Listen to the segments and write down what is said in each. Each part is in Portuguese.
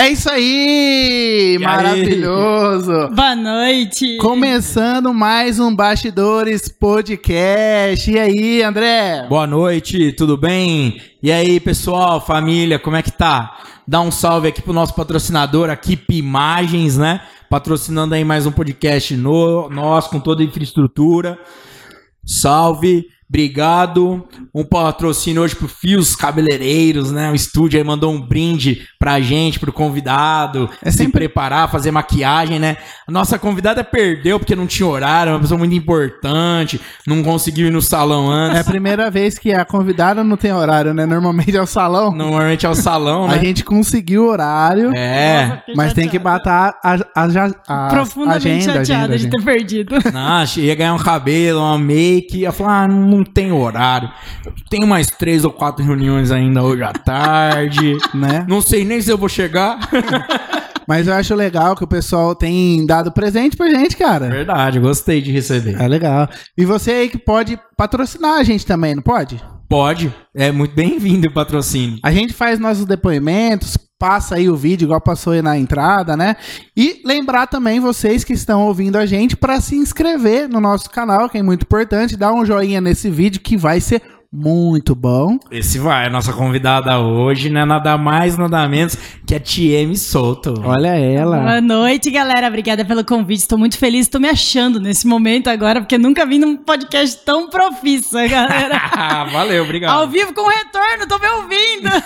É isso aí! E Maravilhoso! Boa noite. Começando mais um Bastidores Podcast. E aí, André? Boa noite, tudo bem? E aí, pessoal, família, como é que tá? Dá um salve aqui pro nosso patrocinador, a Keep Imagens, né? Patrocinando aí mais um podcast no, nosso, com toda a infraestrutura. Salve! Obrigado. Um patrocínio hoje pro Fios Cabeleireiros, né? O estúdio aí mandou um brinde pra gente, pro convidado, É se sempre- preparar, fazer maquiagem, né? A nossa convidada perdeu porque não tinha horário, é uma pessoa muito importante, não conseguiu ir no salão É antes. a primeira vez que a convidada não tem horário, né? Normalmente é o salão. Normalmente é o salão, A né? gente conseguiu o horário, É. Fiquei mas tem que chateada. bater a, a, a, a Profundamente agenda, chateada agenda, de ter perdido. Nossa, ia ganhar um cabelo, uma make. Ia falar, ah, não tem horário. Tem mais três ou quatro reuniões ainda hoje à tarde. né? Não sei nem se eu vou chegar. Mas eu acho legal que o pessoal tem dado presente pra gente, cara. Verdade, gostei de receber. É legal. E você aí que pode patrocinar a gente também, não pode? Pode, é muito bem-vindo o patrocínio. A gente faz nossos depoimentos, passa aí o vídeo, igual passou aí na entrada, né? E lembrar também vocês que estão ouvindo a gente para se inscrever no nosso canal, que é muito importante, dar um joinha nesse vídeo que vai ser muito bom. Esse vai, a nossa convidada hoje, né? Nada mais, nada menos que a TM Souto. Olha ela. Boa noite, galera. Obrigada pelo convite. Estou muito feliz. Estou me achando nesse momento agora, porque nunca vim num podcast tão profissa, galera. Valeu, obrigado. Ao vivo com retorno, tô me ouvindo.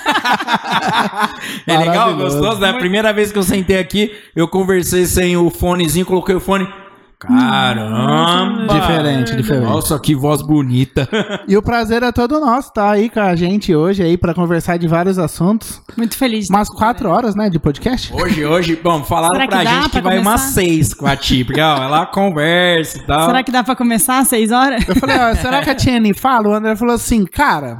É legal, gostoso, né? A primeira vez que eu sentei aqui, eu conversei sem o fonezinho, coloquei o fone. Caramba! Diferente, diferente. Nossa, que voz bonita. E o prazer é todo nosso, tá aí com a gente hoje aí para conversar de vários assuntos. Muito feliz. Umas quatro horas, né, de podcast? Hoje, hoje, bom, falaram Será que pra dá gente que pra vai umas seis com a Ti, porque ó, ela conversa e tal. Será que dá pra começar às seis horas? Eu falei, ó, será que a Tiane fala? O André falou assim, cara,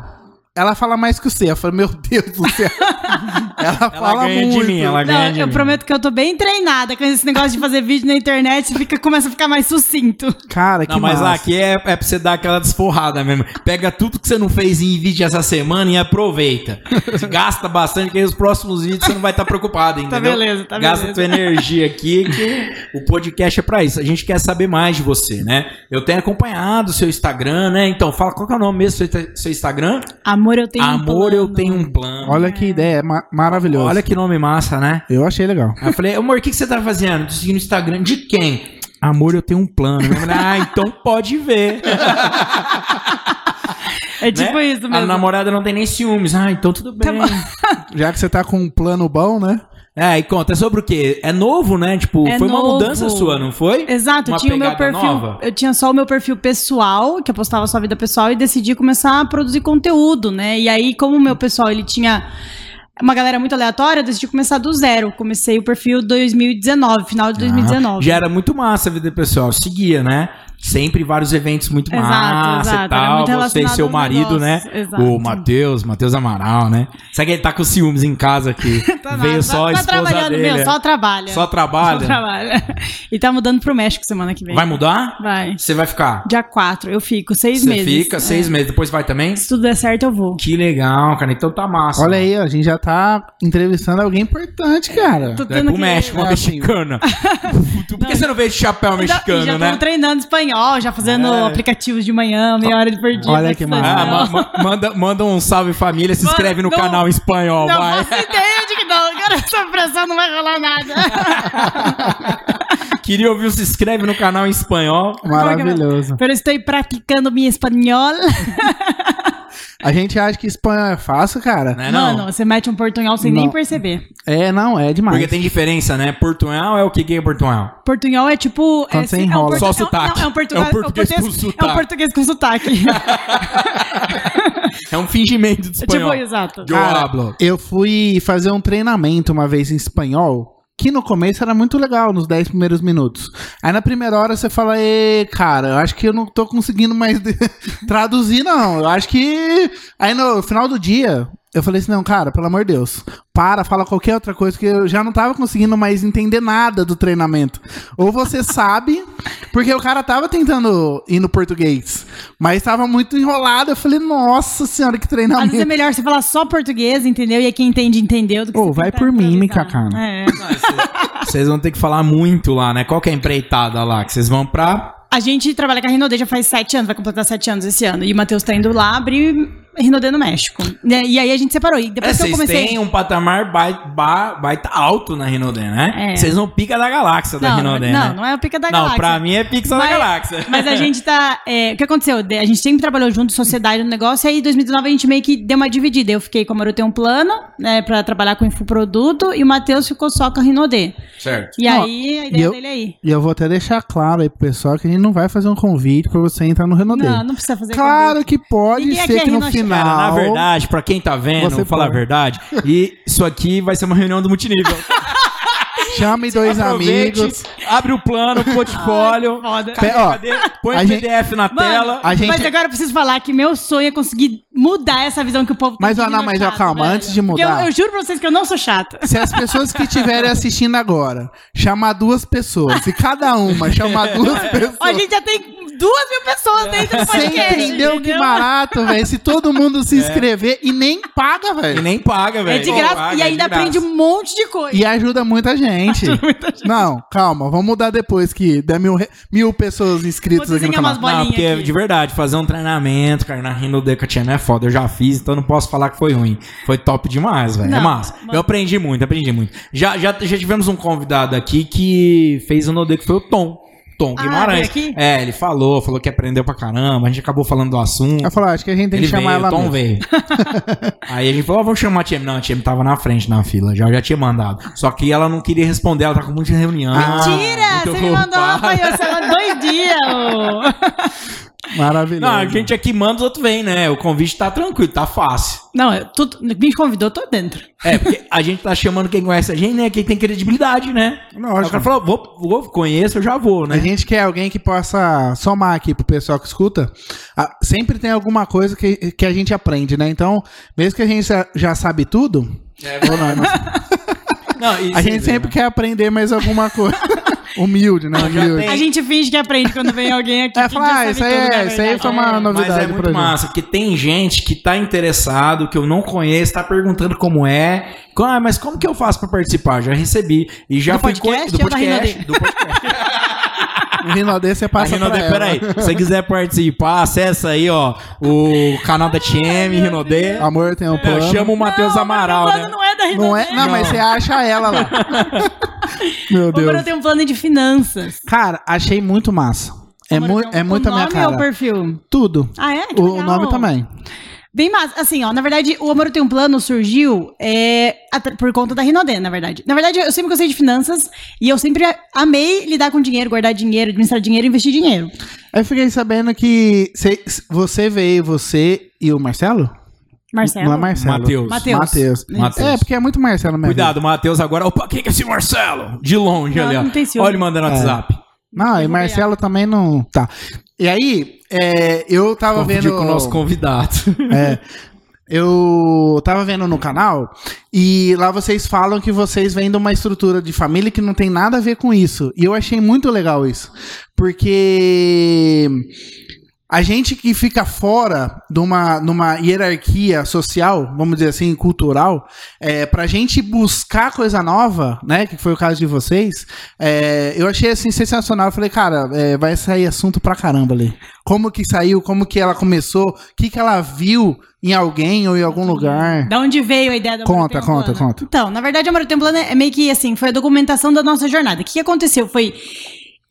ela fala mais que você. Eu falei, meu Deus do céu. ela ela fala ganha muito. de mim, ela ganha Não, de eu mim. prometo que eu tô bem treinada com esse negócio de fazer vídeo na internet. Fica, começa a ficar mais sucinto. Cara, que Não, mas massa. aqui é, é pra você dar aquela desforrada mesmo. Pega tudo que você não fez em vídeo essa semana e aproveita. Você gasta bastante, que aí os próximos vídeos você não vai estar preocupado, entendeu? beleza, tá Gasta beleza. tua energia aqui, que o podcast é pra isso. A gente quer saber mais de você, né? Eu tenho acompanhado o seu Instagram, né? Então, fala qual que é o nome mesmo do seu, seu Instagram? Amor, eu tenho um Amor, eu plano. tenho um plano. Olha que ideia ma- maravilhosa. Olha que nome massa, né? Eu achei legal. Aí eu falei, amor, o que, que você tá fazendo? Tô seguindo o Instagram de quem? Amor, eu tenho um plano. Eu falei, ah, então pode ver. É tipo né? isso A mesmo. namorada não tem nem ciúmes. Ah, então tudo bem. Já que você tá com um plano bom, né? É, e conta, é sobre o quê? É novo, né? Tipo, É foi uma novo. mudança sua, não foi? Exato, Uma eu tinha o meu perfil. nova? Eu tinha só o meu perfil pessoal, que eu postava só a vida pessoal, e decidi começar a produzir conteúdo, né? E aí, como o meu pessoal ele tinha uma galera muito aleatória, eu decidi começar do zero. Comecei o perfil 2019, final de 2019. Ah, Já era muito massa a vida pessoal. Seguia, né? Sempre vários eventos muito Exato, massa exato. e tal. muito Você e seu marido, né? exato. O Matheus, Matheus Amaral, né? Será que ele tá com ciúmes em casa aqui? Tá Veio nada, só a tá esposa trabalhando, dele. meu, é? só trabalha. Só trabalha? Só trabalha. E tá mudando pro México semana que vem. Vai mudar? Vai. Você vai ficar? Dia 4, eu fico seis Você meses. fica É. seis meses, depois vai também? Se tudo der certo, eu vou. Que legal, cara. Então tá massa. Olha aí, ó, a gente já tá entrevistando alguém importante, cara. Tô É tendo pro que- México, uma É, assim. mexicana. Por que você não veio de chapéu mexicano, já né? tô treinando espanhol, já fazendo É. aplicativos de manhã, meia hora de perdido. Olha que massa. Ah, ma- ma- manda, manda um salve família, se inscreve no não- canal em espanhol, Não vai. faço ideia de que não, cara, essa pressão não vai rolar nada. Queria ouvir o se inscreve no canal em espanhol. Maravilhoso. Pero estou praticando mi espanhol. A gente acha que espanhol é fácil, cara. Né, não? Mano, você mete um portunhol sem Não. nem perceber. É, não, é demais. Porque tem diferença, né? Portunhol é o que que é portunhol? Portunhol é tipo. Quando é, você é um Só é sotaque. não, É um português, É um português é um com português- É sotaque. um português com sotaque. É um fingimento de espanhol. tipo, exato. Cara, eu fui fazer um treinamento uma vez em espanhol, que no começo era muito legal, nos 10 primeiros minutos. Aí na primeira hora você fala, "Ê, cara, eu acho que eu não tô conseguindo mais traduzir, não. Eu acho que. Aí no final do dia, eu falei assim, não, cara, pelo amor de Deus, para, fala qualquer outra coisa, que eu já não tava conseguindo mais entender nada do treinamento. Ou você sabe, porque o cara tava tentando ir no português, mas tava muito enrolado. Eu falei, nossa senhora, que Às vezes é treinamento. melhor você falar só português, entendeu? E aí quem entende, entendeu. Do que Ô, você vai por mímica, improvisar. cara. É. Vocês vão ter que falar muito lá, né? Qual que é a empreitada lá? Que vocês vão pra. A gente trabalha com a Rinodê já faz sete anos, vai completar sete anos esse ano. E o Matheus tá indo lá abrir Rinodê no México. E aí a gente separou. E É, depois que eu vocês comecei. têm um patamar bai- ba- baita alto na Rinodê, né? É. Vocês não pica da galáxia da Não, Rinodê, não, né? não é o pica da Não, galáxia. pra mim é pixel da galáxia. Mas a gente tá. é, o que aconteceu? A gente sempre trabalhou junto, sociedade no negócio, e aí em 2019 a gente meio que deu uma dividida. Eu fiquei com a Maru tem um plano, né, pra trabalhar com infoproduto, e o Matheus ficou só com a Rinodê. Certo. E Ó, aí, a ideia eu- dele é aí. E eu vou até deixar claro aí pro pessoal que a gente não vai fazer um convite pra você entrar no Renault. Não, não precisa fazer Claro convite. que pode Ninguém ser é que no Rinoche- final. Cara, na verdade, pra quem tá vendo, vou falar a verdade, e isso aqui vai ser uma reunião do multinível. Chame dois Aproveite, amigos. abre o plano, o portfólio, cadê, Pe- ó, cadê? põe a o gente- PDF na Mano, tela. A gente- Mas agora eu preciso falar que meu sonho é conseguir mudar essa visão que o povo tem Mas, de ó, não, mas, calma, velho. antes de mudar. Eu, eu juro pra vocês que eu não sou chata. Se as pessoas que estiverem assistindo agora chamar duas pessoas, e cada uma chamar duas pessoas. Ó, a gente já tem duas mil pessoas dentro do Você podcast. entendeu que barato, velho? Se todo mundo se inscrever e nem paga, E velho. nem paga, velho. É de graça Paga, e é ainda de graça. aprende um monte de coisa. E ajuda muita gente. Não, calma, vamos mudar depois que der mil, re- mil pessoas inscritas aqui no canal. umas Não, porque aqui. de verdade, fazer um treinamento, cara, na Rino Decatiano é foda. Eu já fiz, então não posso falar que foi ruim. Foi top demais, velho. É Não, massa. mano. Eu aprendi muito, aprendi muito. Já, já, já tivemos um convidado aqui que fez o Nodê, que foi o Tom. Tom Ah, Guimarães. aqui? É, ele falou, falou que aprendeu pra caramba. A gente acabou falando do assunto. Eu falei, acho que a gente tem Ele que chamar veio, o ela Tom mesmo. veio. Aí a gente falou, ó, vamos chamar a Tia. Não, a Tia tava na frente na fila, já, já tinha mandado. Só que ela não queria responder, ela tá com muita reunião. Mentira! Você me mandou uma foi você mandou dois dias. Maravilhoso. Não, a gente aqui manda, os outros vêm, né? O convite tá tranquilo, tá fácil. Não, eu, tu, me convidou, tô dentro. É, porque a gente tá chamando quem conhece a gente, né? Quem tem credibilidade, né? Lógico. O cara falou, vou, vou, conheço, eu já vou, A né? gente quer alguém que possa somar aqui pro pessoal que escuta. Ah, sempre tem alguma coisa que, que a gente aprende, né? Então, mesmo que a gente já- sabe tudo, ou não, não- Não, e a gente sempre né? quer aprender mais alguma coisa. Humilde, né? Humilde. A gente finge que aprende quando vem alguém aqui. É, já ah, isso aí, tudo, é, na isso aí foi uma É. novidade Mas é pra muito gente. massa, porque tem gente que tá interessado, que eu não conheço, tá perguntando como é. Ah, mas como que eu faço pra participar? Já recebi. E já Do fui podcast do podcast. Do podcast. O Rinodê você passa A Rinodê, pra peraí. Se você quiser participar, acessa aí, ó, o canal da TM, Rinodê. Amor tem um Eu plano. chamo o Matheus Amaral, né? não é da Rinodê. Não é? Não, mas você acha ela lá. Meu O meu Deus. tem um plano de finanças. Cara, achei muito massa. É, Amor, mu é muito o a minha nome ou o cara. perfil? Tudo. Ah, é? Que O legal. nome também. Bem massa. Assim, ó, na verdade, o Amor Tem um Plano surgiu é, por conta da Rinodê, na verdade. Na verdade, eu sempre gostei de finanças e eu sempre amei lidar com dinheiro, guardar dinheiro, administrar dinheiro e investir dinheiro. Aí eu fiquei sabendo que cê- você veio, você e o Marcelo? Marcelo? Não é Marcelo. Matheus. Matheus. Matheus. É, porque é muito Marcelo mesmo. Cuidado, Matheus agora. Opa, quem que é esse Marcelo? De longe Não, ali, ó. não tem ciúme. Olha ele mandando no É. WhatsApp. Não, e Marcelo também não. Tá. E aí, é, eu tava Confundiu vendo. com o nosso convidado. É, eu tava vendo no canal e lá vocês falam que vocês vêm de uma estrutura de família que não tem nada a ver com isso. E eu achei muito legal isso. Porque a gente que fica fora de uma numa hierarquia social, vamos dizer assim, cultural, é, pra gente buscar coisa nova, né, que foi o caso de vocês, é, eu achei assim sensacional. Eu falei, cara, é, vai sair assunto pra caramba ali. Como que saiu, como que ela começou, o que que ela viu em alguém ou em algum lugar. Da onde veio a ideia Amor Conta, conta, conta. Então, na verdade, Amor Tem um Plano é meio que assim, foi a documentação da nossa jornada. O que que aconteceu? Foi.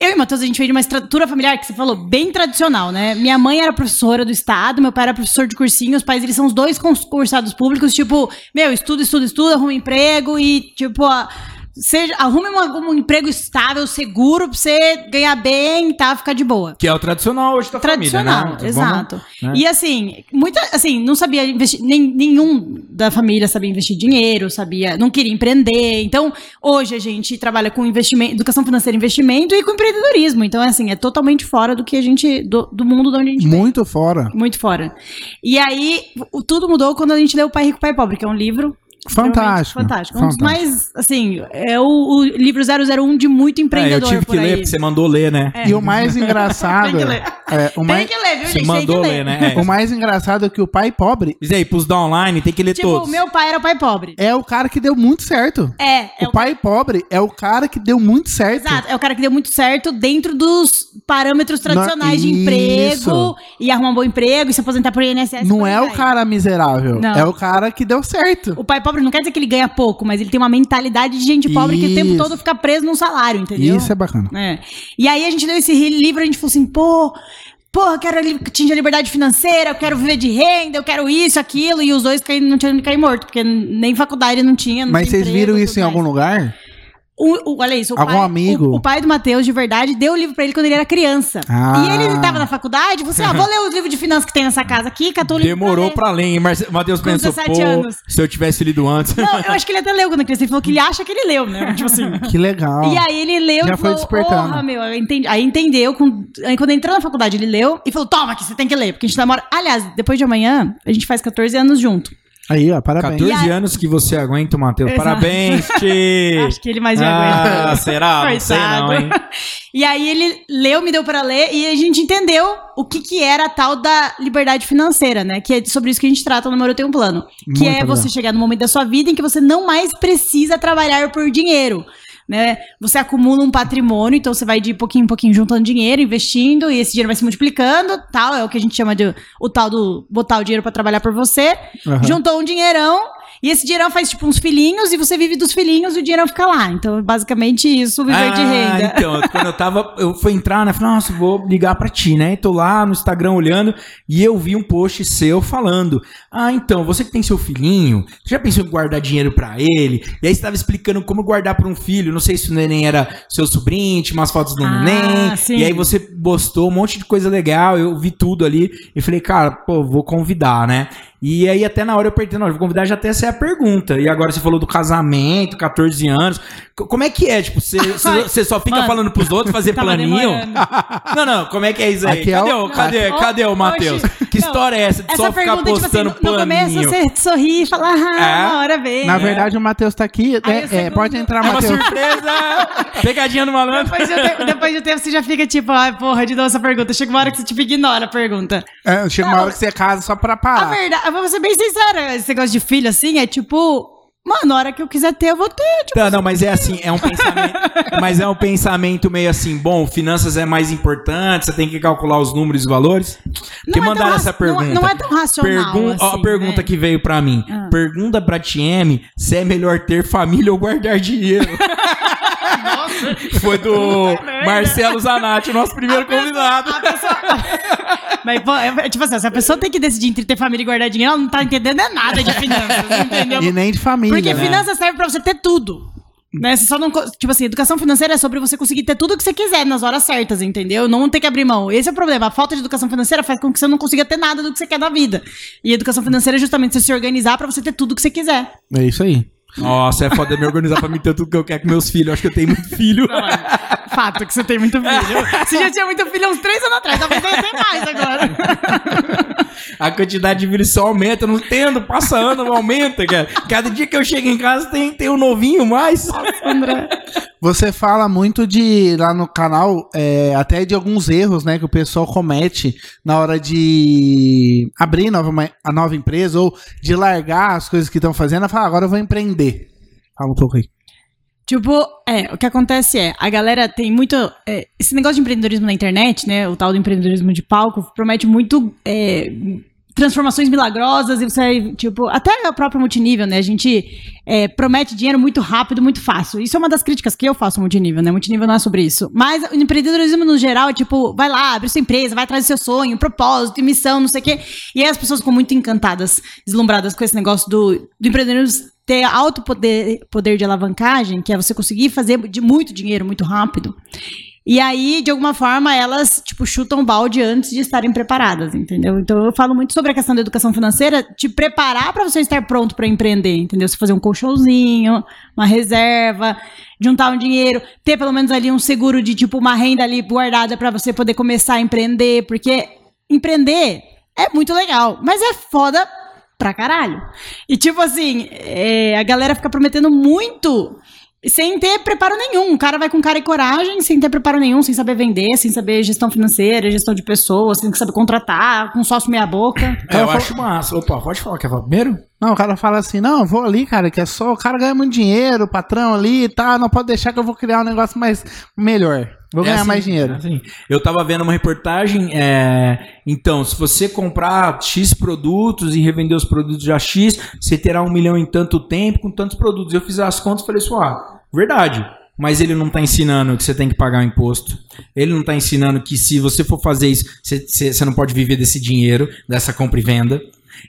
Eu e o Matheus, a gente veio de uma estrutura familiar que você falou, bem tradicional, né? Minha mãe era professora do Estado, meu pai era professor de cursinho, os pais, eles são os dois concursados públicos, tipo, meu, estuda, estuda, estuda, arruma emprego e, tipo, a- seja, arrume um, um emprego estável, seguro, pra você ganhar bem e tá, ficar de boa. Que é o tradicional hoje da Tradicional, família, né? exato. né? E assim, muita, assim, não sabia investir, nem, nenhum da família sabia investir dinheiro, sabia, não queria empreender. Então, hoje a gente trabalha com investimento, educação financeira, e investimento e com empreendedorismo. Então, assim, é totalmente fora do que a gente, do, do mundo de onde a gente vem. Muito fora. Muito fora. E aí, tudo mudou quando a gente leu O Pai Rico, Pai Pobre, que é um livro Fantástico. fantástico. Um dos mais, assim, é o, o livro 001 de muito É, eu empreendedor tive que por ler, porque você mandou ler, né? E o mais engraçado. Tem que ler. é, o, Tem mais, que ler, viu, Você gente? Tem que mandou ler. ler, né? É. o mais engraçado é que o pai pobre Diz aí, pros da online, tem que ler Tipo, todos. meu pai era o pai pobre. é o cara que deu muito certo. É, é o pai pobre é o cara que deu muito certo. Exato, é o cara que deu muito certo dentro dos parâmetros tradicionais de Isso. emprego e arrumar um bom emprego e se aposentar por INSS. Não é o cara miserável. Não. É o cara que deu certo. O pai pobre não quer dizer que ele ganha pouco, mas ele tem uma mentalidade de gente pobre que o tempo Isso. todo fica preso num salário, entendeu? Isso é bacana. É. E aí a gente leu esse livro a gente falou assim, pô, pô, eu quero atingir a liberdade financeira, eu quero viver de renda, eu quero isso, aquilo, e os dois caí, não tinham cair morto, porque nem faculdade não tinha. Não Mas tinha vocês emprego, viram isso em algum lugar? O- o- olha isso, o Algum pai, amigo? O, o pai do Matheus, de verdade, deu o livro pra ele quando ele era criança. Ah. E ele tava na faculdade, falou assim: ah, vou ler os livros de finanças que tem nessa casa aqui, catou o livro. Demorou pra pra ler, hein? Mas Matheus Com pensou, 17 pô, anos. se eu tivesse lido antes. Não, eu acho que ele até leu quando criança. Ele falou que ele acha que ele leu, né? Tipo assim. Que legal. E aí ele leu Já e foi falou, despertando. porra, meu, eu entendi. Aí entendeu, com- aí quando entrou na faculdade ele leu e falou, toma que você tem que ler, porque a gente namora... Aliás, depois de amanhã, a gente faz 14 anos junto. Aí, ó, parabéns. 14 E aí- anos que você aguenta, Matheus. Exato. Parabéns, Ti! Acho que ele mais já ah, aguenta. será? Não sei não, hein? E aí ele leu, me deu pra ler e a gente entendeu o que que era a tal da liberdade financeira, né? Que é sobre isso que a gente trata no Eu Tenho um Plano. Que Muito é legal. você chegar no momento da sua vida em que você não mais precisa trabalhar por dinheiro. Né? Você acumula um patrimônio, então você vai de pouquinho em pouquinho juntando dinheiro, investindo, e esse dinheiro vai se multiplicando, tal, é o que a gente chama de o tal do botar o dinheiro pra trabalhar por você. Aham. Juntou um dinheirão, e esse dinheirão faz tipo uns filhinhos, e você vive dos filhinhos e o dinheirão fica lá. Então, basicamente isso, viver de renda. Então, quando eu tava, eu fui entrar, né? Falei, nossa, vou ligar pra ti, né? Tô lá no Instagram olhando e eu vi um post seu falando: Ah, então, você que tem seu filhinho, você já pensou em guardar dinheiro pra ele? E aí você tava explicando como guardar pra um filho. Não sei se o neném era seu sobrinho, tinha umas fotos do Ah, neném. sim. E aí você postou um monte de coisa legal, eu vi tudo ali e falei, cara, pô, vou convidar, né? E aí até na hora eu apertei, não, eu vou convidar já até essa é a pergunta. E agora você falou do casamento, 14 anos. Como é que é? Tipo, você, você- só fica Mano, falando pros outros fazer tava planinho? demorando. Não, não, como é que é isso aí? Aqui é cadê, o- o, cadê, Ó, cadê o Matheus? Que não, história é essa de Essa só ficar pergunta, tipo assim, postando no, no começo planinho? você sorri e fala, ah, É? uma hora vem. Na verdade, o Matheus tá aqui. Aí né? o É, segundo- pode entrar, É uma Matheus. surpresa! Pegadinha do malandro. Depois de, um tempo, depois de um tempo você já fica tipo, ai, porra, de novo essa pergunta. Chega uma hora que você tipo ignora a pergunta. É, chega uma hora que você casa só pra A parar. verdade, eu vou ser bem sincera, esse negócio de filho assim é tipo, mano, na hora que eu quiser ter, eu vou ter. Tipo, Não, não, mas é assim, é um pensamento, mas é um pensamento meio assim, bom, finanças é mais importante, você tem que calcular os números e valores. Porque Não é tão mandaram raci- essa pergunta. não é- não é tão racional Pergun- ó, assim, a pergunta né? que veio pra mim. Ah. Pergunta pra TM se é melhor ter família ou guardar dinheiro. Foi do Marcelo Zanatti, o nosso primeiro convidado. a pessoa... Mas, pô, é, tipo assim, se a pessoa tem que decidir entre ter família e guardar dinheiro, ela não tá entendendo é nada de finanças, entendeu? E nem de família. Porque né? finanças serve pra você ter tudo. Né? Você só não. Tipo assim, educação financeira é sobre você conseguir ter tudo que você quiser nas horas certas, entendeu? Não ter que abrir mão. Esse é o problema. A falta de educação financeira faz com que você não consiga ter nada do que você quer na vida. E educação financeira é justamente você se organizar pra você ter tudo que você quiser. É isso aí. Nossa, é foda me organizar pra mim ter tudo que eu quero com meus filhos. Eu acho que eu tenho muito filho. Fato que você tem muito filho. Você já tinha muito filho há uns três anos atrás, talvez tenha mais agora. A quantidade de vírus só aumenta, eu não entendo, passa ano, não aumenta, cara. Cada dia que eu chego em casa tem, tem um novinho mais. André. Você fala muito de lá no canal, é, até de alguns erros, né, que o pessoal comete na hora de abrir nova, a nova empresa ou de largar as coisas que estão fazendo e falar, agora eu vou empreender. Fala um pouco aí. Tipo, é, o que acontece é, a galera tem muito. é, esse negócio de empreendedorismo na internet, né? O tal do empreendedorismo de palco, promete muito. é, transformações milagrosas e você, tipo, até o próprio multinível, né? A gente é, promete dinheiro muito rápido, muito fácil. Isso é uma das críticas que eu faço ao multinível, né? Multinível não é sobre isso. Mas o empreendedorismo no geral é tipo, vai lá, abre sua empresa, vai atrás do seu sonho, propósito, missão, não sei o quê. E aí as pessoas ficam muito encantadas, deslumbradas com esse negócio do, do empreendedorismo, ter alto poder, poder de alavancagem, que é você conseguir fazer de muito dinheiro muito rápido. E aí, de alguma forma, elas, tipo, chutam balde antes de estarem preparadas, entendeu? Então, eu falo muito sobre a questão da educação financeira, te preparar para você estar pronto para empreender, entendeu? Você fazer um colchãozinho, uma reserva, juntar um dinheiro, ter pelo menos ali um seguro de, tipo, uma renda ali guardada para você poder começar a empreender, porque empreender é muito legal, mas é foda pra caralho. E, tipo assim, é, a galera fica prometendo muito sem ter preparo nenhum. O cara vai com cara e coragem, sem ter preparo nenhum, sem saber vender, sem saber gestão financeira, gestão de pessoas, sem saber contratar, com sócio meia boca. É, eu acho massa. Opa, pode falar, quer falar primeiro? Não, o cara fala assim, não, vou ali, cara, que é só, o cara ganha muito dinheiro, o patrão ali e tá, não pode deixar que eu vou criar um negócio mais, melhor. Vou É ganhar assim, mais dinheiro. é assim. Eu tava vendo uma reportagem, é, então, se você comprar X produtos e revender os produtos já X, você terá um milhão em tanto tempo com tantos produtos. Eu fiz as contas e falei assim, ah, verdade. Mas ele não tá ensinando que você tem que pagar o imposto. Ele não tá ensinando que se você for fazer isso, você, você- você não pode viver desse dinheiro, dessa compra e venda.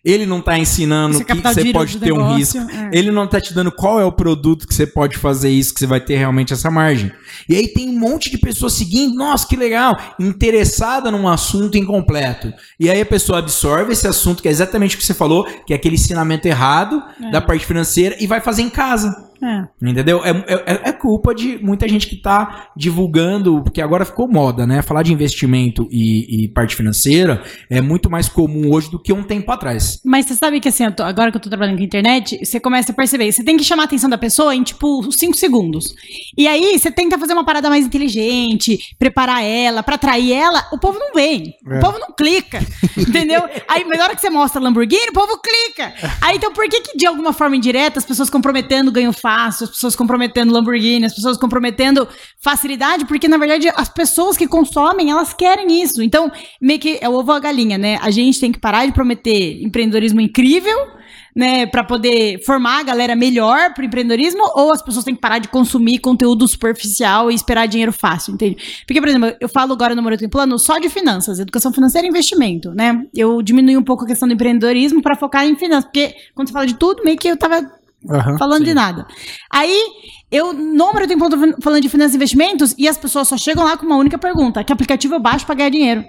Ele não tá ensinando Você que você pode ter um risco. é. Ele não tá te dando qual é o produto que você pode fazer isso, que você vai ter realmente essa margem. E aí tem um monte de pessoas seguindo, nossa, que legal, interessada num assunto incompleto. E aí a pessoa absorve esse assunto, que é exatamente o que você falou, que é aquele ensinamento errado da parte financeira, e vai fazer em casa. É. Entendeu? É, é- é culpa de muita gente que tá divulgando, porque agora ficou moda, né? Falar de investimento e, e parte financeira é muito mais comum hoje do que um tempo atrás. Mas você sabe que assim, eu tô- agora que eu tô trabalhando com internet, você começa a perceber, você tem que chamar a atenção da pessoa em tipo 5 segundos. E aí você tenta fazer uma parada mais inteligente, preparar ela, pra atrair ela, o povo não vem. É. O povo não clica. entendeu? Aí na hora que você mostra Lamborghini, o povo clica. Aí então por que que de alguma forma indireta as pessoas comprometendo ganho fácil, as pessoas comprometendo Lamborghini, as pessoas comprometendo facilidade, porque na verdade as pessoas que consomem, elas querem isso. Então, meio que é o ovo ou a galinha, né? A gente tem que parar de prometer empreendedorismo incrível, né, para poder formar a galera melhor pro empreendedorismo, ou as pessoas têm que parar de consumir conteúdo superficial e esperar dinheiro fácil, entende? Porque, por exemplo, eu falo agora no Moreto em Plano só de finanças, educação financeira e investimento, né? Eu diminui um pouco a questão do empreendedorismo para focar em finanças, porque quando você fala de tudo, meio que eu tava Aham. falando de nada. Aí, eu, número tem ponto falando de finanças e investimentos, e as pessoas só chegam lá com uma única pergunta: que aplicativo eu baixo pra ganhar dinheiro?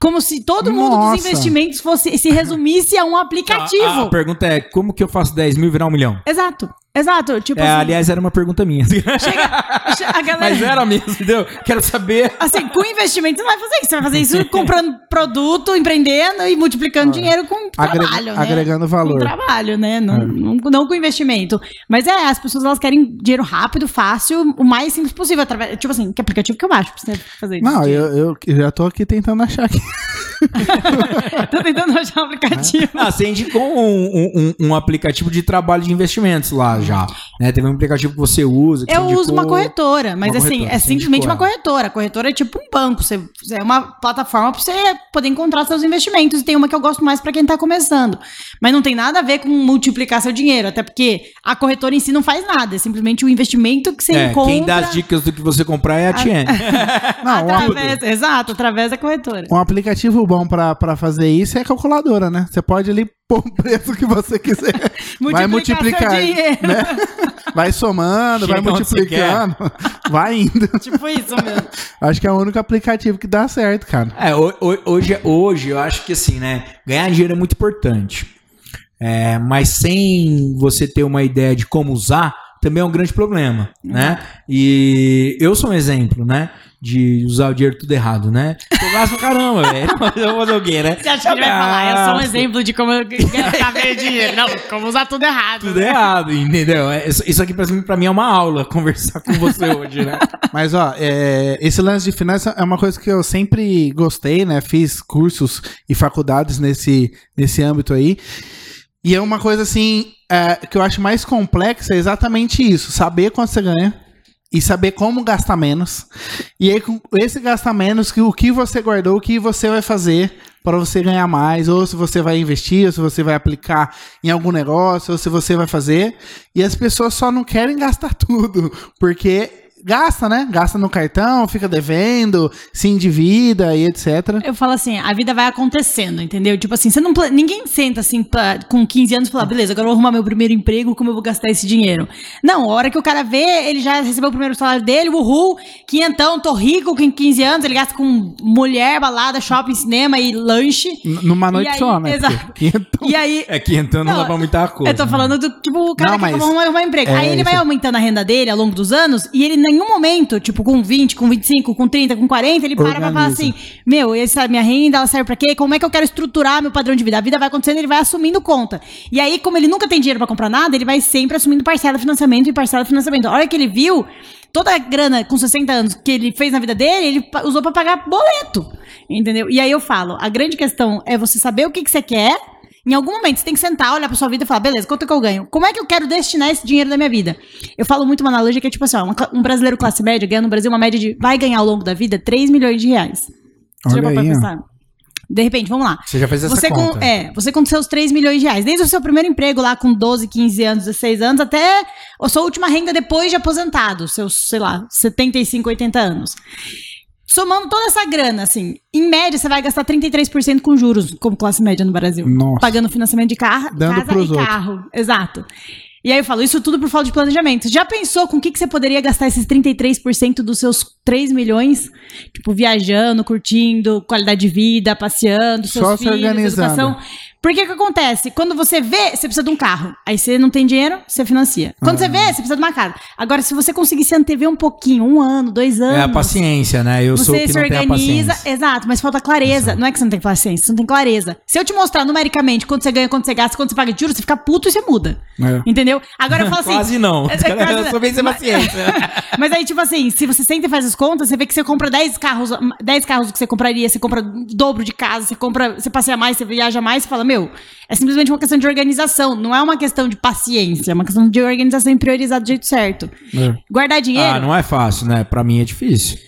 Como se todo mundo Nossa. dos investimentos fosse se resumisse a um aplicativo. A, a pergunta é: como que eu faço 10 mil virar um milhão? Exato, exato. Tipo É, assim, aliás, era uma pergunta minha. chega, che- a galera. Mas era mesmo, entendeu? Quero saber. Assim, com investimento você não vai fazer isso. Você vai fazer isso comprando produto, empreendendo e multiplicando dinheiro com Agrega- trabalho, né? agregando valor. Com trabalho, né? Não, não, não com investimento. Mas é, as pessoas elas querem dinheiro rápido, fácil, o mais simples possível. Através, tipo assim, que aplicativo que eu baixo pra você fazer isso? Não, eu, eu, eu já tô aqui tentando achar aqui. Tô tentando achar um aplicativo. Ah, você indicou um, um- um aplicativo de trabalho de investimentos lá já. Né? Teve um aplicativo que você usa. que Eu uso uma corretora, mas Uma assim, corretora, é simplesmente uma corretora. A corretora é tipo um banco. Você, é uma plataforma pra você poder encontrar seus investimentos. E tem uma que eu gosto mais pra quem tá começando. Mas não tem nada a ver com multiplicar seu dinheiro. Até porque a corretora em si não faz nada. É simplesmente o investimento que você É, encontra. quem dá as dicas do que você comprar é a Tiene. Não, um, através, exato, através da corretora. um aplicativo bom pra fazer isso é a calculadora, né? Você pode ali pôr o preço que você quiser. vai multiplicar. seu dinheiro. né? Vai somando, vai Chega você multiplicando, vai indo. Tipo isso mesmo. Acho que é o único aplicativo que dá certo, cara. É, ho- ho- hoje, hoje eu acho que assim, né? Ganhar dinheiro é muito importante. É, mas sem você ter uma ideia de como usar, também é um grande problema, né? E eu sou um exemplo, né? De usar o dinheiro tudo errado, né? Eu gasto pra caramba, velho. Mas Eu vou fazer o quê, né? Você acha que ele vai falar? Eu sou um exemplo de como eu gastar meu dinheiro. Não, como usar tudo errado. Tudo errado, entendeu? É, Isso, aqui pra mim, pra mim é uma aula, conversar com você hoje, né? Mas, ó, é, esse lance de finanças é uma coisa que eu sempre gostei, né? Fiz cursos e faculdades nesse, nesse âmbito aí. E é uma coisa, assim, é, que eu acho mais complexa é exatamente isso. Saber quanto você ganha e saber como gastar menos. E aí, com esse gastar menos, que o que você guardou, o que você vai fazer para você ganhar mais, ou se você vai investir, ou se você vai aplicar em algum negócio, ou se você vai fazer. E as pessoas só não querem gastar tudo, porque gasta, né? Gasta no cartão, fica devendo, se endivida e etc. Eu falo assim, a vida vai acontecendo, entendeu? Tipo assim, você não ninguém senta assim pra- com 15 anos e fala, beleza, agora eu vou arrumar meu primeiro emprego, como eu vou gastar esse dinheiro? Não, a hora que o cara vê, ele já recebeu o primeiro salário dele, uhul, quinhentão, tô rico com 15 anos, ele gasta com mulher, balada, shopping, cinema e lanche. N- Numa noite aí- só, né? exato. Porque- Então, E aí, É que então não, Não, dá pra muita coisa. eu tô falando do, tipo, o cara Não, que mas- arrumar um emprego. é, Aí ele vai aumentando a renda dele ao longo dos anos e ele nenhum momento, tipo, com 20, com 25, com 30, com 40, ele para pra falar assim, meu, essa minha renda, ela serve pra quê? Como é que eu quero estruturar meu padrão de vida? A vida vai acontecendo, ele vai assumindo conta. E aí, como ele nunca tem dinheiro pra comprar nada, ele vai sempre assumindo parcela de financiamento e parcela de financiamento. A hora que ele viu, toda a grana com 60 anos que ele fez na vida dele, ele usou pra pagar boleto. Entendeu? E aí eu falo, a grande questão é você saber o que, que você quer em algum momento você tem que sentar, olhar pra sua vida e falar, beleza, quanto que eu ganho? Como é que eu quero destinar esse dinheiro da minha vida? Eu falo muito uma analogia que é tipo assim, ó, um brasileiro classe média ganha no Brasil uma média de, vai ganhar ao longo da vida 3 milhões de reais. Você já Olha pra aí, pensar? De repente, vamos lá. Você já fez essa Você com, conta. é, você com seus 3 milhões de reais, desde o seu primeiro emprego lá com 12, 15 anos, 16 anos, até a sua última renda depois de aposentado, seus, sei lá, 75, 80 anos. Somando toda essa grana, assim, em média você vai gastar 33% com juros, como classe média no Brasil. Nossa. Pagando financiamento de carro, Dando casa e outros. carro. Exato. E aí eu falo, isso tudo por falta de planejamento. Já pensou com o que, que você poderia gastar esses 33% dos seus 3 milhões? Tipo, viajando, curtindo, qualidade de vida, passeando, seus Só se filhos, organizando. educação. Porque que acontece? Quando você vê, você precisa de um carro. Aí você não tem dinheiro, você financia. Quando Ah. você vê, você precisa de uma casa. Agora, se você conseguir se antever um pouquinho, um ano, dois anos. É a paciência, né? Eu sou o Você que se não tem a exato, mas falta clareza. Não é que você não tem paciência, você não tem clareza. Se eu te mostrar numericamente quanto você ganha, quanto você gasta, quanto você paga de juros, você fica puto e você muda. É. Entendeu? Agora eu falo assim. Quase não. É, é, quase eu sou bem sem Mas- paciência. Mas aí, tipo assim, se você senta e faz as contas, você vê que você compra 10 carros, 10 carros que você compraria, você compra o dobro de casa, você compra, você passeia mais, você viaja mais, você fala, meu, é simplesmente uma questão de organização, não é uma questão de paciência, é uma questão de organização e priorizar do jeito certo. É. Guardar dinheiro. Ah, não é fácil, né? Pra mim é difícil.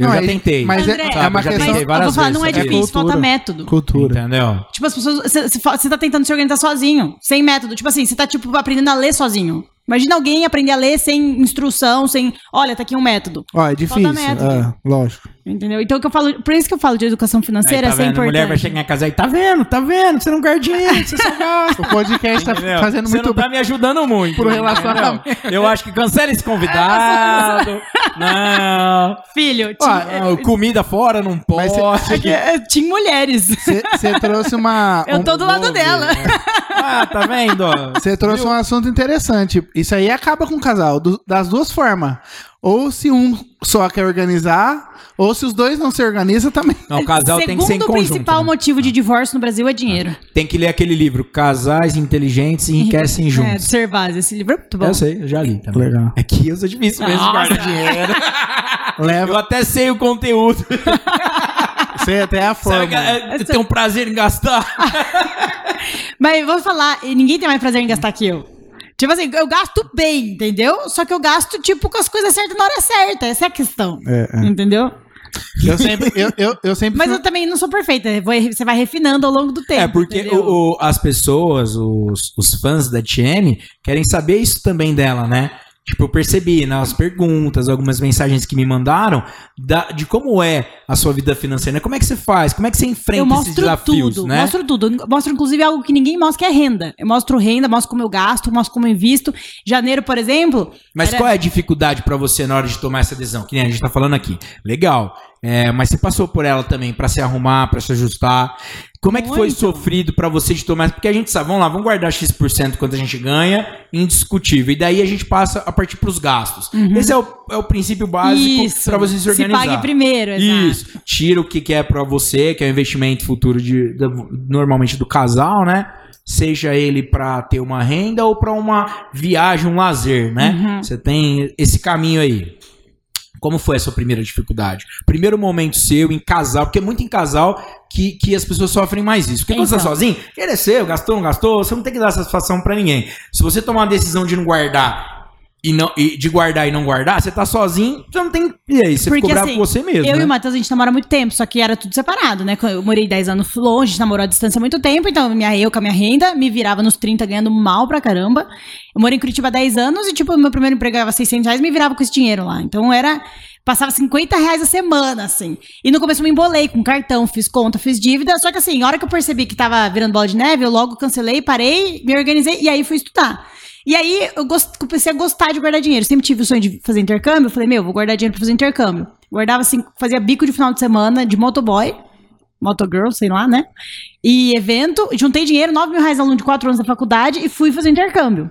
Eu Não, já é- tentei. mas é- André, é uma questão- eu várias vou falar, vezes, não é difícil, cultura. falta método. Cultura. Entendeu? Tipo, as pessoas. Você tá tentando se organizar sozinho, sem método. Tipo assim, você tá, tipo, aprendendo a ler sozinho. Imagina alguém aprender a ler sem instrução, sem. Olha, tá aqui um método. Ó, é difícil. método. É, lógico. Entendeu? Então, o que eu falo. Por isso que eu falo de educação Aí, financeira, tá essa é vendo? A mulher vai importante. chegar em casa aí, tá vendo? Tá vendo? Você não guarda dinheiro, você só gasta. O podcast tá Entendeu? fazendo Você muito não tá me ajudando muito. Pro relacionamento. Eu acho que cancela esse convidado. não. Filho, tinha, ah, comida fora não Mas pode. cê- é, tinha mulheres. Você trouxe uma. Eu tô um- do lado dela. Ah, tá vendo? Você trouxe um assunto interessante. Isso aí acaba com o casal, do- das duas formas. Ou se um só quer organizar, ou se os dois não se organizam também. Não, o casal tem que ser em Segundo conjunto. principal né? motivo de divórcio no Brasil é dinheiro. Tem que ler aquele livro, Casais Inteligentes Enriquecem É, Juntos. de Servaz. Esse livro é muito bom. Eu sei, eu já li também. Legal. É que eu sou difícil mesmo de guardar dinheiro. Eu Leva, até sei o conteúdo. sei até a Sabe, forma. é, eu tenho um prazer em gastar. Mas eu vou falar, e ninguém tem mais prazer em gastar que eu. Tipo assim, eu gasto bem, entendeu? Só que eu gasto, tipo, com as coisas certas na hora certa. Essa é a questão. É, é. Entendeu? Eu sempre. Eu, eu, eu sempre Mas eu também não sou perfeita. Você vai refinando ao longo do tempo. É, porque o- o- as pessoas, os, os fãs da TM, querem saber isso também dela, né? Tipo, eu percebi nas perguntas, algumas mensagens que me mandaram, da- de como é a sua vida financeira. né? Como é que você faz? Como é que você enfrenta eu esses desafios, tudo, né? mostro tudo. Eu Mostro, inclusive, algo que ninguém mostra, que é renda. Eu mostro renda, mostro como eu gasto, mostro como eu invisto. Janeiro, por exemplo... Mas era- qual é a dificuldade pra você na hora de tomar essa decisão? Que nem a gente tá falando aqui. Legal. É, mas você passou por ela também pra se arrumar, pra se ajustar. Como é que foi Muito. sofrido pra você de tomar? Porque a gente sabe, vamos lá, vamos guardar X% quanto a gente ganha, indiscutível. E daí a gente passa a partir pros gastos. Esse é o, é o princípio básico pra você se Se organizar. pague primeiro, exato. Isso. Tira o que que é pra você, que é o investimento futuro de, da- normalmente do casal, né? Seja ele pra ter uma renda ou pra uma viagem, um lazer, né? Uhum. Você tem esse caminho aí. Como foi a sua primeira dificuldade? Primeiro momento seu em casal, porque é muito em casal que, que as pessoas sofrem mais isso. Porque quando você tá Então. sozinho, ele é seu, gastou, não gastou, você não tem que dar satisfação pra ninguém. Se você tomar uma decisão de não guardar e, não, e de guardar e não guardar, você tá sozinho, você não tem. E aí, você Porque, ficou bravo assim, com você mesmo. Eu né? e o Matheus, a gente namora muito tempo, só que era tudo separado, né? Eu morei 10 anos longe, a gente namorou à distância há muito tempo, então minha, eu com a minha renda me virava nos 30 ganhando mal pra caramba. Eu morei em Curitiba há 10 anos e, tipo, meu primeiro emprego ganhava 600 reais me virava com esse dinheiro lá. Então era. Passava 50 reais a semana, assim. E no começo eu me embolei com cartão, fiz conta, fiz dívida. Só que assim, a hora que eu percebi que tava virando bola de neve, eu logo cancelei, parei, me organizei e aí fui estudar. E aí eu gost- comecei a gostar de guardar dinheiro. Sempre tive o sonho de fazer intercâmbio. Eu falei, meu, vou guardar dinheiro pra fazer intercâmbio. Guardava assim, fazia bico de final de semana de motoboy, motogirl, sei lá, né? E evento, juntei dinheiro, 9 mil reais aluno de 4 anos da faculdade e fui fazer intercâmbio.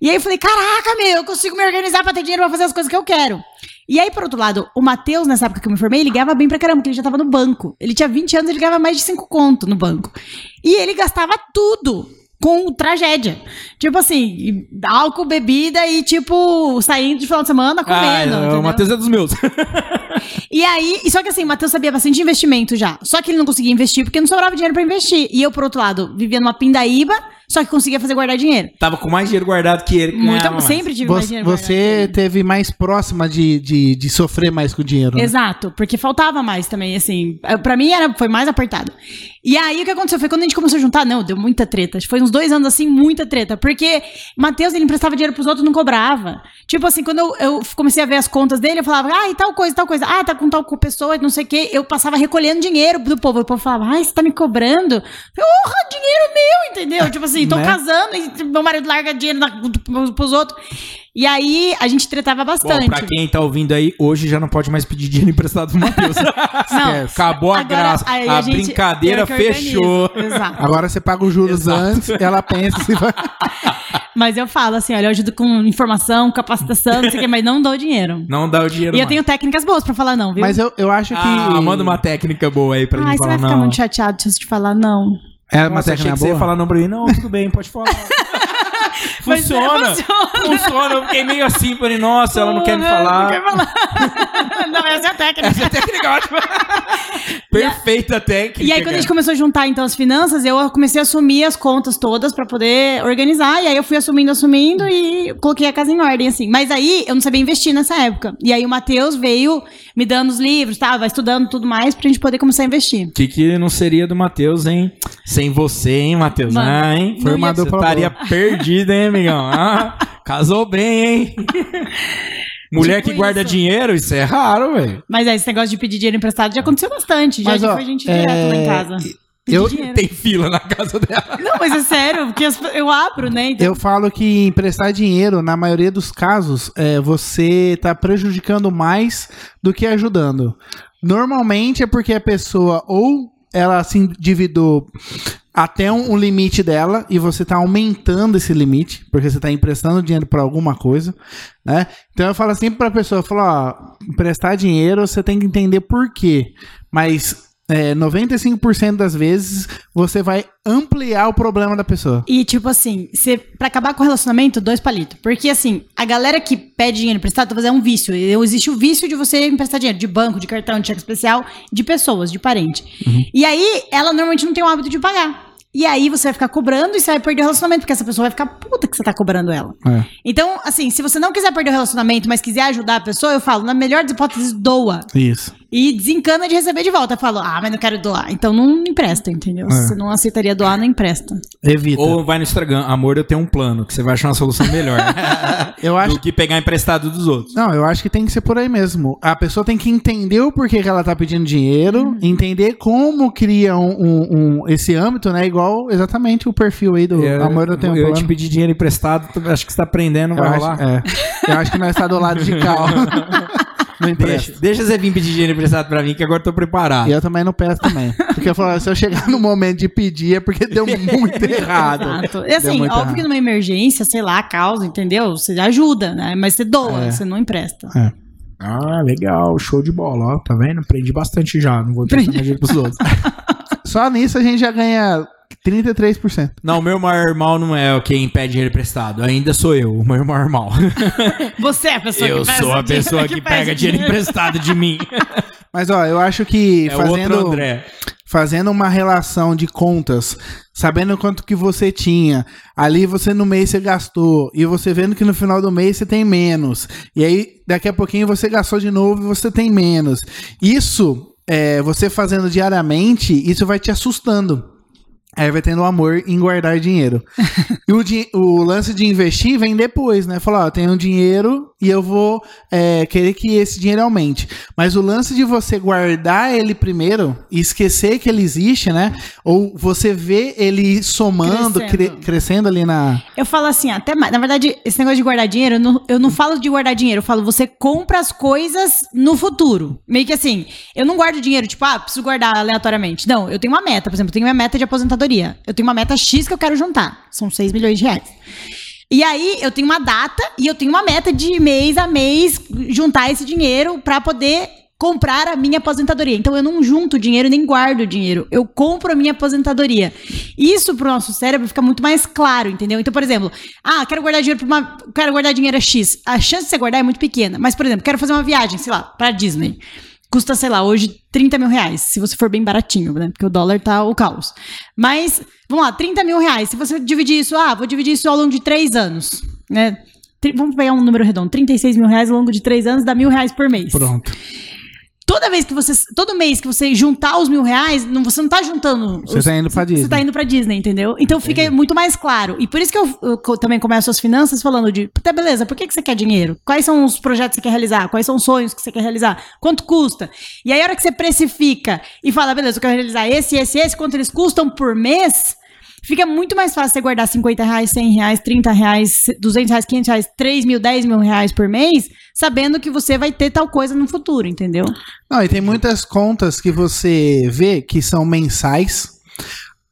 E aí eu falei, caraca, meu, eu consigo me organizar pra ter dinheiro pra fazer as coisas que eu quero. E aí, por outro lado, o Matheus, nessa época que eu me formei, ele ganhava bem pra caramba, porque ele já tava no banco. Ele tinha 20 anos, ele ganhava mais de 5 conto no banco. E ele gastava tudo com tragédia. Tipo assim, álcool, bebida e, tipo, saindo de final de semana Ah, comendo. o entendeu? Matheus é dos meus. E aí, só que assim, o Matheus sabia bastante de investimento já. Só que ele não conseguia investir porque não sobrava dinheiro pra investir. E eu, por outro lado, vivia numa pindaíba, só que conseguia fazer guardar dinheiro. Tava com mais dinheiro guardado que ele. Muito, mais. sempre tive mais Você, dinheiro. guardado. você teve mais próxima de, de, de sofrer mais com o dinheiro. né? Exato, porque faltava mais também, assim. Pra mim era, foi mais apertado. E aí o que aconteceu foi quando a gente começou a juntar, não, deu muita treta. Foi uns dois anos assim, muita treta. Porque Matheus, ele emprestava dinheiro pros outros e não cobrava. Tipo assim, quando eu, eu comecei a ver as contas dele, eu falava, ah, e tal coisa, tal coisa. Ah, tá com tal pessoa, não sei o quê. Eu passava recolhendo dinheiro do povo. O povo falava, ah, você tá me cobrando? Porra, dinheiro meu, entendeu? Tipo assim, tô Né? casando e meu marido larga dinheiro na, pros outros. E aí a gente tretava Bom, bastante. pra quem tá ouvindo aí, hoje já não pode mais pedir dinheiro emprestado do Matheus. Não, Acabou a Agora, graça. aí a gente- brincadeira fechou. Exato. Agora você paga os juros Exato. antes, ela pensa se vai. Mas eu falo assim, olha, eu ajudo com informação, capacitação, não sei o quê, mas não dou dinheiro. Não dá o dinheiro E eu mais. tenho técnicas boas pra falar não, viu? Mas eu, eu acho que. Ah, manda uma técnica boa aí pra Ai, gente você falar vai ficar não. muito chateado se eu te falar não. É uma Nossa, técnica que você ia boa. falar não pra mim. Não, tudo bem, pode falar. Mas funciona, é, funciona. funciona. Eu fiquei meio assim, falei, nossa, ela não quer me Não falar. quer falar. não, essa é a técnica. Essa técnica é ótima. Perfeita técnica. E aí, quando a gente começou a juntar, então, as finanças, eu comecei a assumir as contas todas pra poder organizar. E aí, eu fui assumindo, assumindo e coloquei a casa em ordem, assim. Mas aí, eu não sabia investir nessa época. E aí, o Matheus veio me dando os livros? Vai estudando tudo mais pra gente poder começar a investir. O que, que não seria do Matheus, hein? Sem você, hein, Matheus? Mano, Ah, hein? Formador Você pra estaria perdido, hein, amigão? Ah, casou bem, hein? Mulher Tipo que guarda isso. dinheiro, isso é raro, velho. Mas aí, esse negócio de pedir dinheiro emprestado já aconteceu bastante. Já Mas, que ó, foi gente é, direto lá em casa. Pedir eu-. Tem fila na casa dela. Não, mas é sério, porque eu abro, né? Então, Eu falo que emprestar dinheiro, na maioria dos casos, é, você tá prejudicando mais do que ajudando. Normalmente é porque a pessoa ou ela se endividou até um, um limite dela e você tá aumentando esse limite, porque você tá emprestando dinheiro para alguma coisa, né? Então eu falo sempre pra pessoa, eu falo, ó, emprestar dinheiro você tem que entender por quê, mas é, 95% das vezes você vai ampliar o problema da pessoa. E, tipo assim, você, pra acabar com o relacionamento, dois palitos. Porque, assim, a galera que pede dinheiro emprestado, talvez é um vício. Existe o vício de você emprestar dinheiro de banco, de cartão, de cheque especial, de pessoas, de parente. E aí, ela normalmente não tem o hábito de pagar. E aí, você vai ficar cobrando e você vai perder o relacionamento, porque essa pessoa vai ficar puta que você tá cobrando ela. É. Então, assim, se você não quiser perder o relacionamento, mas quiser ajudar a pessoa, eu falo, na melhor das hipóteses, doa. Isso. E desencana de receber de volta. Eu falo, ah, mas não quero doar. Então não empresta, entendeu? É. Se você não aceitaria doar, não empresta. Evita. Ou vai no Instagram, amor, eu tenho um plano, que você vai achar uma solução melhor. Eu acho do que pegar emprestado dos outros. Não, eu acho que tem que ser por aí mesmo. A pessoa tem que entender o porquê que ela tá pedindo dinheiro, Uhum. entender como cria um, um- um- esse âmbito, né? Igual exatamente o perfil aí do Amor Eu Tenho um eu Plano. te pedi dinheiro emprestado, tu- acho que você tá aprendendo, eu, vai acho, rolar. é. eu acho que nós tá do lado de cá. ó. não Deixa, empresta. deixa você vir pedir dinheiro emprestado pra mim, que agora eu tô preparado. E eu também não peço também. Porque eu falo, se eu chegar no momento de pedir é porque deu muito errado. Exato. E assim, óbvio errado. que numa emergência, sei lá, causa, entendeu? Você ajuda, né? Mas você doa, É. você não empresta. Ah, legal, show de bola, ó. Tá vendo? Aprendi bastante já, não vou mais dinheiro pros outros. Só nisso a gente já ganha 33%. Não, o meu maior mal não é o quem pede dinheiro emprestado, ainda sou eu, o meu maior mal. Você é a pessoa eu que pega sou a dinheiro- pessoa que, pede pega dinheiro emprestado de mim. Mas ó, eu acho que É fazendo, outro André. fazendo uma relação de contas, sabendo quanto que você tinha, ali você no mês você gastou, e você vendo que no final do mês você tem menos, e aí daqui a pouquinho você gastou de novo e você tem menos. Isso, é, você fazendo diariamente, isso vai te assustando. Aí vai tendo amor em guardar dinheiro. e o, di- o lance de investir vem depois, né? Falar, ó, eu tenho dinheiro e eu vou é, querer que esse dinheiro aumente. Mas o lance de você guardar ele primeiro e esquecer que ele existe, né? Ou você vê ele somando, Crescendo. cre- crescendo ali na. Eu falo assim, até mais. Na verdade, esse negócio de guardar dinheiro, eu não, eu não falo de guardar dinheiro, eu falo você compra as coisas no futuro. Meio que assim, eu não guardo dinheiro, tipo, ah, preciso guardar aleatoriamente. Não, eu tenho uma meta, por exemplo, eu tenho minha meta de aposentadoria. Eu tenho uma meta X que eu quero juntar. São 6 milhões de reais. E aí, eu tenho uma data e eu tenho uma meta de mês a mês juntar esse dinheiro pra poder comprar a minha aposentadoria. Então eu não junto dinheiro nem guardo dinheiro. Eu compro a minha aposentadoria. Isso pro nosso cérebro fica muito mais claro, entendeu? Então, por exemplo, ah, quero guardar dinheiro para uma, quero guardar dinheiro a X. A chance de você guardar é muito pequena. Mas, por exemplo, quero fazer uma viagem, sei lá, pra Disney. Custa, sei lá, hoje 30 mil reais, se você for bem baratinho, né? Porque o dólar tá o caos. Mas, vamos lá, 30 mil reais. Se você dividir isso, ah, vou dividir isso ao longo de três anos, né? Vamos pegar um número redondo, 36 mil reais ao longo de três anos dá mil reais por mês. Pronto. Toda vez que você. Todo mês que você juntar os mil reais, não, você não tá juntando. Você os- tá indo pra Disney. Você tá indo pra Disney, entendeu? Então fica muito mais claro. E por isso que eu, eu também começo as finanças falando de. Tá, beleza, por que, que você quer dinheiro? Quais são os projetos que você quer realizar? Quais são os sonhos que você quer realizar? Quanto custa? E aí, a hora que você precifica e fala, beleza, eu quero realizar esse, esse, esse, quanto eles custam por mês. Fica muito mais fácil você guardar 50 reais, 100 reais, 30 reais, 200 reais, 500 reais, 3 mil, 10 mil reais por mês, sabendo que você vai ter tal coisa no futuro, entendeu? Não, e tem muitas contas que você vê que são mensais.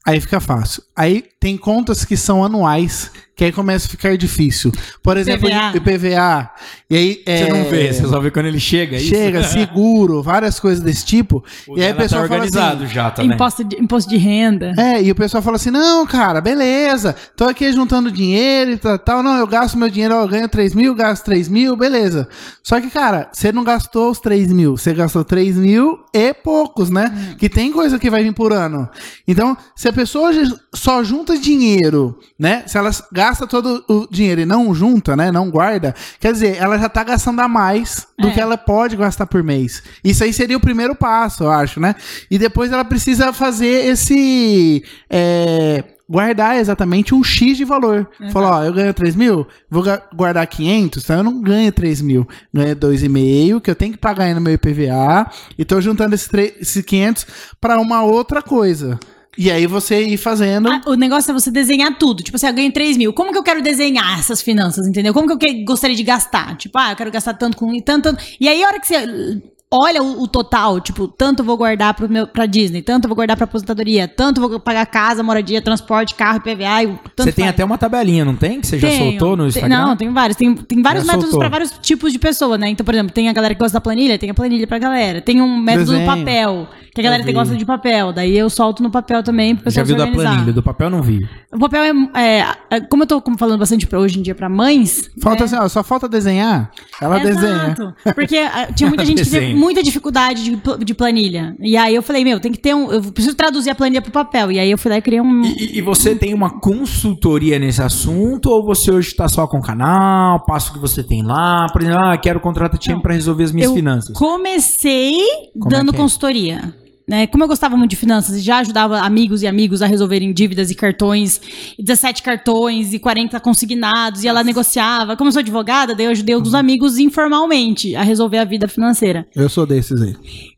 Aí fica fácil. Aí tem contas que são anuais, que aí começa a ficar difícil. Por exemplo, IPVA. IPVA. E aí é, Você não vê, você só vê quando ele chega. é isso? chega, seguro, várias coisas desse tipo. O e aí a dela pessoa tá fala organizado assim, já também. Imposto de, imposto de renda. É, e o pessoal fala assim: não, cara, beleza, tô aqui juntando dinheiro e tal, tal. Não, eu gasto meu dinheiro, eu ganho 3 mil, gasto 3 mil, beleza. Só que, cara, você não gastou os 3 mil, você gastou 3 mil e poucos, né? Que tem coisa que vai vir por ano. Então, se a pessoa só junta dinheiro, né? Se ela gasta todo o dinheiro e não junta, né? Não guarda, quer dizer, ela já tá gastando a mais do É. que ela pode gastar por mês. Isso aí seria o primeiro passo, eu acho, né? E depois ela precisa fazer esse. é, guardar exatamente um X de valor. Falar, ó, eu ganho 3 mil, vou guardar 500, então eu não ganho 3 mil. Ganho 2,5, que eu tenho que pagar aí no meu IPVA, e tô juntando esses, tre- esses 500 para uma outra coisa. E aí você ir fazendo. Ah, o negócio é você desenhar tudo. Tipo assim, eu ganho 3 mil. Como que eu quero desenhar essas finanças, entendeu? Como que eu que- gostaria de gastar? Tipo, ah, eu quero gastar tanto com tanto, tanto. E aí, a hora que você olha o, o total, tipo, tanto vou guardar pro meu, pra Disney, tanto vou guardar pra aposentadoria, tanto vou pagar casa, moradia, transporte, carro, tanto Você tem faz. até uma tabelinha, não tem? Que você já Tenho. soltou no Tem- Instagram? Não, tem vários. Tem, tem vários Já métodos para vários tipos de pessoa, né? Então, por exemplo, tem a galera que gosta da planilha, tem a planilha pra galera. Tem um método Desenho. do papel, que a galera que vi. gosta de papel. Daí eu solto no papel também pro Já pessoal viu se da planilha, do papel não vi. O papel é, é, é, Como eu tô como falando bastante pra, hoje em dia pra mães. Falta é, assim, ó, só falta desenhar. Ela desenha. Exato. Porque ah, tinha muita gente que Desenha. Muita dificuldade de, de planilha. E aí eu falei, meu, tem que ter um. Eu preciso traduzir a planilha pro papel. E aí eu fui lá e criei um. E, e você tem uma consultoria nesse assunto ou você hoje tá só com o canal, passa o que você tem lá, por exemplo, ah, quero contratar time para resolver as minhas eu finanças. comecei Como é dando que é? consultoria. Né? Como eu gostava muito de finanças e já ajudava amigos e amigos a resolverem dívidas e cartões, e 17 cartões e 40 consignados, e ela negociava. Como eu sou advogada, daí eu ajudei Uhum. amigos informalmente a resolver a vida financeira. Eu sou desses aí.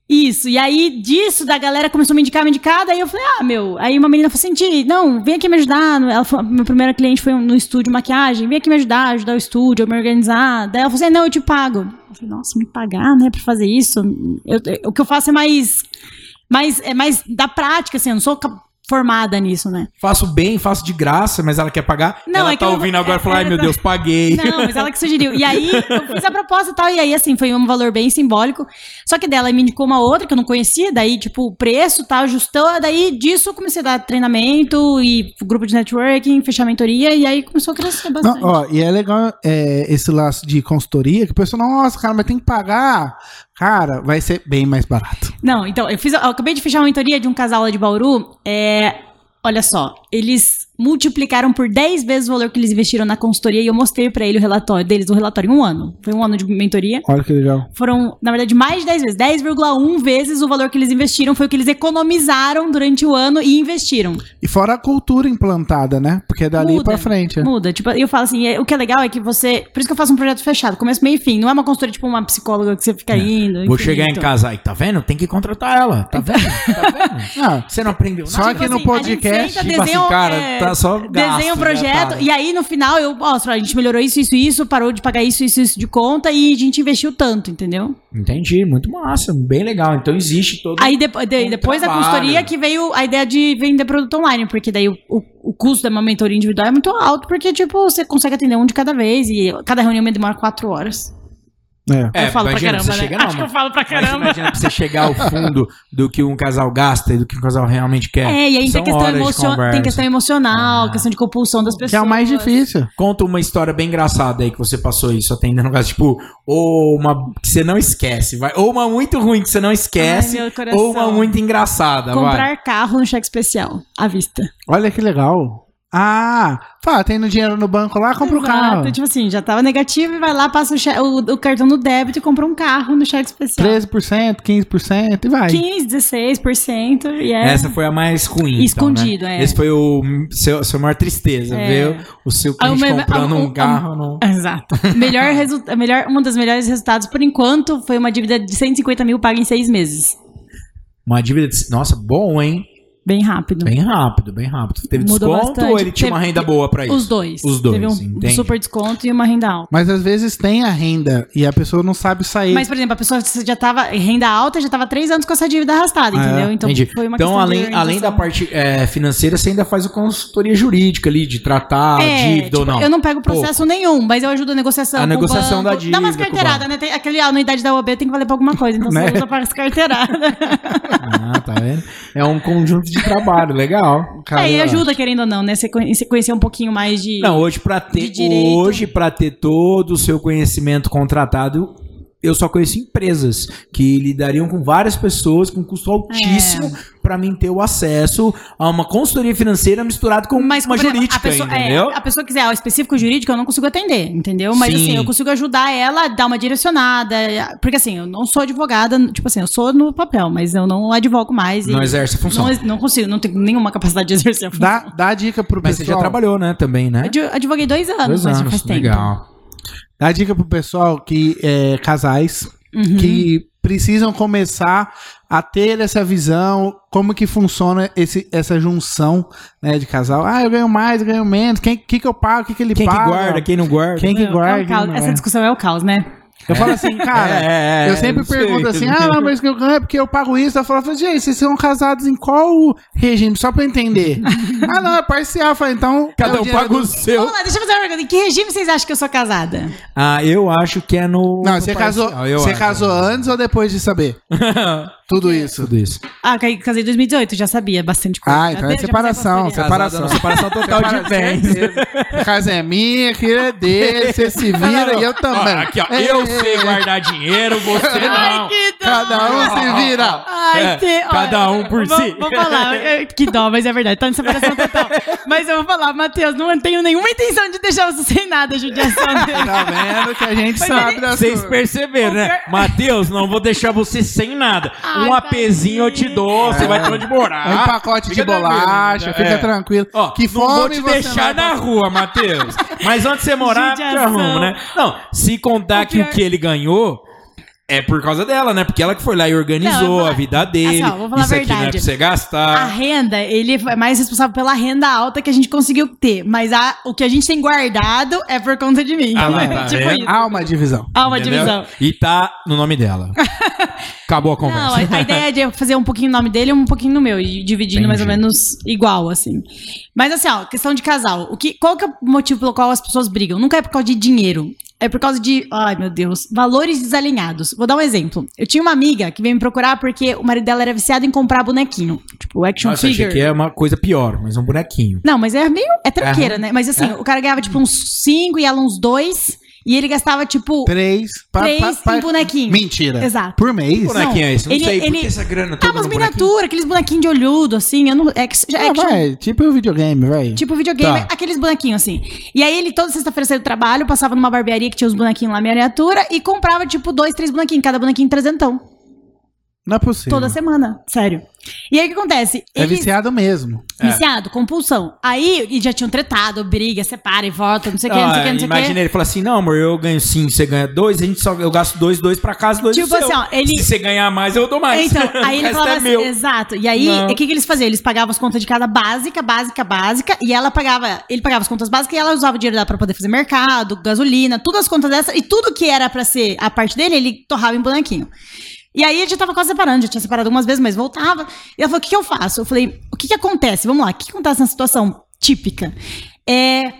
Isso, e aí disso, da galera começou a me indicar, me indicar, daí eu falei, ah, meu. Aí uma menina falou assim: "Ti, não, vem aqui me ajudar. Ela foi, meu primeiro cliente foi no estúdio maquiagem, vem aqui me ajudar, ajudar o estúdio, a me organizar. Daí ela falou assim: não, eu te pago. Eu falei, nossa, me pagar, né, pra fazer isso? Eu- eu- o que eu faço é mais. Mais é mais da prática, assim, eu não sou formada nisso, né? Faço bem, faço de graça, mas ela quer pagar. Não, ela é que tá eu- ouvindo agora e é- ai meu Deus, paguei. Não, mas ela que sugeriu. E aí, eu fiz a proposta e tal, e aí, assim, foi um valor bem simbólico. Só que dela me indicou uma outra que eu não conhecia, daí, tipo, o preço tal, ajustou, daí disso eu comecei a dar treinamento e grupo de networking, fechar mentoria, e aí começou a crescer bastante. Não, ó, e é legal é, esse laço de consultoria, que o pessoal, nossa, cara, mas tem que pagar. Cara, vai ser bem mais barato. Não, então, eu fiz. Eu acabei de fechar uma mentoria de um casal lá de Bauru. É. Olha só, eles multiplicaram por 10 vezes o valor que eles investiram na consultoria e eu mostrei pra ele o relatório deles, o relatório em um ano. Foi um ano de mentoria. Olha que legal. Foram, na verdade, mais de 10 vezes. 10,1 vezes o valor que eles investiram foi o que eles economizaram durante o ano e investiram. E fora a cultura implantada, né? Porque é dali Muda. pra frente. Muda. Tipo, eu falo assim, é- o que é legal é que você. Por isso que eu faço um projeto fechado, começo, meio e fim. Não é uma consultoria tipo uma psicóloga que você fica indo. Vou infinito. chegar em casa aí, tá vendo? Tem que contratar ela. Tá vendo? Tá vendo? Ah, Você não aprendeu Só nada? que no assim, a gente podcast, senta, tipo assim, cara, tá só gasto, Desenha um projeto e aí no final eu mostro, a gente melhorou isso, isso, isso, parou de pagar isso, isso, isso de conta e a gente investiu tanto, entendeu? Entendi, muito massa, bem legal. Então existe todo. Aí depo- de- Um depois da trabalho. consultoria que veio a ideia de vender produto online, porque daí o, o, o custo da uma mentoria individual é muito alto, porque tipo, você consegue atender um de cada vez e cada reunião demora quatro horas. É. eu falo pra caramba, você né? chega- não, Acho que eu mas- falo pra Mas caramba. imagina pra você chegar ao fundo do que um casal gasta e do que um casal realmente quer. É, e aí tem questão, emocion... tem questão emocional, Ah. questão de compulsão das pessoas. Que é o mais difícil. Conta uma história bem engraçada aí que você passou isso atendendo um caso, tipo, ou uma que você não esquece, vai. Ou uma muito ruim que você não esquece, Ai, ou uma muito engraçada, vai. Comprar carro no cheque especial, à vista. Olha que legal. Ah, fala, tem no dinheiro no banco lá, compra o Exato, carro. Tipo assim, já tava negativo e vai lá, passa o, o- o cartão no débito e compra um carro no cheque especial. 13%, 15% e vai. 15, 16% e é. Essa foi a mais ruim. Escondido, então, né? é. Esse foi o seu, sua maior tristeza, É. ver o seu cliente comprando um carro. no- Exato. melhor resulta melhor, um dos melhores resultados, por enquanto, foi uma dívida de 150 mil paga em seis meses. Uma dívida de. Nossa, bom, hein? Bem rápido. Bem rápido, bem rápido. Teve Mudou desconto bastante. ou ele tinha uma renda boa pra isso? Os dois. Os dois, Teve um entendi. super desconto e uma renda alta. Mas às vezes tem a renda e a pessoa não sabe sair. Mas, por exemplo, a pessoa já tava renda alta, já tava três anos com essa dívida arrastada, Ah, entendeu? Então Entendi. foi uma Então, questão de além, além da parte é, financeira, você ainda faz a consultoria jurídica ali, de tratar a É, dívida ou tipo, não? Eu não pego processo nenhum, mas eu ajudo a negociação. A com o negociação banco. da dívida Dá umas carteiradas, né? Tem, aquele a anuidade da OAB tem que valer pra alguma coisa, então Né? você usa para as carteiradas. Ah, tá vendo? É um conjunto de trabalho, legal. Cara, é, e ajuda, querendo ou não, né? Você conhe- você conhecer um pouquinho mais de. Não, hoje para ter hoje para ter todo o seu conhecimento contratado, eu só conheço empresas que lidariam com várias pessoas com custo altíssimo É. pra mim ter o acesso a uma consultoria financeira misturado com Mas, uma exemplo, jurídica, a pessoa, é, entendeu? a pessoa quiser o específico jurídico, eu não consigo atender, entendeu? Mas Sim. assim, eu consigo ajudar ela a dar uma direcionada. Porque assim, eu não sou advogada, tipo assim, eu sou no papel, mas eu não advogo mais. e Não exerce a função. Não, não consigo, não tenho nenhuma capacidade de exercer a função. Dá, dá dica pro Mas você pessoal. já trabalhou, né, também, né? Advo- Advoguei dois anos, Dois mas já anos, faz tempo. legal. Dá dica pro pessoal que é casais Uhum. que precisam começar a ter essa visão, como que funciona esse, essa junção né, de casal. Ah, eu ganho mais, eu ganho menos. Quem que, que eu pago? O que, que ele Quem que paga? guarda, quem não guarda? Quem que é o guarda? caos. quem não Essa é? discussão é o caos, né? Eu falo assim, cara, É, é, eu sempre não sei. pergunto assim, ah, não, mas que eu ganho é porque eu pago isso. Eu falo, gente, vocês são casados em qual regime? Só pra eu entender. ah, não, é parcial. Eu falo, então... Cada é um paga o do- seu. Vamos lá, deixa eu fazer uma pergunta. Em que regime vocês acham que eu sou casada? Ah, eu acho que é no. Não, no você parcial, casou, você acho. casou antes ou depois de saber? Tudo isso. Tudo isso. Ah, ca- casei em 2018, já sabia bastante coisa. Ah, então é separação, separação. Separação total de bens. Casa é minha, aquilo é dele, você se vira e eu também. Ó, aqui, ó, eu ei, sei ei. guardar dinheiro, você Ai, não. que dó! Cada um se vira. Ai, É, que- cada um por vou, si. Vou falar, é, que dó, mas é verdade, tá em separação total. Mas eu vou falar, Matheus, não tenho nenhuma intenção de deixar você sem nada, judiação dele. Tá vendo que a gente Mas sabe ele- das Vocês perceberam, né? Matheus, não vou deixar você sem nada. Ai, um APzinho eu te dou, você vai ter onde morar. Um pacote de bolacha, né? fica É. tranquilo. Ó, que não vou fome te deixar na rua, Matheus. Mas onde você morar, te arrumo, né? Não, se contar O que o que ele ganhou é por causa dela, né? Porque ela que foi lá e Não, organizou vou falar- a vida dele. Assim, ó, vou falar a Isso aqui não é verdade. pra você A gastar. renda, ele é mais responsável pela renda alta que a gente conseguiu ter. Mas a- o que a gente tem guardado é por conta de mim. Ah, lá, tá tipo isso. Há uma divisão. Há uma entendeu? divisão. E tá no nome dela. Acabou a Não, conversa. a, a ideia é de fazer um pouquinho no nome dele e um pouquinho no meu, e dividindo mais ou Entendi. menos igual, assim. Mas assim, ó, questão de casal. O que, qual que é o motivo pelo qual as pessoas brigam? Nunca é por causa de dinheiro. É por causa de, ai meu Deus, valores desalinhados. Vou dar um exemplo. Eu tinha uma amiga que veio me procurar porque o marido dela era viciado em comprar bonequinho. Tipo, action Nossa, achei figure. que é uma coisa pior, mas um bonequinho. Não, mas é meio. É tranqueira, Aham. né? Mas assim, É. o cara ganhava tipo uns 5 e ela uns 2. E ele gastava, tipo, Três. pa- três pa- pa- em bonequinho. Mentira. Exato. Por mês? Que bonequinho é esse? Não ele- sei, por ele- que essa grana Ah, toda umas no bonequinho? miniaturas, aqueles bonequinhos de olhudo, assim. Eu não, é que, é Ah, vai, tipo o videogame, vai. Tipo videogame, Tá. aqueles bonequinhos assim. E aí ele toda sexta-feira saía do trabalho, passava numa barbearia que tinha os bonequinhos lá, miniatura, e comprava tipo dois, três bonequinhos, cada bonequinho trezentão. Não é possível. Toda semana, sério. E aí o que acontece? É Eles- viciado mesmo. Viciado, compulsão. Aí, e já tinham tretado, briga, separa e volta, não sei o que, não sei o que, não sei o imagina que. ele falar assim: não, amor, eu ganho cinco, você ganha dois, a gente só, eu gasto dois, dois pra casa, dois Tipo do seu. assim, ó, ele- Se você ganhar mais, eu dou mais. Então, aí ele falava é assim, meu. exato. E aí, o que, que eles faziam? Eles pagavam as contas de cada básica, básica, básica, e ela pagava, ele pagava as contas básicas e ela usava o dinheiro dela pra poder fazer mercado, gasolina, todas as contas dessa, e tudo que era pra ser a parte dele, ele torrava em bonequinho. E aí a gente tava quase separando, já tinha separado algumas vezes, mas voltava. E ela falou: o que, que eu faço? Eu falei, o que, que acontece? Vamos lá, o que, que acontece na situação típica? É.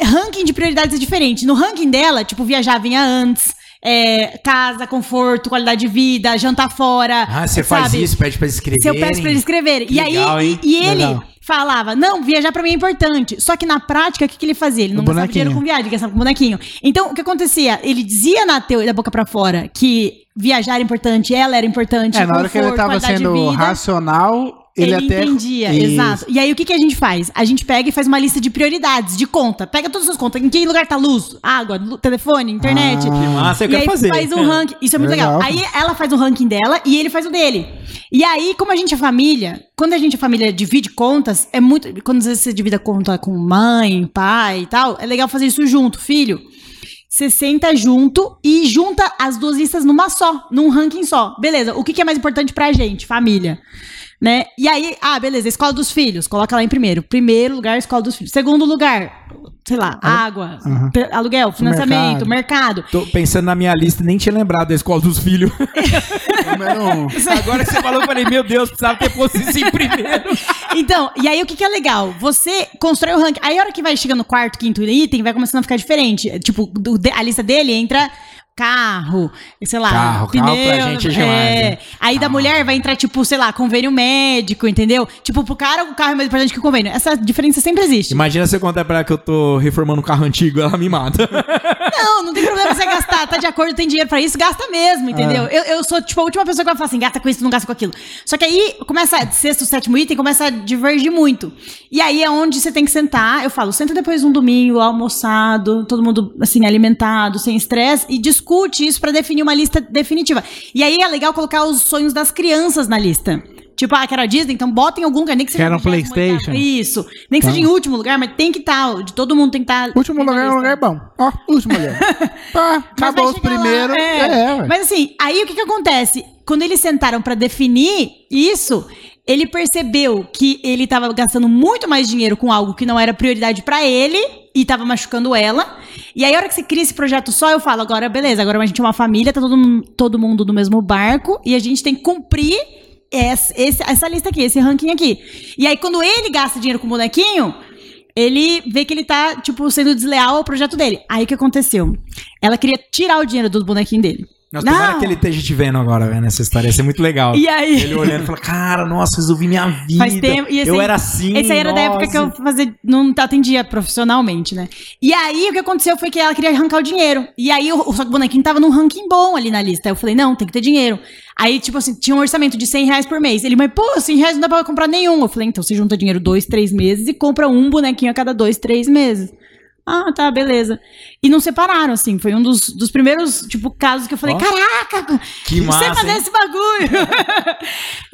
Ranking de prioridades é diferente. No ranking dela, tipo, viajar vinha antes. é, casa, conforto, qualidade de vida, jantar fora. Ah, você faz isso, pede pra escrever. Se eu peço pra ele escrever. Que E legal, aí, hein? e, e ele Legal. Falava, não, viajar pra mim é importante. Só que na prática, o que, que ele fazia? Ele não gastava dinheiro com viagem, gastava com bonequinho. Então, o que acontecia? Ele dizia na teo, da boca pra fora que viajar era importante, ela era importante. É, na hora que ele conforto, tava sendo racional, ele, Ele, até. entendia, Isso. exato. E aí o que, que a gente faz? A gente pega e faz uma lista de prioridades, de conta. Pega todas as contas. Em que lugar tá luz, água, telefone, internet. Ah. Que massa, eu e quero aí fazer. faz um ranking. Isso é muito legal. Legal. Aí ela faz o ranking dela e ele faz o dele. E aí, como a gente é família, quando a gente é família divide contas, é muito. Quando às vezes você divide a conta com mãe, pai e tal, é legal fazer isso junto, filho. Você senta junto e junta as duas listas numa só, num ranking só. Beleza, o que, que é mais importante pra gente? Família. Né? E aí, ah, beleza, escola dos filhos, coloca lá em primeiro. Primeiro lugar, escola dos filhos. Segundo lugar, sei lá, água, aluguel, financiamento, mercado. Tô pensando na minha lista, nem tinha lembrado da escola dos filhos. Um. Agora que você falou, eu falei, meu Deus, precisava ter posto isso em primeiro. Então, e aí o que, que é legal? Você constrói o ranking. Aí a hora que vai chegando no quarto, quinto item, vai começando a ficar diferente. Tipo, a lista dele entra carro, sei lá, Carro, carro pra gente é demais, né? Aí da mulher vai entrar, tipo, sei lá, convênio médico, entendeu? Tipo, pro cara, o carro é mais importante que o convênio. Essa diferença sempre existe. Imagina você contar pra ela que eu tô reformando um carro antigo, ela me mata. Não, não tem problema você gastar. Tá de acordo, tem dinheiro pra isso, gasta mesmo, entendeu? Ah. Eu, eu sou, tipo, a última pessoa que vai falar assim, gasta com isso, não gasta com aquilo. Só que aí, começa, sexto, sétimo item, começa a divergir muito. E aí é onde você tem que sentar. Eu falo, senta depois de um domingo, almoçado, todo mundo, assim, alimentado, sem estresse, e discute isso pra definir uma lista definitiva. E aí é legal colocar os sonhos das crianças na lista. Tipo, ah, quero a Disney, então bota em algum lugar, nem que seja Quero um 28º. PlayStation. Isso. Nem que Tá. seja em último lugar, mas tem que estar, de todo mundo tem que estar. Último lugar é um lugar bom. Ó, último lugar. Pá, acabou os primeiros. é. É, ué. Mas assim, aí o que que acontece? Quando eles sentaram pra definir isso, ele percebeu que ele tava gastando muito mais dinheiro com algo que não era prioridade pra ele e tava machucando ela. E aí a hora que você cria esse projeto só, eu falo, agora beleza, agora a gente é uma família, tá todo, mundo- todo mundo no mesmo barco e a gente tem que cumprir essa, essa lista aqui, esse ranking aqui. E aí quando ele gasta dinheiro com o bonequinho, ele vê que ele tá, tipo, sendo desleal ao projeto dele. Aí o que aconteceu? Ela queria tirar o dinheiro do bonequinho dele. Nossa, tomara que ele esteja te vendo agora, vendo essa história. Ia ser muito legal. E aí? Ele olhando e falando, cara, nossa, resolvi minha vida. Faz tempo. E esse eu era assim. Esse aí era da época que eu nossa. fazia, não atendia profissionalmente, né? E aí o que aconteceu foi que ela queria arrancar o dinheiro. E aí só que o bonequinho tava num ranking bom ali na lista. Aí eu falei, não, tem que ter dinheiro. Aí, tipo assim, tinha um orçamento de 100 reais por mês. Ele, mas pô, 100 reais não dá pra comprar nenhum. Eu falei, então você junta dinheiro dois, três meses e compra um bonequinho a cada dois, três meses. Ah, tá, beleza. E não separaram, assim. Foi um dos, dos primeiros, tipo, casos que eu falei, caraca, Que você massa, fazer hein? esse bagulho.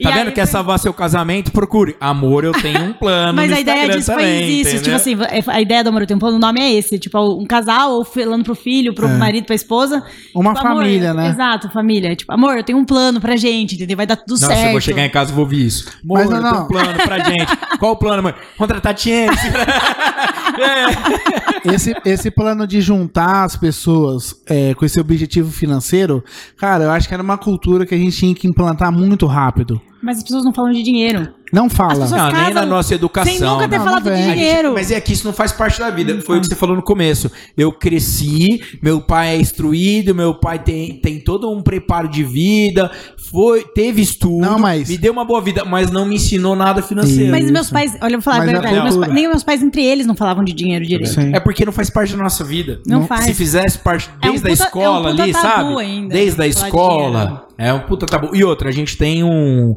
Tá vendo? Quer foi- salvar seu casamento? Procure. Amor, eu tenho um plano. Mas a ideia disso também, foi isso. entendeu? Tipo assim, a ideia do Amor Eu Tenho um Plano, o nome é esse. Tipo, um casal ou falando pro filho, pro marido, pra esposa. Uma Tipo, amor, família, né? Exato, família. Tipo, amor, eu tenho um plano pra gente, entendeu? Vai dar tudo Nossa, certo. eu vou chegar em casa e vou ouvir isso. Amor, Mas não, eu tenho não. um plano pra gente. Qual o plano, mãe? Contratar Tiene. Esse, esse plano de juntar as pessoas é, com esse objetivo financeiro, cara, eu acho que era uma cultura que a gente tinha que implantar muito rápido. Mas as pessoas não falam de dinheiro. Não fala. Não, nem na nossa educação. Sem nunca ter Não, falado não de. A gente- dinheiro. mas é que isso não faz parte da vida. Foi o que você falou no começo. Eu cresci, meu pai é instruído, meu pai tem, tem todo um preparo de vida, foi, teve estudo, Não, mas- me deu uma boa vida, mas não me ensinou nada financeiro. Mas Isso. meus pais, olha, eu vou falar Mas a verdade, meus pa- nem meus pais entre eles não falavam de dinheiro direito. Sim. É porque não faz parte da nossa vida. Não Não- faz. Se fizesse parte É um desde a puta- escola é um puta ali, sabe? ainda, desde a de escola. É um puta tabu. E outra, a gente tem um.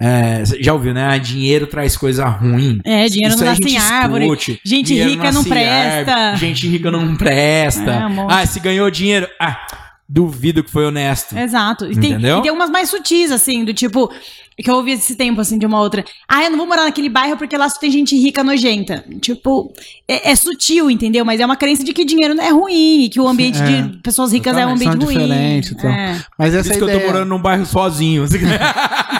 é, já ouviu, né? Dinheiro traz coisa ruim. É, dinheiro Isso não nasce em árvore. Gente rica não presta. árvore, Gente rica não presta. É, ah, se ganhou dinheiro. Ah, duvido que foi honesto. Exato. E tem, Entendeu? e tem umas mais sutis, assim, do tipo. Que eu ouvi esse tempo, assim, de uma outra. Ah, eu não vou morar naquele bairro porque lá só tem gente rica nojenta. Tipo, é, é sutil, entendeu? Mas é uma crença de que dinheiro não é ruim, e que o ambiente É. de pessoas ricas é um ambiente ruim. então. É. Mas Por essa isso que eu ideia, tô morando num bairro sozinho.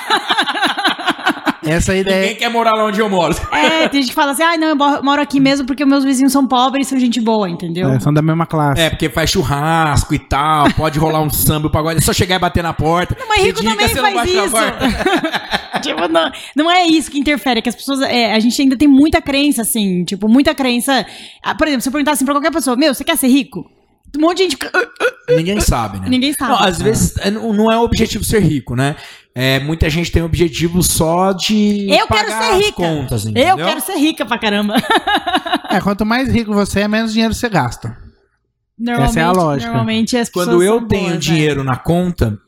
essa Ninguém ideia, quer morar lá onde eu moro. É, tem gente que fala assim, ah, não, eu mo- moro aqui mesmo porque meus vizinhos são pobres e são gente boa, entendeu? é, são da mesma classe. É, porque faz churrasco e tal, pode rolar um samba, o pagode, é só chegar e bater na porta. Mas rico Se dica, também não faz isso. tipo, não, não é isso que interfere, é que as pessoas. é, a gente ainda tem muita crença, assim, tipo, muita crença. Ah, por exemplo, se eu perguntar assim pra qualquer pessoa, meu, você quer ser rico? Um monte de gente. Ninguém sabe, né? Ninguém sabe. Não, às vezes é, não não é o objetivo ser rico, né? É, muita gente tem o objetivo só de Eu quero pagar ser as rica. contas, eu quero ser rica pra caramba. É, quanto mais rico você é, menos dinheiro você gasta. Normalmente, Essa é a lógica. Normalmente as pessoas. Quando eu são tenho boas, né? dinheiro na conta,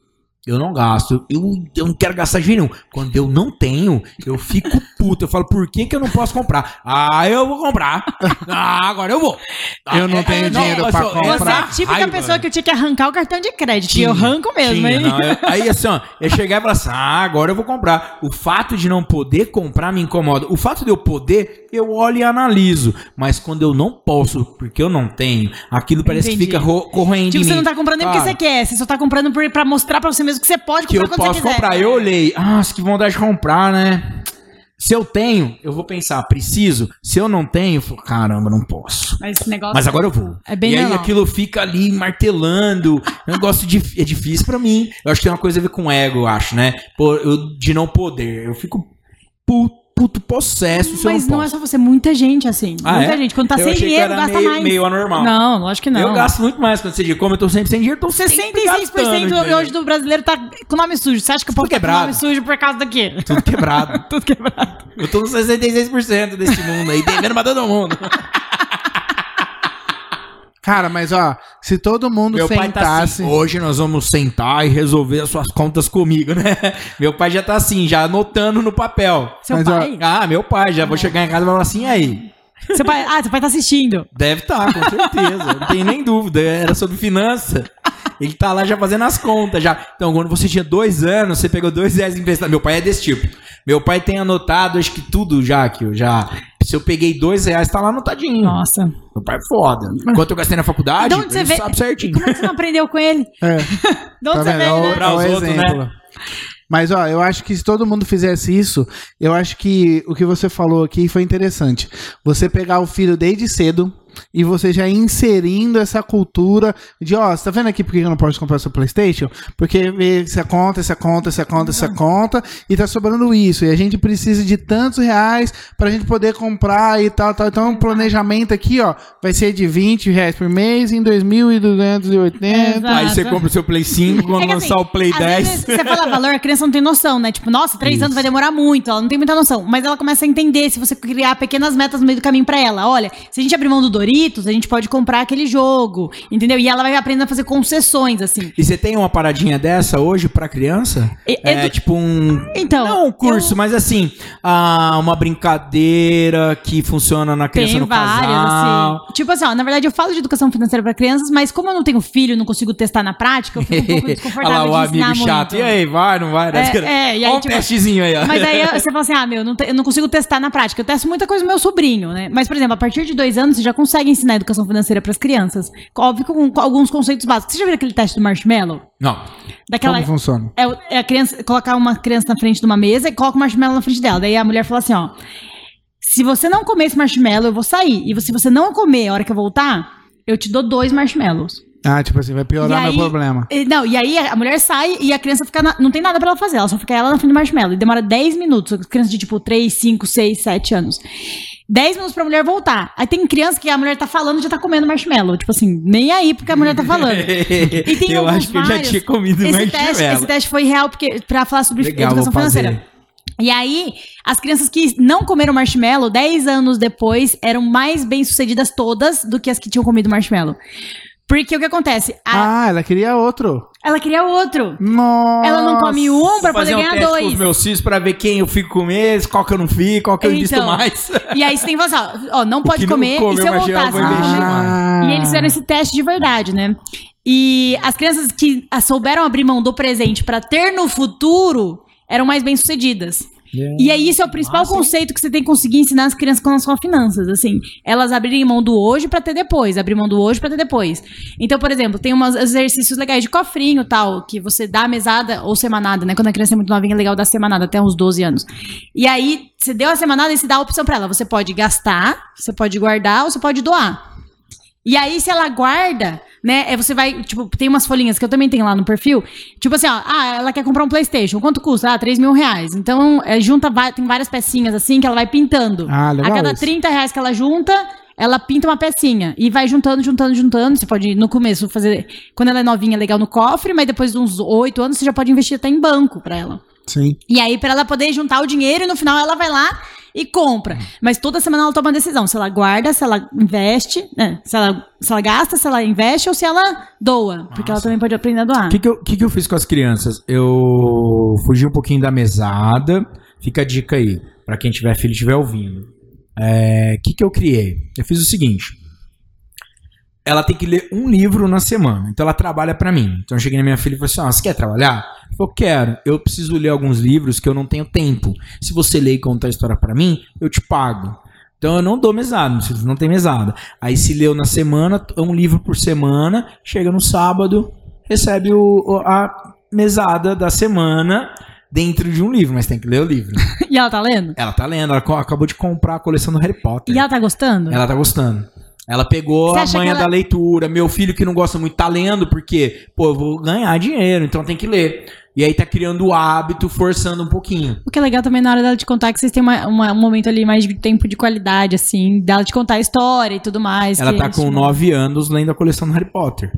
eu não gasto. Eu, eu não quero gastar dinheiro nenhum. Quando eu não tenho, eu fico puto. Eu falo, por que, que eu não posso comprar? Ah, eu vou comprar. Ah, agora eu vou. Ah, Eu não tenho dinheiro eu pra sou- comprar. Você é a típica pessoa que eu tinha que arrancar o cartão de crédito. E eu Tinha, arranco mesmo, tinha, hein? não, eu- aí assim, ó, eu chegar e falar assim: ah, agora eu vou comprar. O fato de não poder comprar me incomoda. O fato de eu poder, eu olho e analiso. Mas quando eu não posso, porque eu não tenho, aquilo parece Entendi. que fica ro- corroendo Tipo, em você mim. não tá comprando nem porque você quer, você só tá comprando pra mostrar pra você mesmo que você pode que comprar eu quando posso comprar. Eu olhei, ah, que vontade de comprar, né? Se eu tenho, eu vou pensar, preciso. Se eu não tenho, eu falo, caramba, não posso. Mas esse negócio. Mas agora eu vou. É bem e aí aquilo fica ali martelando. É um negócio dif- é difícil pra mim. Eu acho que tem uma coisa a ver com ego, eu acho, né? Pô, eu- de não poder. Eu fico puto, puto possesso se eu Mas não não é posso. só você, muita gente assim. Ah, muita é? gente. Quando tá Eu sem achei que dinheiro, era gasta meio- mais. meio anormal. Não, lógico que não. Eu gasto muito mais quando você diz, como eu tô sempre sem dinheiro, tô sempre 66% gastando, hoje do brasileiro tá com nome sujo. Você acha que eu posso estar com quebrado. nome sujo por causa do quê? Tudo quebrado. Tudo quebrado. Eu tô nos 66% desse mundo aí, devendo pra todo mundo. Cara, mas ó, se todo mundo Meu pai tá sentasse. assim, hoje nós vamos sentar e resolver as suas contas comigo, né? Meu pai já tá assim, já anotando no papel. Seu Mas, ó, pai? Ah, meu pai, já vou chegar em casa e falar assim, e aí? Seu pai? Ah, seu pai tá assistindo. Deve estar, com certeza. não tem nem dúvida. Era sobre finança. Ele tá lá já fazendo as contas já. Então, quando você tinha dois anos, você pegou dois reais emprestado. Meu pai é desse tipo. Meu pai tem anotado, acho que tudo já que eu já. Se eu peguei dois reais, tá lá anotadinho. Nossa. Meu pai é foda. Quanto eu gastei na faculdade, ele vê? sabe certinho. Como é que você não aprendeu com ele? É, De onde tá você Ó, né? Pra os outros, né? Mas, ó, eu acho que se todo mundo fizesse isso, eu acho que o que você falou aqui foi interessante. Você pegar o filho desde cedo e você já inserindo essa cultura de, ó, você tá vendo aqui por que eu não posso comprar seu Playstation? Porque vê essa conta, essa conta, essa conta, essa conta, e tá sobrando isso. E a gente precisa de tantos reais pra gente poder comprar e tal, tal. Então, o planejamento aqui, ó, vai ser de 20 reais por mês em 2.280. Exato. Aí você compra o seu Play 5, quando É que, lançar assim, o Play às 10. vezes Você fala valor, a criança não tem noção, né? Tipo, nossa, três anos vai demorar muito, ela não tem muita noção. Mas ela começa a entender se você criar pequenas metas no meio do caminho pra ela. Olha, se a gente abrir mão do Doritos, a gente pode comprar aquele jogo, entendeu? E ela vai aprendendo a fazer concessões, assim. E você tem uma paradinha dessa hoje pra criança? E- É, edu- tipo um. Então, Não um curso, eu- mas assim, ah, uma brincadeira que funciona na criança Tem no várias, casal. assim. Tipo assim, ó, na verdade eu falo de educação financeira pra crianças, mas como eu não tenho filho, não consigo testar na prática, eu fico um pouco Olha desconfortável lá o amigo chato. muito. E aí, vai, não vai? É, é, e aí, Olha um tipo, testezinho aí, ó. Mas aí você fala assim, ah, meu, não te- eu não consigo testar na prática. Eu testo muita coisa no meu sobrinho, né? Mas, por exemplo, a partir de dois anos, você já consegue ensinar educação financeira pras crianças. Óbvio com, com alguns conceitos básicos. Você já viu aquele teste do marshmallow? Não. Daquela... Como funciona? É, é a criança, colocar uma criança na frente de uma mesa e coloca o marshmallow na frente dela. Daí a mulher fala assim, ó... Se você não comer esse marshmallow, eu vou sair. E se você não comer a hora que eu voltar, eu te dou dois marshmallows. Ah, tipo assim, vai piorar E meu aí- problema. Não, e aí a mulher sai e a criança fica. na- não tem nada pra ela fazer, ela só fica ela na frente do marshmallow. E demora 10 minutos. Criança de tipo 3, 5, 6, 7 anos. 10 minutos pra mulher voltar. Aí tem criança que a mulher tá falando e já tá comendo marshmallow. Tipo assim, nem aí porque a mulher tá falando. E tem eu acho que eu já tinha comido esse marshmallow. teste, esse teste foi real porque pra falar sobre Legal, educação financeira. E aí, as crianças que não comeram marshmallow, 10 anos depois, eram mais bem-sucedidas todas do que as que tinham comido marshmallow. Porque o que acontece? A- Ah, ela queria outro. ela queria outro. Nossa. Ela não come um pra poder um ganhar teste com dois. os meus filhos pra ver quem eu fico com eles, qual que eu não fico, qual que eu invisto Então, mais. E aí você tem que falar assim, ó, ó, não pode que não comer, come e se eu voltar, eu vou mais. E eles fizeram esse teste de verdade, né? E as crianças que ah, souberam abrir mão do presente pra ter no futuro eram mais bem-sucedidas. E aí, isso é o principal conceito que você tem que conseguir ensinar as crianças com as suas finanças, assim. Elas abrirem mão do hoje pra ter depois, abrir mão do hoje pra ter depois. Então, por exemplo, tem uns exercícios legais de cofrinho tal, que você dá mesada ou semanada, né? Quando a criança é muito novinha, é legal dar semanada, até uns 12 anos. E aí, você deu a semanada e você dá a opção pra ela. Você pode gastar, você pode guardar ou você pode doar. E aí, se ela guarda, né? é Você vai, tipo, tem umas folhinhas que eu também tenho lá no perfil. Tipo assim, ó, ah, ela quer comprar um PlayStation. Quanto custa? Ah, 3 mil reais. Então, é, junta, tem várias pecinhas assim que ela vai pintando. Ah, legal A cada isso. 30 reais que ela junta, ela pinta uma pecinha. E vai juntando, juntando, juntando. Você pode, no começo, fazer. Quando ela é novinha, legal no cofre, mas depois de uns 8 anos, você já pode investir até em banco pra ela. Sim. E aí, pra ela poder juntar o dinheiro e no final ela vai lá e compra. Mas toda semana ela toma uma decisão: se ela guarda, se ela investe, né? se, ela, se ela gasta, se ela investe ou se ela doa. Porque ela também pode aprender a doar. O que, que, eu, que, que eu fiz com as crianças? Eu fugi um pouquinho da mesada. Fica a dica aí, pra quem tiver filho e estiver ouvindo. O que, que eu criei? Eu fiz o seguinte. Ela tem que ler um livro na semana. Então ela trabalha pra mim. Então eu cheguei na minha filha e falei assim: ah, você quer trabalhar? Ela falou, quero. Eu preciso ler alguns livros que eu não tenho tempo. Se você ler e contar a história pra mim, eu te pago. Então eu não dou mesada, meus filhos não tem mesada. Aí se leu na semana, um livro por semana, chega no sábado, recebe o, a mesada da semana dentro de um livro, mas tem que ler o livro. E ela tá lendo? ela tá lendo, ela acabou de comprar a coleção do Harry Potter. E ela tá gostando? Ela tá gostando. Ela pegou a manha ela- da leitura. Meu filho que não gosta muito tá lendo, porque, pô, eu vou ganhar dinheiro, então tem que ler. E aí tá criando o hábito, forçando um pouquinho. O que é legal também na hora dela te contar é que vocês têm uma- uma- um momento ali mais de tempo de qualidade, assim, dela te contar a história e tudo mais. Ela tá eles com te- 9 anos lendo a coleção do Harry Potter.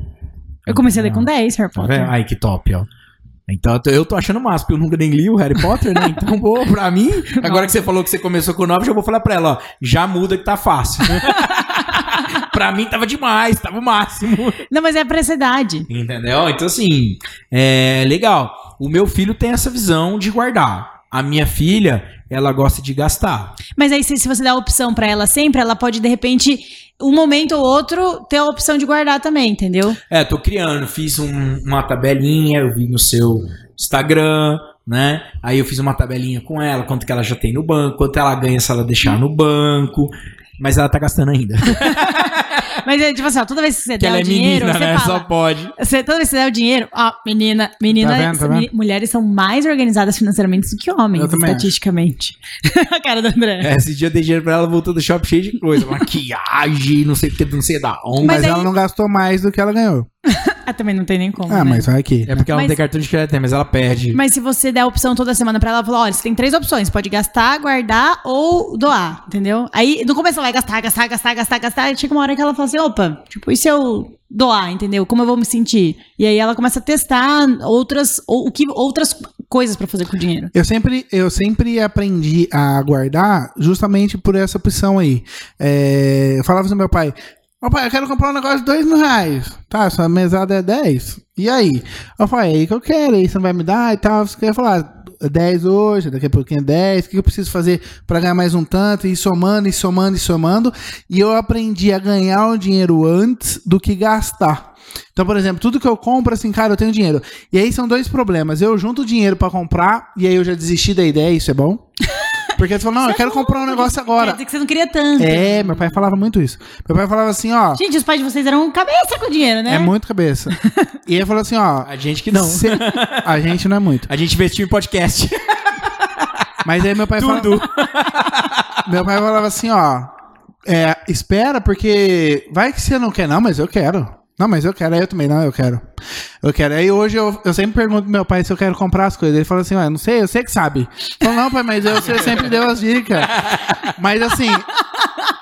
Eu comecei a ler com 10, Harry Tá Potter. Ai, que top, ó. Então eu tô- eu tô achando massa, porque eu nunca nem li o Harry Potter, né? Então, pô, pra mim, agora que você falou que você começou com 9, já vou falar pra ela, ó, já muda que tá fácil. pra mim tava demais, tava o máximo. Não, mas é pra essa idade. Entendeu? Então, assim, é legal. O meu filho tem essa visão de guardar. A minha filha, ela gosta de gastar. Mas aí, se, se você dá a opção pra ela sempre, ela pode, de repente, um momento ou outro, ter a opção de guardar também, entendeu? É, tô criando, fiz um- uma tabelinha, eu vi no seu Instagram, né? Aí eu fiz uma tabelinha com ela, quanto que ela já tem no banco, quanto ela ganha se ela deixar no banco. Mas ela tá gastando ainda. Mas, é, tipo assim, ó, toda vez que você que der ela o é dinheiro, menina, você né? fala... Só pode. Você, toda vez que você der o dinheiro, ó, menina, menina, Tá vendo, tá vendo? mulheres são mais organizadas financeiramente do que homens, Eu também acho. estatisticamente. a cara do André. É, esse dia eu dei dinheiro pra ela, voltou do shopping cheio de coisa. Maquiagem, não sei o que, não sei da onde. Mas, Mas aí- ela não gastou mais do que ela ganhou. Ah, também não tem nem como. Ah, né? mas vai aqui. É porque ela Mas- não tem cartão de crédito, mas ela perde. Mas se você der a opção toda semana pra ela, ela fala, olha, você tem três opções, pode gastar, guardar ou doar, entendeu? Aí, no começo ela vai gastar, gastar, gastar, gastar, gastar, e chega uma hora que ela fala assim, opa, tipo, e se eu doar, entendeu? Como eu vou me sentir? E aí ela começa a testar outras, ou, o que, outras coisas pra fazer com o dinheiro. Eu sempre, eu sempre aprendi a guardar justamente por essa opção aí. É, eu falava pro meu pai, ô pai, eu quero comprar um negócio de dois mil reais. Tá, sua mesada é 10. E aí? Eu falei, é aí que eu quero, aí você vai me dar e tal. Você quer falar, 10 hoje, daqui a pouquinho é 10, o que eu preciso fazer para ganhar mais um tanto, e somando, e somando, e somando. E eu aprendi a ganhar o dinheiro antes do que gastar. Então, por exemplo, tudo que eu compro, assim, cara, eu tenho dinheiro. E aí são dois problemas. Eu junto dinheiro pra comprar, e aí eu já desisti da ideia, isso é bom. Porque você fala, não, eu quero comprar um negócio Quer agora. dizer que você não queria tanto. É, meu pai falava muito isso. Meu pai falava assim, ó, Gente, os pais de vocês eram cabeça com dinheiro, né? é muito cabeça. E ele falou assim, ó, A gente que não. cê- a gente não é muito. A gente investiu em podcast. Mas aí meu pai falava, Tudo. meu pai falava assim, ó, é, espera porque vai que você não quer não, mas eu quero. Não, mas eu quero, aí eu também, não, eu quero. Eu quero. Aí hoje eu, eu sempre pergunto pro meu pai se eu quero comprar as coisas. Ele fala assim, ué, não sei, eu sei que sabe. Eu falo, não, pai, mas eu, você sempre deu as dicas. Mas assim,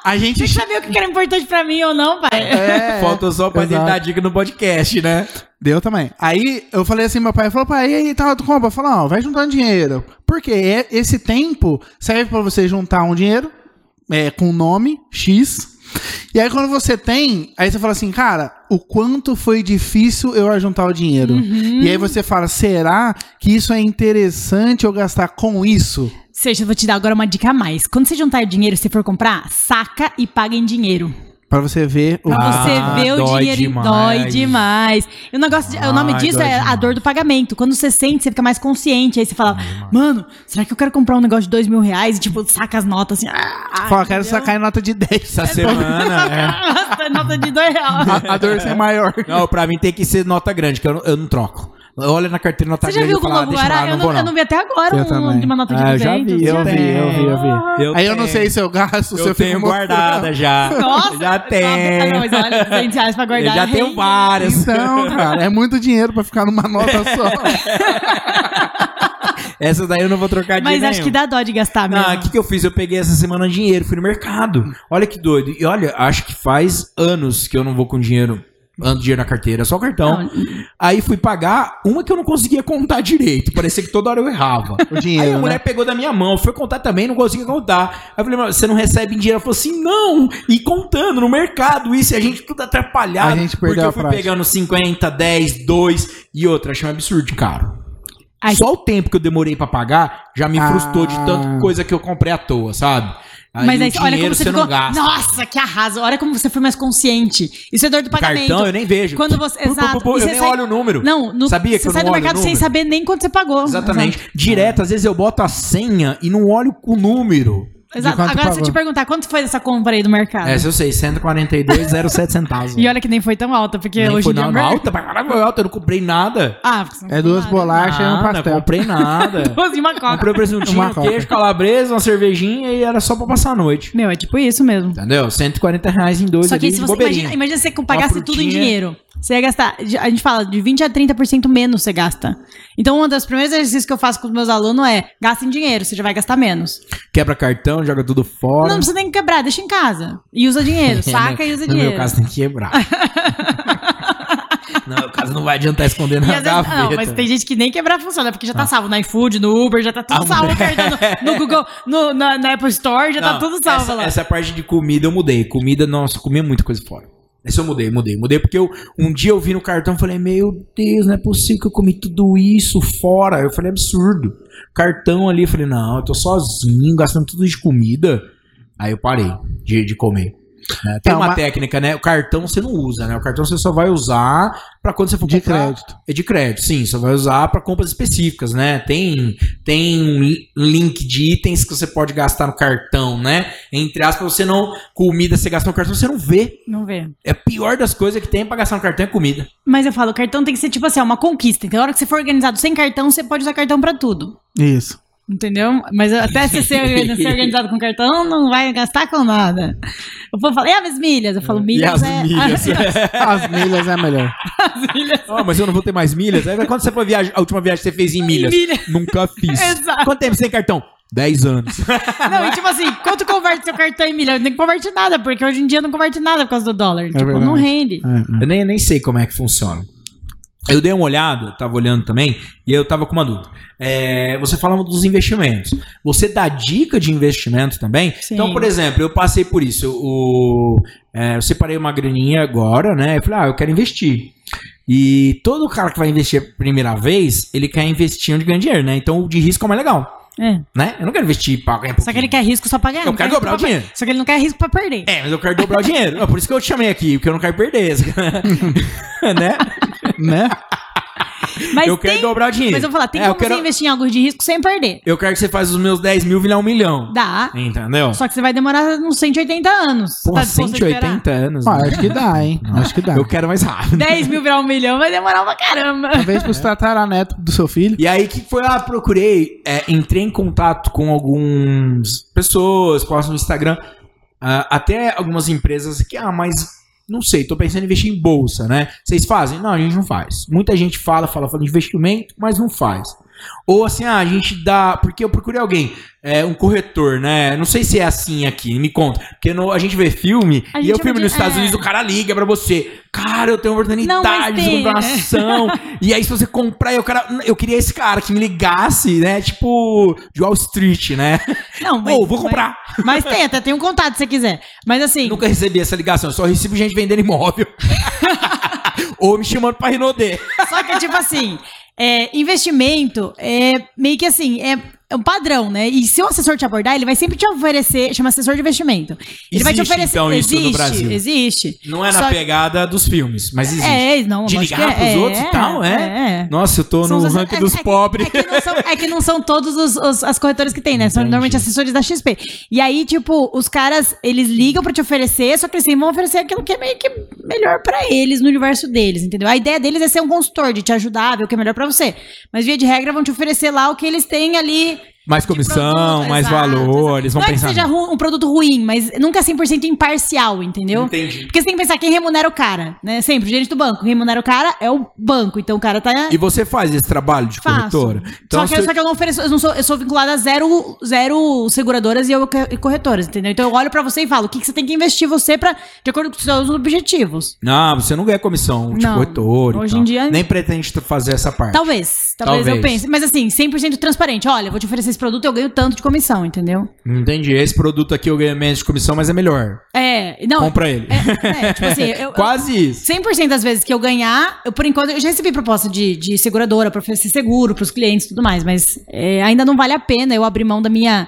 a gente. Você sabia o que era importante pra mim ou não, pai? É, Faltou só pra ele dar dica no podcast, né? Deu também. Aí eu falei assim, meu pai falou, pai, e aí, tá, tu compra? Eu falei, ó, vai juntando dinheiro. Porque é- esse tempo serve pra você juntar um dinheiro é, com nome, X. E aí quando você tem, aí você fala assim, cara, o quanto foi difícil eu ajuntar o dinheiro. E aí você fala, será que isso é interessante eu gastar com isso? Seja, eu vou te dar agora uma dica a mais. Quando você juntar dinheiro, se for comprar, saca e paga em dinheiro. Pra você ver o Pra Ah, você ver o dinheiro demais. dói demais. E o negócio, de- o nome Ai, disso dói é a demais. dor do pagamento. Quando você sente, você fica mais consciente. Aí você fala, mano, será que eu quero comprar um negócio de dois mil reais? E tipo, saca as notas assim. Ah, Fala, quero sacar em nota de 10. Essa semana, é. Nossa, nota de dois reais. A, a dor ser maior. Não, pra mim tem que ser nota grande, que eu não, eu não troco. Olha na carteira nota Você já grande viu e com o fala, Novo deixa Guará? lá, Eu não eu vi até agora Eu um, uma nota de Ah, eu já 200. vi, Eu já vi, eu vi, eu vi. Eu Aí eu não sei se eu gasto, se Eu eu tenho guardada já. Nossa, já tenho. Ah, não, mas olha, 200 reais pra Eu guardar. já tenho várias. Então, cara, é muito dinheiro pra ficar numa nota só. Essa daí eu não vou trocar de Mas nenhum. acho que dá dó de gastar mesmo. Não, o que, que eu fiz? Eu peguei essa semana dinheiro, fui no mercado. Olha que doido. E olha, acho que faz anos que eu não vou com dinheiro, ando dinheiro na carteira, só cartão. Não. Aí fui pagar uma que eu não conseguia contar direito. Parecia que toda hora eu errava. O Aí dinheiro, a mulher né? pegou da minha mão, foi contar também, não conseguia contar. Aí eu falei, mas você não recebe em dinheiro? Ela falou assim, não. E contando no mercado, isso, e a gente tudo atrapalhado. A gente porque perdeu eu a fui prática. pegando 50, 10, 2 e outra. Achei um absurdo, caro. Ai. Só o tempo que eu demorei pra pagar já me Ah. frustrou de tanta coisa que eu comprei à toa, sabe? Aí Mas aí, olha como você, você ficou. não gasta. Nossa, que arraso. Olha como você foi mais consciente. Isso é dor do pagamento. Cartão eu nem vejo. Quando você. Pu, Exato. pu, E eu nem sai- olho o número. Não, no, Sabia que você sai do mercado sem saber nem quanto você pagou. Exatamente. Direto, às vezes eu boto a senha e não olho o número. Exato. Agora, se eu pagou? te perguntar, quanto foi essa compra aí do mercado? Essa eu sei, 142,07 centavos. E olha que nem foi tão alta, porque Nem hoje foi não, é não, mer- alta, pra foi alta, eu não comprei nada. Ah, não É duas nada. bolachas e um pastel. comprei nada. Duas e uma coca. comprei o presuntinho, Uma um coca. queijo, calabresa, uma cervejinha e era só pra passar a noite. Meu, é tipo isso mesmo. Entendeu? 140 reais em dois Só que ali se você imagina, imagina se você pagasse tudo em dinheiro. Você ia gastar, a gente fala, de 20 a 30% menos você gasta. Então, um dos primeiros exercícios que eu faço com os meus alunos é gasta em dinheiro, você já vai gastar menos. Quebra cartão, joga tudo fora. Não precisa nem quebrar, deixa em casa. E usa dinheiro, saca e usa no dinheiro. meu caso tem que quebrar. no meu caso não vai adiantar esconder na vezes, gaveta. não, mas tem gente que nem quebrar funciona, porque já tá salvo no iFood, no Uber, já tá tudo Ah, salvo, no, no Google, no, na, na Apple Store, já tá Não, tudo salvo essa, lá. Essa parte de comida eu mudei. Comida, nossa, comia muita coisa fora. Essa eu mudei, mudei, mudei. Porque eu, um dia eu vi no cartão e falei, meu Deus, não é possível que eu comi tudo isso fora. Eu falei, absurdo. Cartão ali, eu falei, não, eu tô sozinho, gastando tudo de comida. Aí eu parei de, de comer. Né? Tem uma mas- técnica, né? O cartão você não usa, né? O cartão você só vai usar pra quando você for De comprar. crédito. É de crédito, sim. Só vai usar para compras específicas, né? Tem, tem um li- link de itens que você pode gastar no cartão, né? Entre aspas, você não. Comida você gasta no cartão, você não vê. Não vê. É a pior das coisas que tem pra gastar no cartão é comida. Mas eu falo, o cartão tem que ser tipo assim, ó, uma conquista. Então, na hora que você for organizado sem cartão, você pode usar cartão pra tudo. Isso. Entendeu? Mas até você ser, ser organizado com cartão, não vai gastar com nada. O povo fala, e as milhas? Eu falo, milhas e as é... milhas. As milhas é melhor. Ah, mas eu não vou ter mais milhas. Aí quando você foi viajar, a última viagem que você fez em milhas? milha. Nunca fiz. Exato. Quanto tempo sem cartão? 10 anos. Não, e tipo assim, quanto converte seu cartão em milha? Nem converte nada, porque hoje em dia não converte nada por causa do dólar. tipo, verdade. não rende. É, Eu nem, nem sei como é que funciona. Eu dei uma olhada, eu tava olhando também, e eu tava com uma dúvida. É, você falava dos investimentos. Você dá dica de investimento também? Sim. Então, por exemplo, eu passei por isso. O, é, eu separei uma graninha agora, né? Eu falei, ah, eu quero investir. E todo cara que vai investir a primeira vez, ele quer investir onde ganha dinheiro, né? Então o de risco é o mais legal, É. né? Eu não quero investir pra ganhar Só que ele quer risco só pra ganhar. Eu quero quer dobrar o pra- dinheiro. Só que ele não quer risco pra perder. É, mas eu quero dobrar o dinheiro. Não, por isso que eu te chamei aqui, porque eu não quero perder. né? Né? Mas eu tem... quero dobrar o dinheiro. Mas eu vou falar, tem É, como quero- você investir em algo de risco sem perder. Eu quero que você faça os meus 10 mil virar um milhão. Dá. Entendeu? Só que você vai demorar uns 180 anos. Porra, tá disposto a esperar? 180 anos. Ah, né? acho que dá, hein? Acho que dá. Eu quero mais rápido. 10 mil virar um milhão vai demorar pra caramba. Talvez pros tataraneto do seu filho. E aí, que foi? Ah, procurei, é, entrei em contato com algumas pessoas, postam no Instagram, ah, até algumas empresas que, ah, mas não sei, tô pensando em investir em bolsa, né? Vocês fazem? Não, a gente não faz. Muita gente fala, fala, fala de investimento, mas não faz. Ou assim, ah, a gente dá. Porque eu procurei alguém, é, um corretor, né? Não sei se é assim aqui, me conta. Porque no- a gente vê filme, A e eu chama filme de- nos Estados é. Unidos, o cara liga pra você. Cara, eu tenho oportunidade mas de comprar uma ação. e aí, se você comprar, eu, cara, eu queria esse cara que me ligasse, né? Tipo, de Wall Street, né? Não, Ô, vou comprar. Mas, mas tem, até tem um contato se você quiser. Mas assim, Nunca recebi essa ligação, eu só recebo gente vendendo imóvel. Ou me chamando pra Rinodê. só que tipo assim, é, investimento é meio que assim, é, é um padrão, né? E se o assessor te abordar, ele vai sempre te oferecer, chama assessor de investimento. Ele vai te Existe, oferecer. então, isso no existe, Brasil? existe. Não é na Só que- pegada dos filmes, mas existe. É, não, de ligar que pros é, outros e tal, é? é. Nossa, eu tô São no ranking é- dos é que- pobres. É que, não são, é que não são todos os, os- as corretoras que tem, né? São Entendi. normalmente assessores da XP. E aí, tipo, os caras, eles ligam pra te oferecer, só que eles vão oferecer aquilo que é meio que melhor pra eles, no universo deles, entendeu? A ideia deles é ser um consultor, de te ajudar, ver o que é melhor pra você. Mas, via de regra, vão te oferecer lá o que eles têm ali Mais comissão, produto, mais exato, valor, exato. eles vão Não pensar. é que seja um produto ruim, mas nunca é 100% imparcial, entendeu? Entendi. Porque você tem que pensar quem remunera o cara, né? Sempre, o gerente do banco. Remunera o cara é o banco. Então o cara tá. E você faz esse trabalho de Faço. corretora? Então, só, que, você- só que eu não ofereço, eu, não sou, eu sou vinculada a zero, zero seguradoras e, eu, e corretoras, entendeu? Então eu olho pra você e falo, o que, que você tem que investir você pra, de acordo com os seus objetivos. Não, você não ganha comissão de Não. corretor. Hoje em dia- Nem pretende fazer essa parte. Talvez, talvez, Talvez. eu pense. Mas assim, 100% transparente. Olha, vou te oferecer esse produto, eu ganho tanto de comissão, entendeu? Entendi. Esse produto aqui eu ganho menos de comissão, mas é melhor. É, não. Compra ele. É, é, tipo assim, eu, eu- Quase isso. 100% das vezes que eu ganhar, eu por enquanto eu já recebi proposta de, de seguradora pra oferecer seguro pros clientes e tudo mais, mas é, ainda não vale a pena eu abrir mão da minha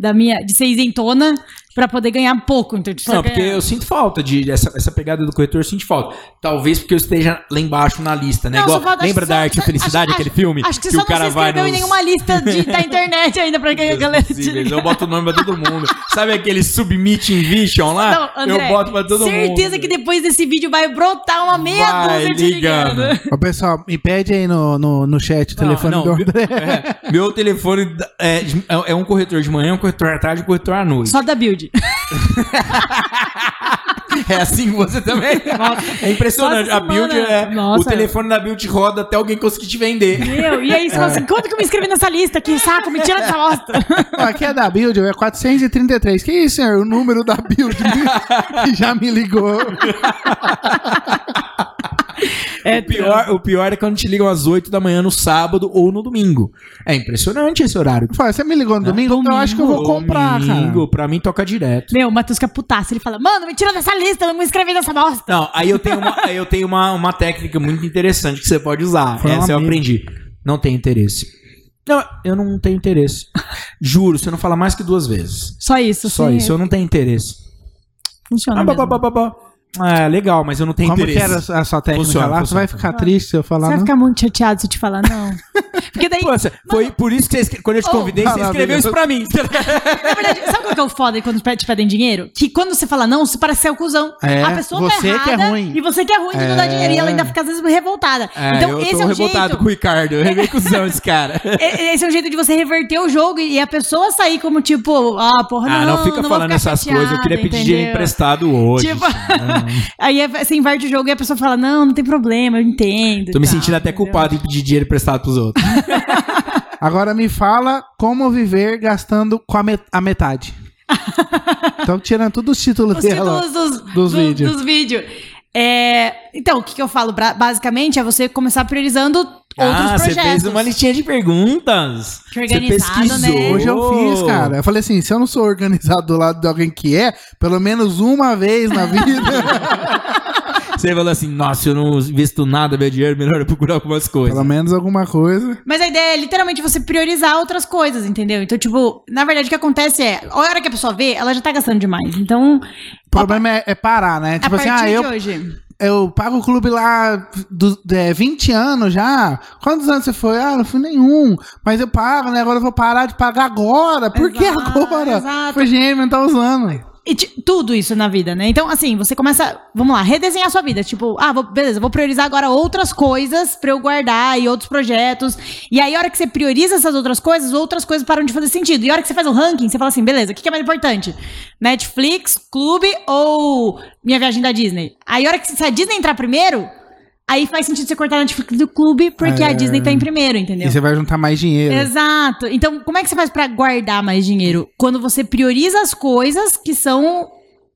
da minha de ser isentona pra poder ganhar pouco, então Não, porque ganhar- eu sinto falta de essa, essa pegada do corretor, eu sinto falta. Talvez porque eu esteja lá embaixo na lista, né? Não, Igual, falta- lembra da Arte e Felicidade, acho- aquele filme? Acho que, que o cara não se vai inscreveu em nos- nenhuma lista de- da internet ainda pra que a galera Possíveis. Eu boto o nome pra todo mundo. Sabe aquele Submit Invision lá? Não, André, eu boto pra todo mundo. certeza que depois desse vídeo vai brotar uma meia Vai dúzia te ligando. ligando. Ô, pessoal, me pede aí no, no, no chat o telefone não, do meu- André. é, meu telefone é, de- é um corretor de manhã, um corretor à tarde e corretor à noite. Só da build. É assim que você também? É impressionante. A build é. Nossa. O telefone da build roda até alguém conseguir te vender. Meu, e aí você fala assim, quanto que eu me inscrevi nessa lista? Que saco, me tira dessa bosta. Aqui é da Build, é 433. Que isso, senhor? O número da Build que já me ligou. É O pior, o pior é quando te ligam às 8 da manhã no sábado ou no domingo. É impressionante esse horário. Fala, você me ligou no domingo? Eu acho que eu vou comprar, Domingo, cara. pra mim toca direto. Meu, o Matheus fica putaço. Ele fala, mano, me tira dessa lista, eu não me inscrevi nessa bosta. Não, aí eu tenho uma, aí eu tenho uma, uma técnica muito interessante que você pode usar. Foi Essa eu amigo. aprendi. Não tem interesse. Não, eu não tenho interesse. Juro, você não fala mais que duas vezes. Só isso. Só assim, isso, eu não tenho interesse. Funciona Ah, mesmo. bá, bá, bá, bá. É, legal, mas eu não tenho Como que interesse. era a sua técnica Funciona, lá? Você funciona. vai ficar triste se eu Você falar, vai não? ficar muito chateado se eu te falar não. Porque daí, Pô, você- foi por isso que você, quando eu te Oh, convidei, você escreveu isso pra mim. na verdade, sabe qual que é o foda quando te pedem dinheiro? Que quando você fala não, você parece ser o cuzão. É, a pessoa você tá que é errada ruim. e você que é ruim de não dar É. dinheiro. E ela ainda fica às vezes revoltada. É, então, eu esse tô é o revoltado jeito. com o Ricardo. Eu reguei cuzão esse cara. Esse é um jeito de você reverter o jogo e a pessoa sair como tipo, ah, porra, Ah, não, não, fica vou falando essas coisas. Eu queria pedir dinheiro emprestado hoje. Tipo, aí é- você inverte o jogo e a pessoa fala, não, não tem problema, eu entendo. Tô me tal, sentindo até entendeu? culpado em pedir dinheiro emprestado pros outros. Agora me fala como viver gastando com a, met- a metade. Então, tirando todos os títulos Os dela. títulos dos, dos vídeos. Dos vídeos. É, então, o que, que eu falo? Basicamente, é você começar priorizando ah, você fez uma listinha de perguntas. Que organizado, você pesquisou. né? Hoje eu fiz, cara. Eu falei assim: se eu não sou organizado do lado de alguém que é, pelo menos uma vez na vida. Você falou assim, nossa, eu não visto nada, meu dinheiro, melhor eu procurar algumas coisas. pelo menos alguma coisa. Mas a ideia é literalmente você priorizar outras coisas, entendeu? Então, tipo, na verdade, o que acontece é, a hora que a pessoa vê, ela já tá gastando demais. Então, O problema é, é parar, né? a Tipo assim, partir ah, de eu, hoje. Eu pago o clube lá do, é, 20 anos já. Quantos anos você foi? Ah, não fui nenhum. Mas eu pago, né? Agora eu vou parar de pagar agora. Por que Exato, agora? exato. Foi gêmeo, não tá usando. E tudo isso na vida, né? Então, assim, você começa, vamos lá, redesenhar sua vida. Tipo, ah, vou- beleza, vou priorizar agora outras coisas pra eu guardar e outros projetos. E aí, a hora que você prioriza essas outras coisas, outras coisas param de fazer sentido. E a hora que você faz o ranking, você fala assim, beleza, o que que é mais importante? Netflix, clube ou minha viagem da Disney? Aí, a hora que se a Disney entrar primeiro, aí faz sentido você cortar a Netflix do clube, porque a É. Disney tá em primeiro, entendeu? E você vai juntar mais dinheiro. Exato. Então, como é que você faz pra guardar mais dinheiro? Quando você prioriza as coisas que são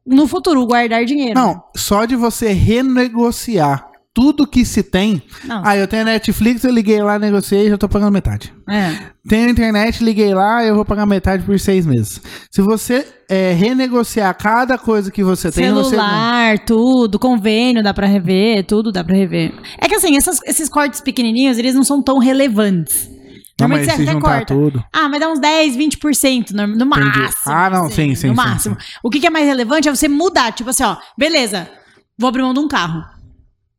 no futuro, guardar dinheiro. Não, só de você renegociar tudo que se tem. Não. Ah, eu tenho Netflix, eu liguei lá, negociei, já tô pagando metade. É. Tenho internet, liguei lá, eu vou pagar metade por seis meses. Se você é, renegociar cada coisa que você tem, você. Celular, tudo, convênio dá pra rever, tudo dá pra rever. É que assim, essas- esses cortes pequenininhos, eles não são tão relevantes. Não, mas você até corta. tudo. Ah, mas dá uns 10, 20% no, no máximo. Ah, não, sim, sim, No sim, máximo. O que, que é mais relevante é você mudar. Tipo assim, ó, beleza, vou abrir mão de um carro.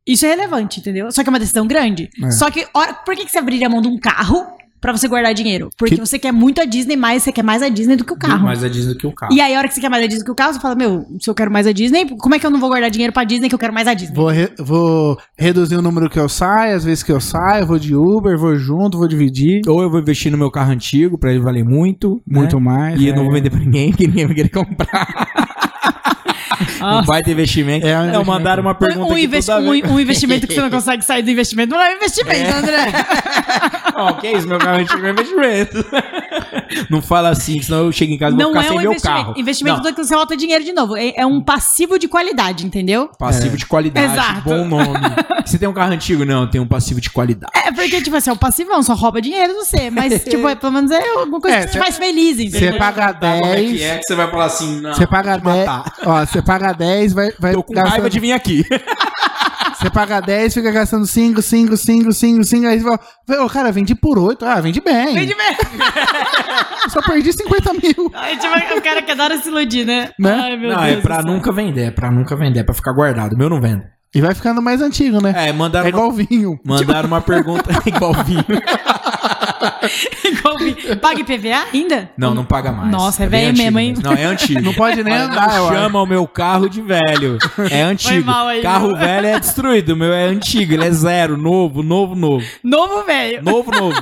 Isso é relevante, entendeu? Só que é uma decisão grande. É. Só que, ora, por que, que você abriria a mão de um carro pra você guardar dinheiro? Porque Que- você quer muito a Disney, mas você quer mais a Disney do que o carro. Mais a Disney do que o carro. E aí, a hora que você quer mais a Disney do que o carro, você fala, meu, se eu quero mais a Disney, como é que eu não vou guardar dinheiro pra Disney que eu quero mais a Disney? Vou, re- vou reduzir o número que eu saio, às vezes que eu saio, vou de Uber, vou junto, vou dividir. Ou eu vou investir no meu carro antigo pra ele valer muito. Muito né? mais. E é. eu não vou vender pra ninguém, porque ninguém vai querer comprar. um baita investimento. É um É, investimento. mandaram uma pergunta Um, investi- um- um investimento que você não consegue sair do investimento não é um investimento, André. Ó, que isso, meu carro antigo é investimento. não fala assim, senão eu chego em casa e vou Não ficar é sem um meu investimento. carro. Investimento Não, do que você volta dinheiro de novo. É, é um passivo de qualidade, entendeu? Passivo de qualidade, Exato. bom nome. Você tem um carro antigo? Não, eu tenho um passivo de qualidade. É porque, tipo assim, é um passivão, só rouba dinheiro de você. Mas, tipo, é, pelo menos é alguma coisa É, que te faz feliz, entendeu? Você paga Como é que 10. é que você vai falar assim? Não, Você paga vou te 10. matar. Ó, você paga 10, vai, vai Tô com raiva de vir aqui. Você paga 10, fica gastando 5, 5, 5, 5, 5. Aí você fala, ô, cara, vendi por 8. Ah, vende bem. Vende mesmo. Só perdi 50 mil. Aí, tipo, o cara que adora se iludir, né? Né? Ai, meu não, Deus é pra nunca vender, é pra nunca vender, é pra ficar guardado. Meu não vende. E vai ficando mais antigo, né? É, mandaram, É igual vinho. mandaram uma pergunta igual vinho. Paga IPVA ainda? Não, não paga mais. Nossa, é bem velho mesmo, hein? Não, é antigo. Não pode nem andar, chama o meu carro de velho. É antigo. mal aí, carro viu? velho é destruído. O meu é antigo. Ele é zero, novo, novo, novo. Novo, velho. Novo, novo.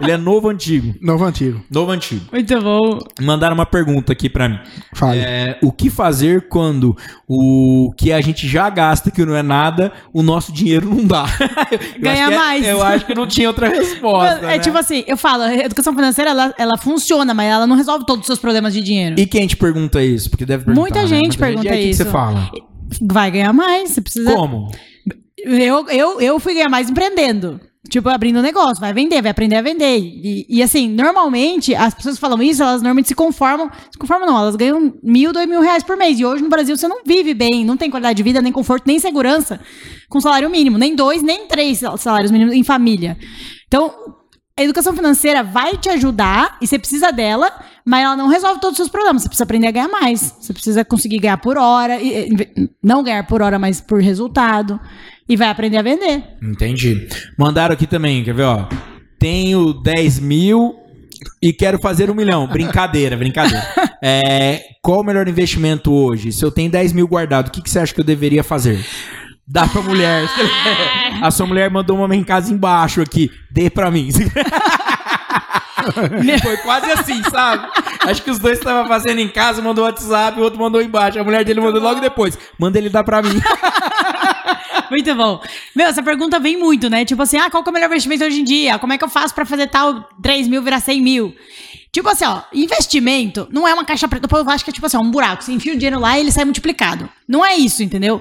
Ele é novo, antigo. Novo antigo. Novo, antigo. Muito bom. Mandaram uma pergunta aqui pra mim. Fale. É, o que fazer quando o que a gente já gasta, que não é nada, o nosso dinheiro não dá? Eu Ganha acho que é- mais. eu acho que não tinha outra resposta. é né? tipo assim, eu falo, a educação financeira, ela, ela funciona, mas ela não resolve todos os seus problemas de dinheiro. E quem te pergunta isso? Porque deve perguntar. Muita né? gente pergunta E aí, o que isso. você fala? Vai ganhar mais, você precisa... Como? Eu, eu, eu fui ganhar mais empreendendo. Tipo, abrindo um negócio, vai vender, vai aprender a vender. E, e, assim, normalmente, as pessoas que falam isso, elas normalmente se conformam. Se conformam, não, elas ganham mil, dois mil reais por mês. E hoje no Brasil você não vive bem, não tem qualidade de vida, nem conforto, nem segurança com salário mínimo. Nem dois, nem três sal- salários mínimos em família. Então, a educação financeira vai te ajudar e você precisa dela, mas ela não resolve todos os seus problemas. Você precisa aprender a ganhar mais. Você precisa conseguir ganhar por hora, não ganhar por hora, mas por resultado. E vai aprender a vender. Entendi. Mandaram aqui também, quer ver, ó? Tenho 10 mil e quero fazer um milhão. Brincadeira, brincadeira. É, qual o melhor investimento hoje? Se eu tenho 10 mil guardado, o que, que você acha que eu deveria fazer? Dá pra mulher. A sua mulher mandou uma em casa embaixo aqui. Dê pra mim. Foi quase assim, sabe? Acho que os dois estavam fazendo em casa, mandou WhatsApp, o outro mandou embaixo. A mulher dele mandou logo depois. Manda ele dar pra mim. Muito bom. Meu, essa pergunta vem muito, né? Tipo assim, ah, qual que é o melhor investimento hoje em dia? Como é que eu faço pra fazer tal 3 mil virar 100 mil? Tipo assim, ó, investimento não é uma caixa preta. O povo acha que é tipo assim, ó, um buraco. Você enfia o dinheiro lá e ele sai multiplicado. Não é isso, entendeu?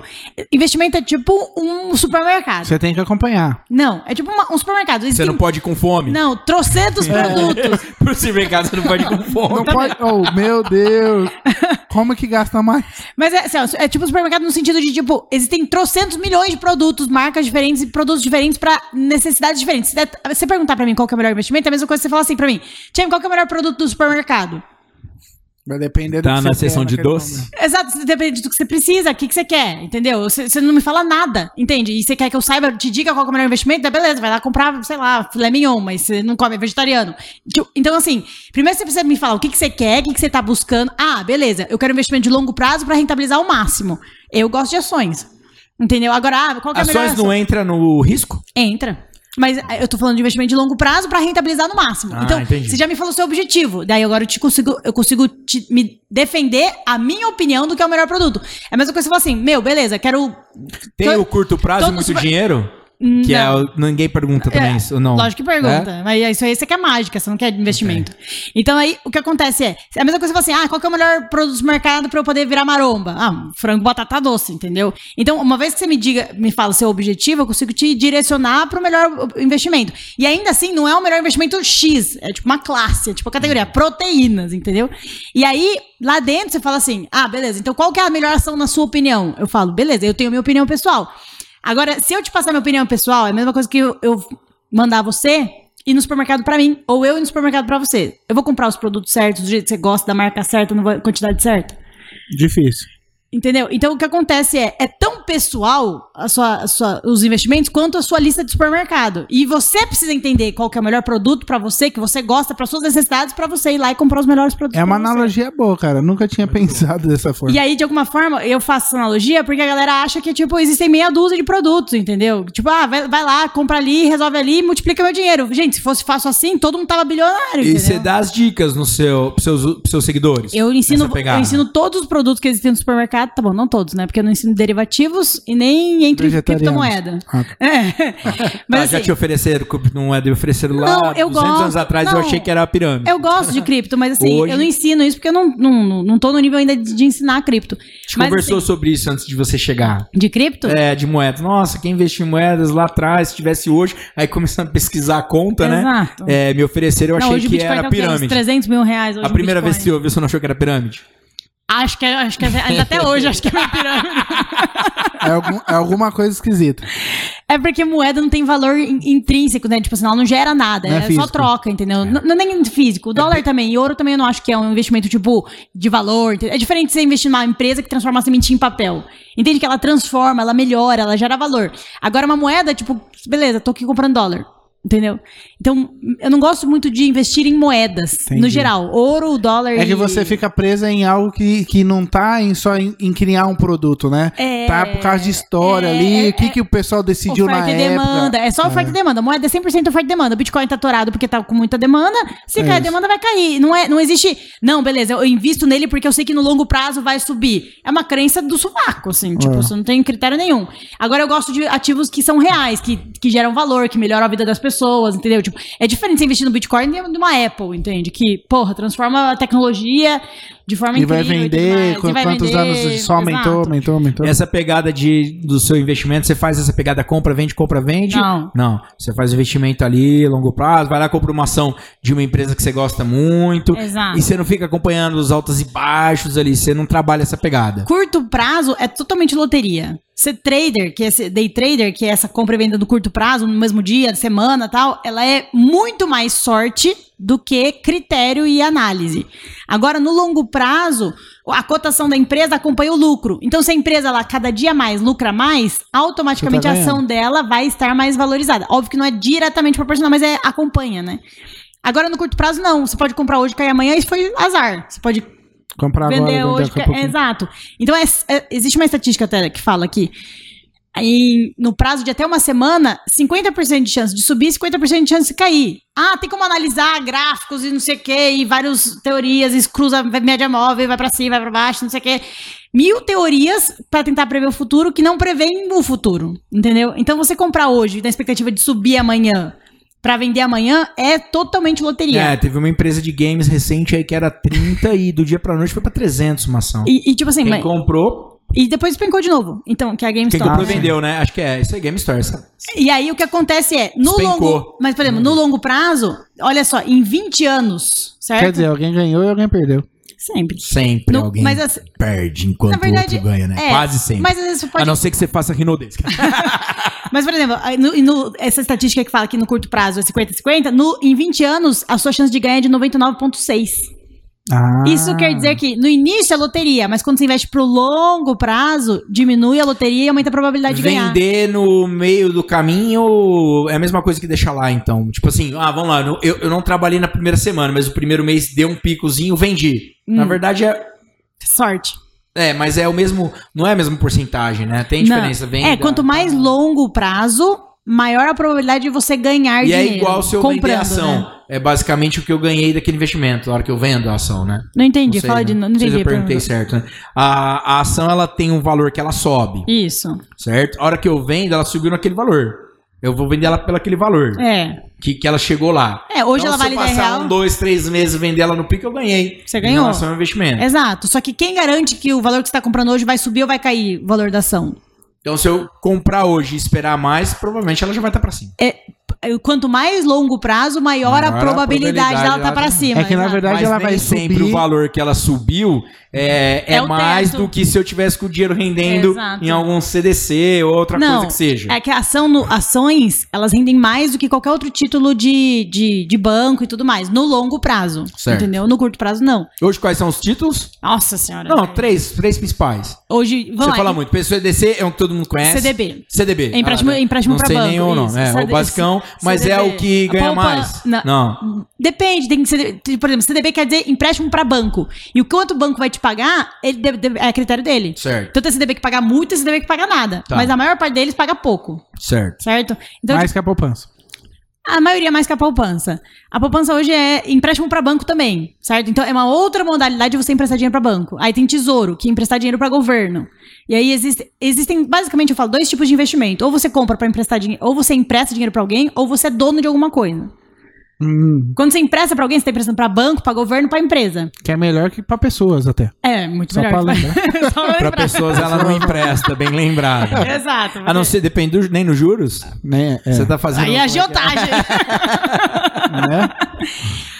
Investimento é tipo um supermercado. Você tem que acompanhar. Não, é tipo uma- um supermercado. Você não pode ir com fome? Não, trocentos produtos. Pro supermercado você não pode ir com fome. Não pode. Oh, meu Deus. Como que gasta mais? Mas é, ó, é tipo um supermercado no sentido de, tipo, existem trocentos milhões de produtos, marcas diferentes e produtos diferentes pra necessidades diferentes. Se você perguntar pra mim qual que é o melhor investimento, é a mesma coisa que você falar assim pra mim, Tim, qual que é o melhor produto do supermercado? Vai depender Tá que na você sessão quer de doce? momento. Exato, depende do que você precisa, o que, que você quer, entendeu? Você, você não me fala nada, entende? E você quer que eu saiba, te diga qual é o melhor investimento, tá beleza, vai lá comprar, sei lá, filé mignon, mas você não come, é vegetariano. Tipo, Então, assim, primeiro você precisa me falar o que, que você quer, o que, que você tá buscando. Ah, beleza, eu quero investimento de longo prazo pra rentabilizar ao máximo. Eu gosto de ações, entendeu? Agora, ah, qual que é a melhor Ações não entra no risco? Entra. Mas eh, eu tô falando de investimento de longo prazo pra rentabilizar no máximo. Ah, então, entendi. você já me falou o seu objetivo. Daí agora eu, te consigo, eu consigo te- me defender a minha opinião do que é o melhor produto. É a mesma coisa que você fala assim, meu, beleza, quero. Tem o curto prazo e muito dinheiro? Que é, Não. o- ninguém pergunta também É, isso, ou não? Lógico que pergunta. Mas isso aí você quer mágica, você não quer investimento. Então aí o que acontece é, a mesma coisa você fala assim, ah, qual que é o melhor produto do mercado pra eu poder virar maromba? Ah, frango batata doce, entendeu? Então, uma vez que você me diga, me fala o seu objetivo, eu consigo te direcionar pro melhor investimento. E ainda assim, não é o melhor investimento X, é tipo uma classe, é tipo a categoria proteínas, entendeu? E aí, lá dentro você fala assim, ah, beleza, então qual que é a melhor ação na sua opinião? Eu falo, beleza, eu tenho minha opinião pessoal. Agora, se eu te passar minha opinião pessoal, é a mesma coisa que eu, eu mandar você ir no supermercado pra mim, ou eu ir no supermercado pra você. Eu vou comprar os produtos certos, do jeito que você gosta, da marca certa, na quantidade certa. Difícil. Entendeu? Então o que acontece é, é tão pessoal a sua, a sua- os investimentos quanto a sua lista de supermercado. E você precisa entender qual que é o melhor produto pra você, que você gosta, para suas necessidades, pra você ir lá e comprar os melhores produtos. É uma analogia boa, cara. Nunca tinha pensado dessa forma. E aí, de alguma forma, eu faço essa analogia porque a galera acha que, tipo, existem meia dúzia de produtos, entendeu? Tipo, ah, vai, vai lá, compra ali, resolve ali e multiplica meu dinheiro. Gente, se fosse fácil assim, todo mundo tava bilionário, E você dá as dicas no seu, pros, seus, pros seus seguidores? Eu ensino, eu ensino todos os produtos que existem no supermercado, tá bom, não todos, né? Porque eu não ensino derivativos e nem entre criptomoeda. Ah, tá. É. Mas Ah, já assim, te ofereceram, não é de ofereceram lá Não, eu 200 gosto. anos atrás eu Não. achei que era a pirâmide. eu gosto de cripto, mas assim, Hoje- eu não ensino isso porque eu não, não, não, tô no nível ainda de, de ensinar cripto. A gente Mas, conversou assim, sobre isso antes de você chegar. de cripto? É, de moedas. Nossa, quem investiu em moedas lá atrás, se tivesse hoje, aí começando a pesquisar a conta, né? Exato. É, me ofereceram, eu não, achei que era tá pirâmide. 300 mil reais hoje A primeira vez que você ouviu, você não achou que era pirâmide? Acho que, é- acho que é- até hoje, acho que é meio pirâmide. É, algum- é alguma coisa esquisita. É porque moeda não tem valor in- intrínseco, né? Tipo assim, ela não gera nada. Não é é só troca, entendeu? N- Não é nem físico. O dólar também. E ouro também eu não acho que é um investimento, tipo, de valor. É diferente de você investir numa empresa que transforma a sementinha em papel. Entende que ela transforma, ela melhora, ela gera valor. Agora, uma moeda, tipo, beleza, tô aqui comprando dólar. Entendeu? Então, eu não gosto muito de investir em moedas, Entendi. no geral. Ouro, dólar É que e- você fica presa em algo que, que não tá em, só em, em criar um produto, né? É, tá por causa de história é, ali, é, o que, que o pessoal decidiu oferta na e demanda. época. É só oferta e demanda. Moeda é 100% oferta e demanda. O Bitcoin tá atorado porque tá com muita demanda. Se É cair a demanda, vai cair. Não, é, não existe. Não, beleza, eu invisto nele porque eu sei que no longo prazo vai subir. É uma crença do sovaco, assim. Tipo, É. você não tem critério nenhum. Agora eu gosto de ativos que são reais, que, que geram valor, que melhoram a vida das pessoas, entendeu? Tipo, é diferente você investir no Bitcoin de uma Apple, entende? Que, porra, transforma a tecnologia de forma E vai incrível. tudo vender, e vai quantos vender, anos só aumentou, exato. aumentou, aumentou. Essa pegada de, do seu investimento, você faz essa pegada compra, vende, compra, vende? Não. Não. Você faz investimento ali, longo prazo, vai lá, compra uma ação de uma empresa que você gosta muito. Exato. E você não fica acompanhando os altos e baixos ali, você não trabalha essa pegada. Curto prazo é totalmente loteria. Ser trader, que é esse day trader, que é essa compra e venda do curto prazo, no mesmo dia, semana tal, ela é muito mais sorte do que critério e análise. Agora, no longo prazo, a cotação da empresa acompanha o lucro. Então, se a empresa lá cada dia mais lucra mais, automaticamente tá a ação dela vai estar mais valorizada. Óbvio que não é diretamente proporcional, mas é acompanha, né? Agora, no curto prazo, não. Você pode comprar hoje, cair amanhã, isso foi azar. Você pode Comprar vender agora, vender hoje. que- pouco. exato. Então, é- é- existe uma estatística até que fala que em- no prazo de até uma semana, 50% de chance de subir, 50% de chance de cair. Ah, tem como analisar gráficos e não sei o quê, e várias teorias, e cruza média móvel, vai pra cima, vai pra baixo, não sei o quê. Mil teorias pra tentar prever o futuro que não prevêem o futuro, entendeu? Então, você comprar hoje na expectativa de subir amanhã pra vender amanhã é totalmente loteria. É, teve uma empresa de games recente aí que era 30 e do dia pra noite foi pra 300 uma ação. E, e, tipo assim, Quem mas- comprou, e depois despencou de novo. Então, que é a quem GameStop. comprou sim. vendeu, né? Acho que é, isso é Game Store, sabe? E aí o que acontece é, no Despencou. longo, mas por exemplo, no longo prazo, olha só, em 20 anos, certo? Quer dizer, alguém ganhou e alguém perdeu. sempre. Sempre No- alguém mas assim, perde enquanto na verdade, o outro ganha, né? é, Quase sempre. Mas às vezes você pode A não ser que você faça rinodês. Mas, por exemplo, no- no- essa estatística que fala que no curto prazo é 50-50, no, em 20 anos, a sua chance de ganhar é de 99,6. Ah. Isso quer dizer que no início é loteria, mas quando você investe pro longo prazo, diminui a loteria e aumenta a probabilidade de ganhar. Vender no meio do caminho é a mesma coisa que deixar lá, então. Tipo assim, ah, vamos lá, eu, eu não trabalhei na primeira semana, mas o primeiro mês deu um picozinho, vendi. Na Hum. verdade é. Sorte. É, mas é o mesmo. Não é a mesma porcentagem, né? Tem diferença. Não. Venda, é, quanto mais longo o prazo, maior a probabilidade de você ganhar E é dinheiro. igual se eu comprando, a ação. né? É basicamente o que eu ganhei daquele investimento, na hora que eu vendo a ação, né? Não entendi, Não sei, fala né? de novo. Não Não entendi. se eu perguntei certo, né? A, a ação, ela tem um valor que ela sobe, Isso. certo? A hora que eu vendo, ela subiu naquele valor. Eu vou vender ela pelo aquele valor É. que, que ela chegou lá. É, hoje Então, ela vale se eu 10 passar real. um, dois, três meses e vender ela no pico, eu ganhei. Você Em ganhou. relação ao investimento. Exato. Só que quem garante que o valor que você está comprando hoje vai subir ou vai cair o valor da ação? Então, se eu comprar hoje e esperar mais, provavelmente ela já vai estar pra cima. É, Quanto mais longo o prazo, maior, Maior a a probabilidade, probabilidade dela tá dela para cima. É que na verdade Mas ela nem vai sempre subir. o valor que ela subiu é, é, É o mais teto. do que se eu tivesse com o dinheiro rendendo Exato. em algum CDC ou outra Não, coisa que seja. É que a ação no- ações, elas rendem mais do que qualquer outro título de, de, de banco e tudo mais, no longo prazo. Certo. Entendeu? No curto prazo, não. Hoje quais são os títulos? Nossa senhora. Não, três, três principais. Hoje, vamos Você lá. fala muito. PCDC é um que todo mundo conhece. CDB. CDB. É empréstimo- né? empréstimo não pra sei banco, nenhum, não. isso. É, o CD mas é CDB. o que ganha poupa- mais. não. Não. Depende, tem que ser, por exemplo, CDB quer dizer empréstimo para banco. E o quanto o banco vai te pagar, ele deve- deve- é critério dele. Certo. Então tem CDB que paga muito e CDB que paga nada. Tá. Mas a maior parte deles paga pouco, Certo. certo? Então, mais que a poupança. A maioria mais que a poupança. A poupança hoje é empréstimo para banco também, certo? Então é uma outra modalidade de você emprestar dinheiro para banco. Aí tem tesouro, que é emprestar dinheiro para governo. E aí existe, existem, basicamente, eu falo, dois tipos de investimento. Ou você compra para emprestar dinheiro, ou você empresta dinheiro para alguém, ou você é dono de alguma coisa. Hum, Quando você empresta para alguém, você está emprestando para banco, para governo, para empresa. que é melhor que pra pessoas até. É, muito Só melhor. pra lembrar. Só pra Pra lembrar. pessoas ela não empresta, bem lembrado. Exato. A não ser, depende do, nem nos juros. Né? É, Você tá fazendo. Aí é agiotagem. né?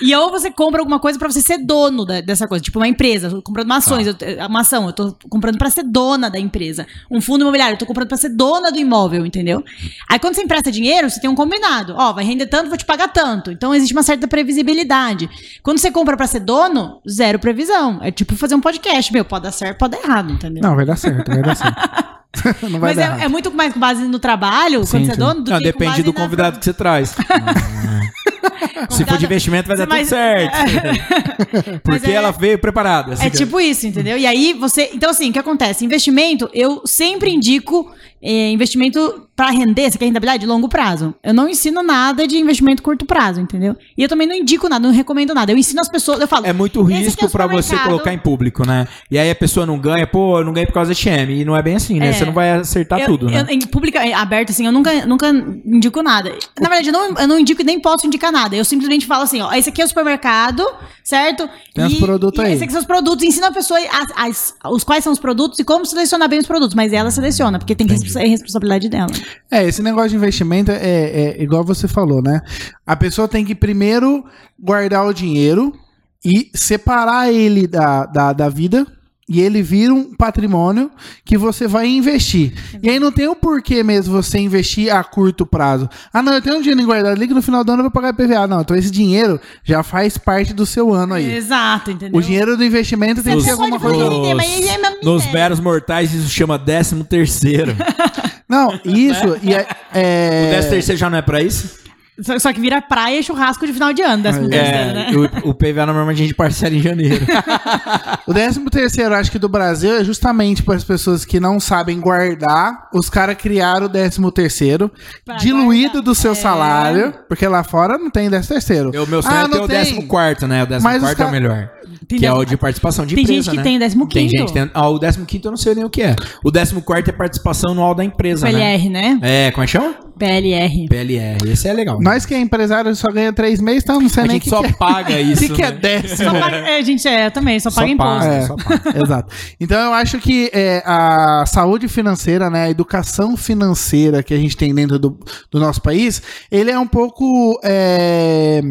E ou você compra alguma coisa pra você ser dono da- dessa coisa, tipo uma empresa, eu tô comprando uma ações, eu te- uma ação, eu tô comprando pra ser dona da empresa. Um fundo imobiliário, eu tô comprando pra ser dona do imóvel, entendeu? Aí quando você empresta dinheiro, você tem um combinado. Ó, vai render tanto, vou te pagar tanto. Então existe uma certa previsibilidade. Quando você compra pra ser dono, zero previsão. É tipo fazer um podcast, meu, pode dar certo, pode dar errado, entendeu? Não, vai dar certo, vai dar certo. não vai Mas dar é, é muito mais com base no trabalho, Sim, quando você é dono, do Não, que com depende base do na- convidado que você traz. Se for de investimento, vai dar tudo Mas- certo. Mas Porque é- ela veio preparada. assim É que- tipo isso, entendeu? E aí você. Então, assim, o que acontece? Investimento, eu sempre indico eh, investimento para render, você quer rentabilidade de longo prazo. Eu não ensino nada de investimento curto prazo, entendeu? E eu também não indico nada, não recomendo nada. Eu ensino as pessoas, eu falo. É muito "Esse é risco o pra você supermercado." colocar em público, né? E aí a pessoa não ganha, pô, eu não ganhei por causa da TM. E não é bem assim, né? É. Você não vai acertar Eu- tudo, né? eu- em público é, aberto, assim, eu nunca, nunca indico nada. Na verdade, eu não, eu não indico e nem posso indicar nada. Eu simplesmente falo assim, ó, esse aqui é o supermercado, certo? Tem os produtos e aí. Esses aqui são os produtos. Ensina a pessoa as, as- os quais são os produtos e como selecionar bem os produtos. Mas ela seleciona, porque tem que é responsabilidade dela. É, esse negócio de investimento é, é igual você falou, né? A pessoa tem que primeiro guardar o dinheiro e separar ele da, da, da vida. E ele vira um patrimônio que você vai investir. E aí não tem o porquê mesmo você investir a curto prazo. Ah, não, eu tenho um dinheiro guardado ali que no final do ano eu vou pagar IPVA. Não, então esse dinheiro já faz parte do seu ano aí. Exato, entendeu? O dinheiro do investimento tem que ser alguma coisa. é Nos miséria. meros mortais, isso chama décimo terceiro. Não, isso. e é, é- O décimo terceiro já não é pra isso? Só, só que vira praia e churrasco de final de ano, décimo terceiro, É, né? o, o PVA normalmente a gente parcela em janeiro. O 13 terceiro, acho que do Brasil, é justamente para as pessoas que não sabem guardar. Os caras criaram o 13 terceiro, Pra diluído guardar. do seu É. salário, porque lá fora não tem 13 terceiro. O meu sonho Ah, é ter não o tem. décimo quarto, né? O décimo Mas quarto é o melhor. Tem que é décimo- o de participação de Tem empresa, gente que né? tem o décimo Tem quinto. gente que tem... Ah, o décimo quinto eu não sei nem o que é. O décimo quarto é participação anual da empresa, né? PLR, né? É, como é que chama? PLR. PLR. Esse é legal. Nós que é empresário só ganha três meses, então não sei a nem o gente que, só que é. paga O isso, que, que é né? décimo? Só paga, é, gente, é, também, só Só paga imposto. paga. É, só paga. exato. Então eu acho que é, a saúde financeira, né, a educação financeira que a gente tem dentro do, do nosso país, ele é um pouco é,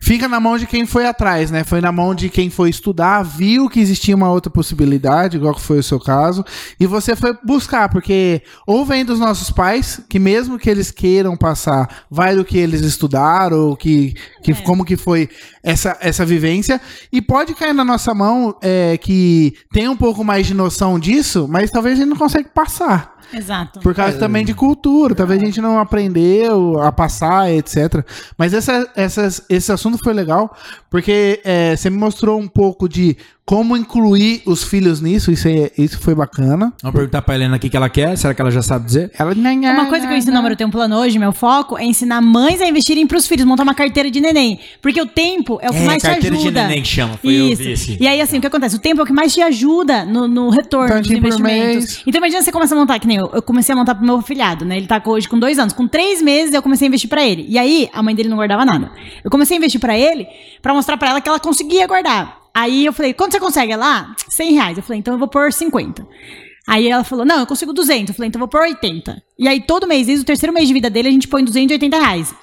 fica na mão de quem foi atrás, né? Foi na mão de quem foi estudar, viu que existia uma outra possibilidade, igual que foi o seu caso, e você foi buscar, porque ou vem dos nossos pais, que mesmo que eles eles queiram passar, vai do que eles estudaram, que, que, como que foi essa, essa vivência. E pode cair na nossa mão é, que tem um pouco mais de noção disso, mas talvez a gente não consegue passar. Exato. Por causa também de cultura. Talvez a gente não aprendeu a passar, etc. Mas essa, essas, esse assunto foi legal, porque é, você me mostrou um pouco de como incluir os filhos nisso. Isso, é, isso foi bacana. Vamos perguntar pra Helena o que, ela quer. Será que ela já sabe dizer? Ela, Uma coisa que eu ensino no eu tenho um plano hoje, meu foco é ensinar mães a investirem pros filhos, montar uma carteira de neném. Porque o tempo é o que É, mais te carteira de ajuda. neném que chama, foi eu Isso. vi esse. E aí, assim, o que acontece? O tempo é o que mais te ajuda no, no retorno Tantinho dos investimentos. Então imagina você começa a montar, que nem eu, eu comecei a montar pro meu afilhado, né? Ele tá hoje com dois anos. Com três meses eu comecei a investir pra ele. E aí, a mãe dele não guardava nada. Eu comecei a investir pra ele pra mostrar pra ela que ela conseguia guardar. Aí eu falei, quanto você consegue? Ela, 100 reais. Eu falei, então eu vou pôr 50. Aí ela falou, não, eu consigo 200. Eu falei, então eu vou pôr 80. E aí todo mês, desde o terceiro mês de vida dele, a gente põe 280 reais.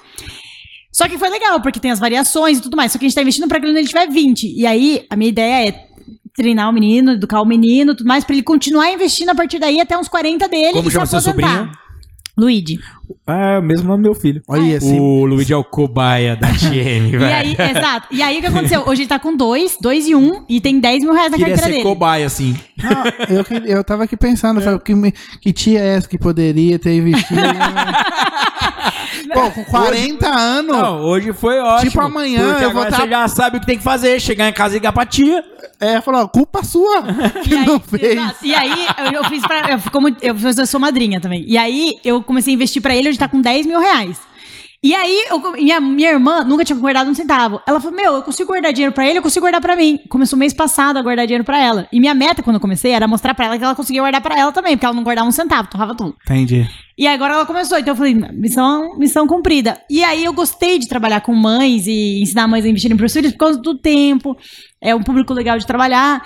Só que foi legal, porque tem as variações e tudo mais. Só que a gente tá investindo pra quando ele tiver 20. E aí, a minha ideia é treinar o menino, educar o menino, tudo mais, pra ele continuar investindo a partir daí até uns 40 dele Como e chama se seu aposentar. sobrinho? Luigi. É, o mesmo nome do meu filho. Olha assim. O Luigi é o cobaia da TM, E velho. aí, exato. E aí, o que aconteceu? Hoje ele tá com dois, dois e um, e tem 10 mil reais na Queria carteira ser dele. cobaia, assim. Não, eu, que- eu tava aqui pensando, falei, que, me- que tia é essa que poderia ter investido? Pô, com 40 anos. Não, hoje foi ótimo. Tipo, amanhã porque eu vou agora tá- você já sabe o que tem que fazer. Chegar em casa e ligar pra tia. É, falou, culpa sua que E aí, não fez. exato. E aí, eu, eu fiz pra. Eu, como, eu, eu sou madrinha também. E aí, eu comecei a investir pra ele, hoje tá com 10 mil reais. E aí, eu, minha, minha irmã nunca tinha guardado um centavo. Ela falou: Meu, eu consigo guardar dinheiro pra ele, eu consigo guardar pra mim. Começou mês passado a guardar dinheiro pra ela. E minha meta, quando eu comecei, era mostrar pra ela que ela conseguia guardar pra ela também, porque ela não guardava um centavo, torrava tudo. Entendi. E agora ela começou, então eu falei, missão, missão cumprida. E aí eu gostei de trabalhar com mães e ensinar mães a investirem pros filhos por causa do tempo. É um público legal de trabalhar.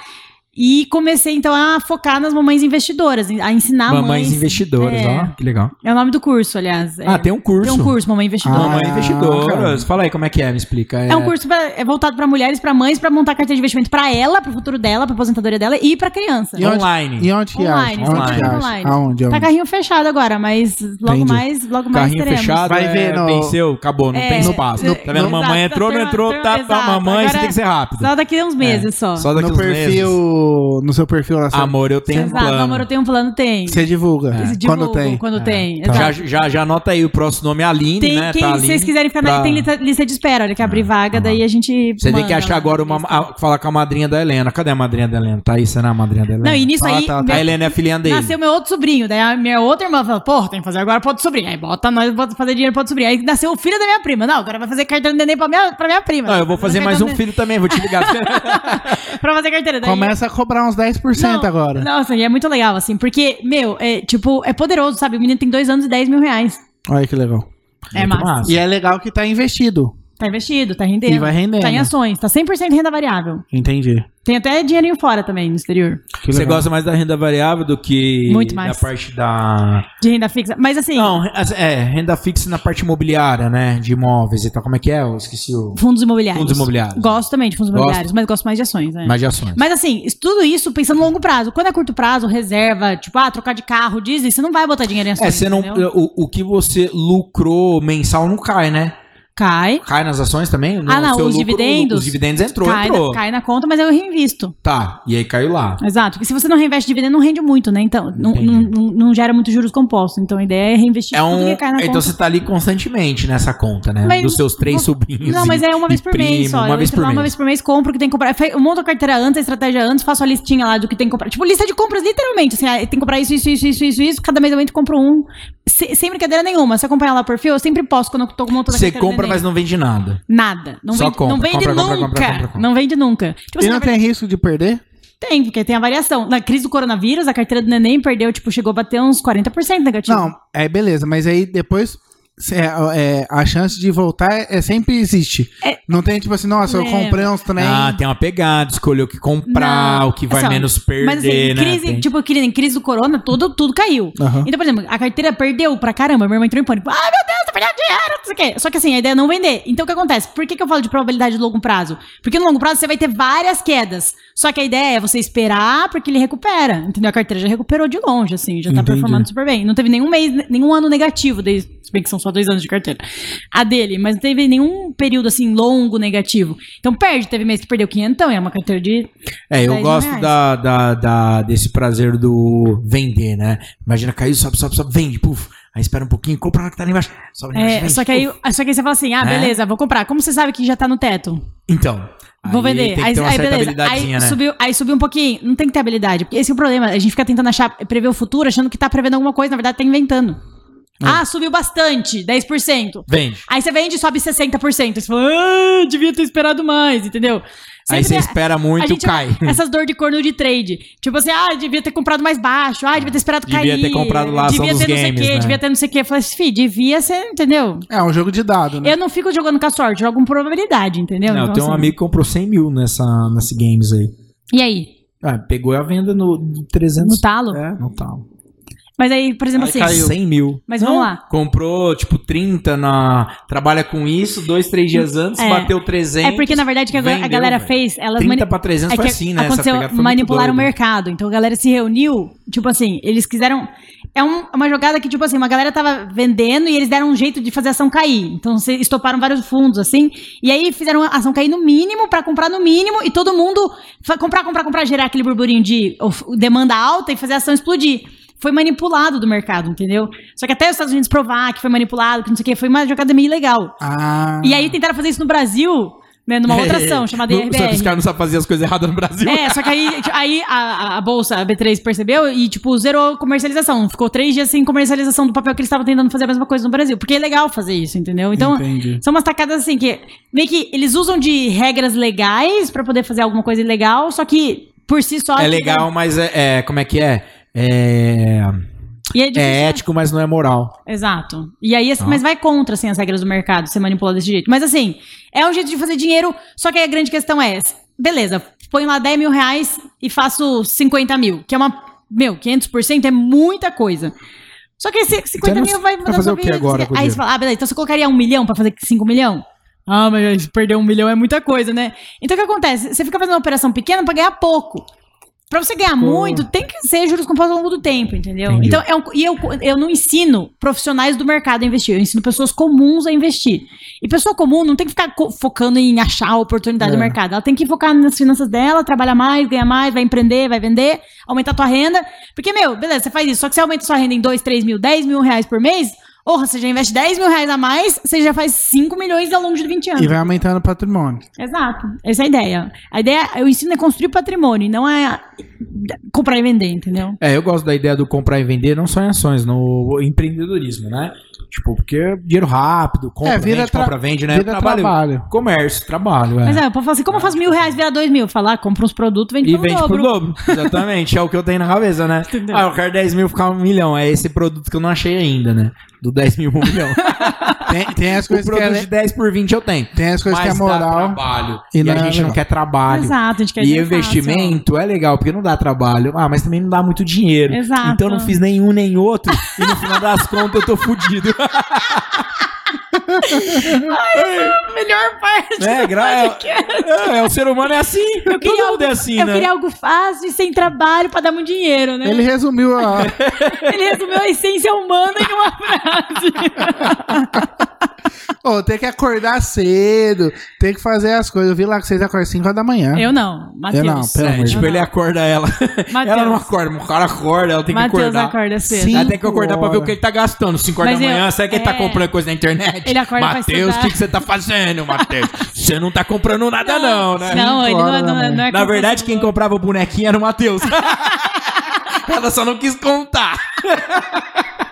E comecei então a focar nas mamães investidoras, a ensinar Mamães mães. investidoras, é, ó. Que legal. É o nome do curso, aliás. É. Ah, tem um curso. Tem um curso, Mamãe Investidora. Ah, Mamães cara. investidoras. Fala aí como é que é, me explica. É um curso pra- é voltado pra mulheres, pra mães, pra montar carteira de investimento pra ela, pro futuro dela, pra aposentadoria dela e pra criança. E Online. E onde que Online, acha? Acha? online. Aonde? Tá aonde? carrinho fechado agora, mas logo Entendi. mais, logo mais Carrinho teremos. fechado, Vai é, ver no- venceu, acabou, não É, tem espaço. no- tá vendo? no- mamãe entrou, não entrou, tá, tá, mamãe, você tem que ser rápido. Só daqui a uns meses só. Só daqui No uns meses. perfil, no seu perfil lá, Amor, eu tenho um Exato, plano. amor, eu tenho um plano, tem. você divulga. Eles Quando tem. Quando tem, tá. Já, já, já anota aí o próximo nome, é Aline, Tem, né? quem, tá se Aline, vocês quiserem ficar pra- na, tem lista, lista de espera, olha que abrir vaga, daí a gente. Você tem que achar agora uma. a- falar com a madrinha da Helena. Cadê a madrinha da Helena? Tá aí, você não é a madrinha da Helena? Não, e nisso Ah, aí. tá, tá. meu- A Helena é a filhinha dele. Nasceu meu outro sobrinho. Daí a minha outra irmã falou: Porra, tem que fazer agora pro outro sobrinho. Aí bota nós, bota fazer dinheiro pro outro sobrinho. Aí nasceu o filho da minha prima. Não, agora vai fazer carteira de neném pra minha, pra minha prima. Não, eu vou fazer mais um filho também, vou te ligar. pra fazer carteira. Daí, Começa cobrar uns 10% Não, agora. Nossa, e é muito legal, assim, porque, meu, é tipo, é poderoso, sabe? O menino tem dois anos e 10 mil reais. Olha que legal. É Muito massa. E é legal que tá investido. Tá investido, tá rendendo. E vai rendendo. Tá em ações, tá 100% renda variável. Entendi. Tem até dinheirinho fora também, no exterior. Que Você gosta mais da renda variável do que Muito mais. da parte da. De renda fixa. Mas assim, Não, é, renda fixa na parte imobiliária, né? De imóveis e tal. Como é que é? Eu esqueci o. fundos imobiliários. Fundos imobiliários. Gosto também de fundos Gosto. imobiliários, mas gosto mais de ações, né? Mais de ações. Mas assim, tudo isso pensando no longo prazo. Quando é curto prazo, reserva, tipo, ah, trocar de carro, Disney, você não vai botar dinheiro em ações. É, você não. O, o que você lucrou mensal não cai, né? Cai. Cai nas ações também? Ah, não, os dividendos? Os dividendos entrou, cai, entrou. Na, cai na conta, mas eu reinvisto. Tá, e aí caiu lá. Exato. Porque se você não reinveste dividendo, não rende muito, né? Então, não, não, não- gera muito juros compostos. Então, a ideia é reinvestir É um, então conta. você tá ali constantemente nessa conta, né? Mas- Dos seus três sobrinhos. Não, mas é uma vez por mês primo, só. Uma eu vez por lá mês. uma vez por mês, compro o que tem que comprar. Eu monto a carteira antes, a estratégia antes, faço a listinha lá do que tem que comprar. Tipo, lista de compras, literalmente. Assim, ah, tem que comprar isso, isso, isso, isso, isso, isso. Cada mês eu entro compro um. Se- sem brincadeira nenhuma. Se acompanhar lá o perfil, eu sempre posto quando eu tô montando a carteira compra, mas não vende nada. Nada. Não Só vende, compra, não vende compra, nunca. compra, compra, compra. Não vende nunca. Tipo, E assim, não tem risco de perder? Tem, porque tem a variação. Na crise do coronavírus, a carteira do neném perdeu, tipo, chegou a bater uns 40% negativo. Não, é beleza, mas aí depois cê- é, a chance de voltar é, é- sempre existe. É- Não tem tipo assim, nossa, eu Lembra. comprei uns trem. Ah, tem uma pegada, escolher o que comprar, Não, o que vai assim, ó, menos perder, Mas assim, né? crise, Tem- tipo, nem crise do corona, tudo, tudo caiu. Aham. Então, por exemplo, a carteira perdeu pra caramba. Minha irmã entrou em pânico. Ai, meu Deus, tô perdendo dinheiro, não sei o quê. Só que assim, a ideia é não vender. Então, o que acontece? Por que, que eu falo de probabilidade de longo prazo? Porque no longo prazo você vai ter várias quedas. Só que a ideia é você esperar porque ele recupera. Entendeu? A carteira já recuperou de longe, assim, já tá Entendi. performando super bem. Não teve nenhum mês, nenhum ano negativo desde Se bem que são só dois anos de carteira. A dele, mas não teve nenhum período assim longo negativo. Então perde, teve mês que perdeu 500, é uma carteira de. É, eu 10 mil gosto da, da, da- desse prazer do vender, né? Imagina, caiu, sobe, sobe, sobe, vende, puf. Aí espera um pouquinho, compra lá que tá lá embaixo. Sobe É, vende, só, que aí, puf. só que aí você fala assim: ah, Né? beleza, vou comprar. Como você sabe que já tá no teto? Então. Vou aí vender. Aí, aí beleza. Aí, né? subiu, aí subiu um pouquinho. Não tem que ter habilidade. Porque esse é o problema. A gente fica tentando achar, prever o futuro, achando que tá prevendo alguma coisa, na verdade tá inventando. É. Ah, subiu bastante, 10%. Vende. Aí você vende e sobe 60%. Aí você fala, ah, devia ter esperado mais, entendeu? Aí Sempre você é- espera muito, gente- cai. Essas dor de corno de trade. Tipo assim, ah, devia ter comprado mais baixo. Ah, devia ter esperado Devia cair. ter comprado lá Devia dos ter não sei o games, quê, né? devia ter não sei o quê. Eu falei assim, fi, devia ser, entendeu? É um jogo de dado, né? Eu não fico jogando com a sorte, jogo com probabilidade, entendeu? Não, Então, tem um assim, amigo que comprou 100 mil nessa, nesse games aí. E aí? Ah, pegou a venda no no 300. No talo? É, no talo. Mas aí, por exemplo, Aí assim. caiu 100 mil. Mas vamos lá. Comprou, tipo, 30 na... Trabalha com isso, dois, três dias antes, É. bateu 300. É porque, na verdade, o que a, a vendeu, galera velho. fez, elas 30 mani- pra 300 é foi que assim, né? Aconteceu, manipularam o mercado. Então a galera se reuniu, tipo assim, eles quiseram. É um- uma jogada que, tipo assim, uma galera tava vendendo e eles deram um jeito de fazer a ação cair. Então se estoparam vários fundos, assim. E aí fizeram a ação cair no mínimo pra comprar no mínimo e todo mundo comprar, comprar, comprar, gerar aquele burburinho de demanda alta e fazer a ação explodir. Foi manipulado do mercado, entendeu? Só que até os Estados Unidos provar que foi manipulado, que não sei o que, foi uma jogada meio legal. Ah. E aí tentaram fazer isso no Brasil, né, numa outra ação chamada Não- Só que os IRBR. caras não sabem fazer as coisas erradas no Brasil. É, só que aí, aí a, a- bolsa, a B3 percebeu e, tipo, zerou comercialização. Ficou três dias sem comercialização do papel que eles estavam tentando fazer a mesma coisa no Brasil. Porque é legal fazer isso, entendeu? Então, Entendi. são umas tacadas assim que meio que eles usam de regras legais pra poder fazer alguma coisa ilegal, só que por si só. É legal, mas é, é- Como é que é? É, é, é né? ético, mas não é moral. Exato. E aí, assim, Ah. mas vai contra, assim, as regras do mercado, ser manipulado desse jeito. Mas, assim, é um jeito de fazer dinheiro, só que aí a grande questão é, beleza, ponho lá 10 mil reais e faço 50 mil, que é uma, meu, 500% é muita coisa. Só que esse 50 não- mil vai... vai fazer o que agora o Aí você fala, ah, beleza, então você colocaria um milhão pra fazer 5 milhão? Ah, mas perder um milhão é muita coisa, né? Então o que acontece? Você fica fazendo uma operação pequena pra ganhar pouco. Pra você ganhar muito, tem que ser juros compostos ao longo do tempo, entendeu? Entendi. Então, é um- e eu, eu não ensino profissionais do mercado a investir, eu ensino pessoas comuns a investir. E pessoa comum não tem que ficar focando em achar a oportunidade É. do mercado. Ela tem que focar nas finanças dela, trabalhar mais, ganhar mais, vai empreender, vai vender, aumentar a tua renda. Porque, meu, beleza, você faz isso, só que você aumenta sua renda em 2, 3 mil, 10 mil reais por mês, Porra, você já investe 10 mil reais a mais, você já faz 5 milhões ao longo de 20 anos. E vai aumentando o patrimônio. Exato. Essa é a ideia. A ideia, eu ensino é construir patrimônio, não é comprar e vender, entendeu? É, eu gosto da ideia do comprar e vender, não só em ações, no empreendedorismo, né? Tipo, porque é dinheiro rápido, compra, É, vira vende, tra- compra, vende, né? vira trabalho. Comércio, trabalho, é. Mas é, o povo fala assim, como eu faço mil reais virar dois mil? Falar, compra uns produtos, vende E pelo vende dobro. por dobro. Exatamente. É o que eu tenho na cabeça, né? Entendeu? Ah, eu quero 10 mil ficar um milhão. É esse produto que eu não achei ainda, né? Do 10 mil, um milhão. Tem, tem as o coisas que produto é, de 10 por 20 eu tenho. tem as coisas que é Mas moral. trabalho. e E, não a é gente não legal. quer trabalho. Exato, a gente quer E dinheiro fácil. investimento é legal, porque não dá trabalho. Ah, mas também não dá muito dinheiro. Exato. Então eu não fiz nenhum nem outro. e no final das contas eu tô fudido. Melhor parte. É, gra... é, é, o ser humano é assim. Eu queria, Todo algo, mundo é assim, eu né? queria algo fácil e sem trabalho pra dar muito dinheiro, né? Ele resumiu a. Ele resumiu a essência humana em uma frase. Ô, tem que acordar cedo, tem que fazer as coisas. Eu vi lá que vocês acordam 5 horas da manhã. Eu não, Matheus. Eu não, pelo É, amor tipo, Deus. ele acorda ela. Mateus. Ela não acorda, o cara acorda, ela tem que Matheus acordar. acorda cedo. Sim. Ela tem que acordar pra ver o horas. que ele tá gastando. 5 horas Mas da eu- manhã, será que ele tá é. comprando coisa na internet? Ele acorda pra Matheus, o que, que você tá fazendo, Matheus? Você não tá comprando nada, não, né? Não, ele não, horas é- não, é- não é Na verdade, quem comprava o bonequinho era o Matheus. Ela só não quis contar.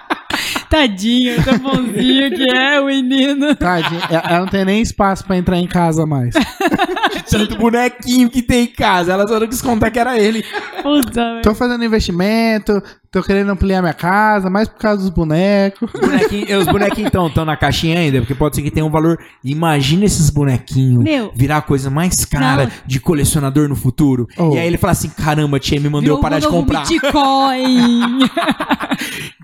Tadinho, tão bonzinho que é o menino. Tadinho, ela ela não tem nem espaço pra entrar em casa mais. Tanto bonequinho que tem em casa. Ela só não quis contar que era ele. Puta. Tô fazendo investimento, tô querendo ampliar minha casa, mais por causa dos bonecos. Os bonequinhos, os bonequinhos estão na caixinha ainda, porque pode ser que tenha um valor. Imagina esses bonequinhos Meu. virar a coisa mais cara Não. de colecionador no futuro. Oh. E aí ele fala assim: caramba, tia me mandou Virou eu parar um de comprar. Bitcoin.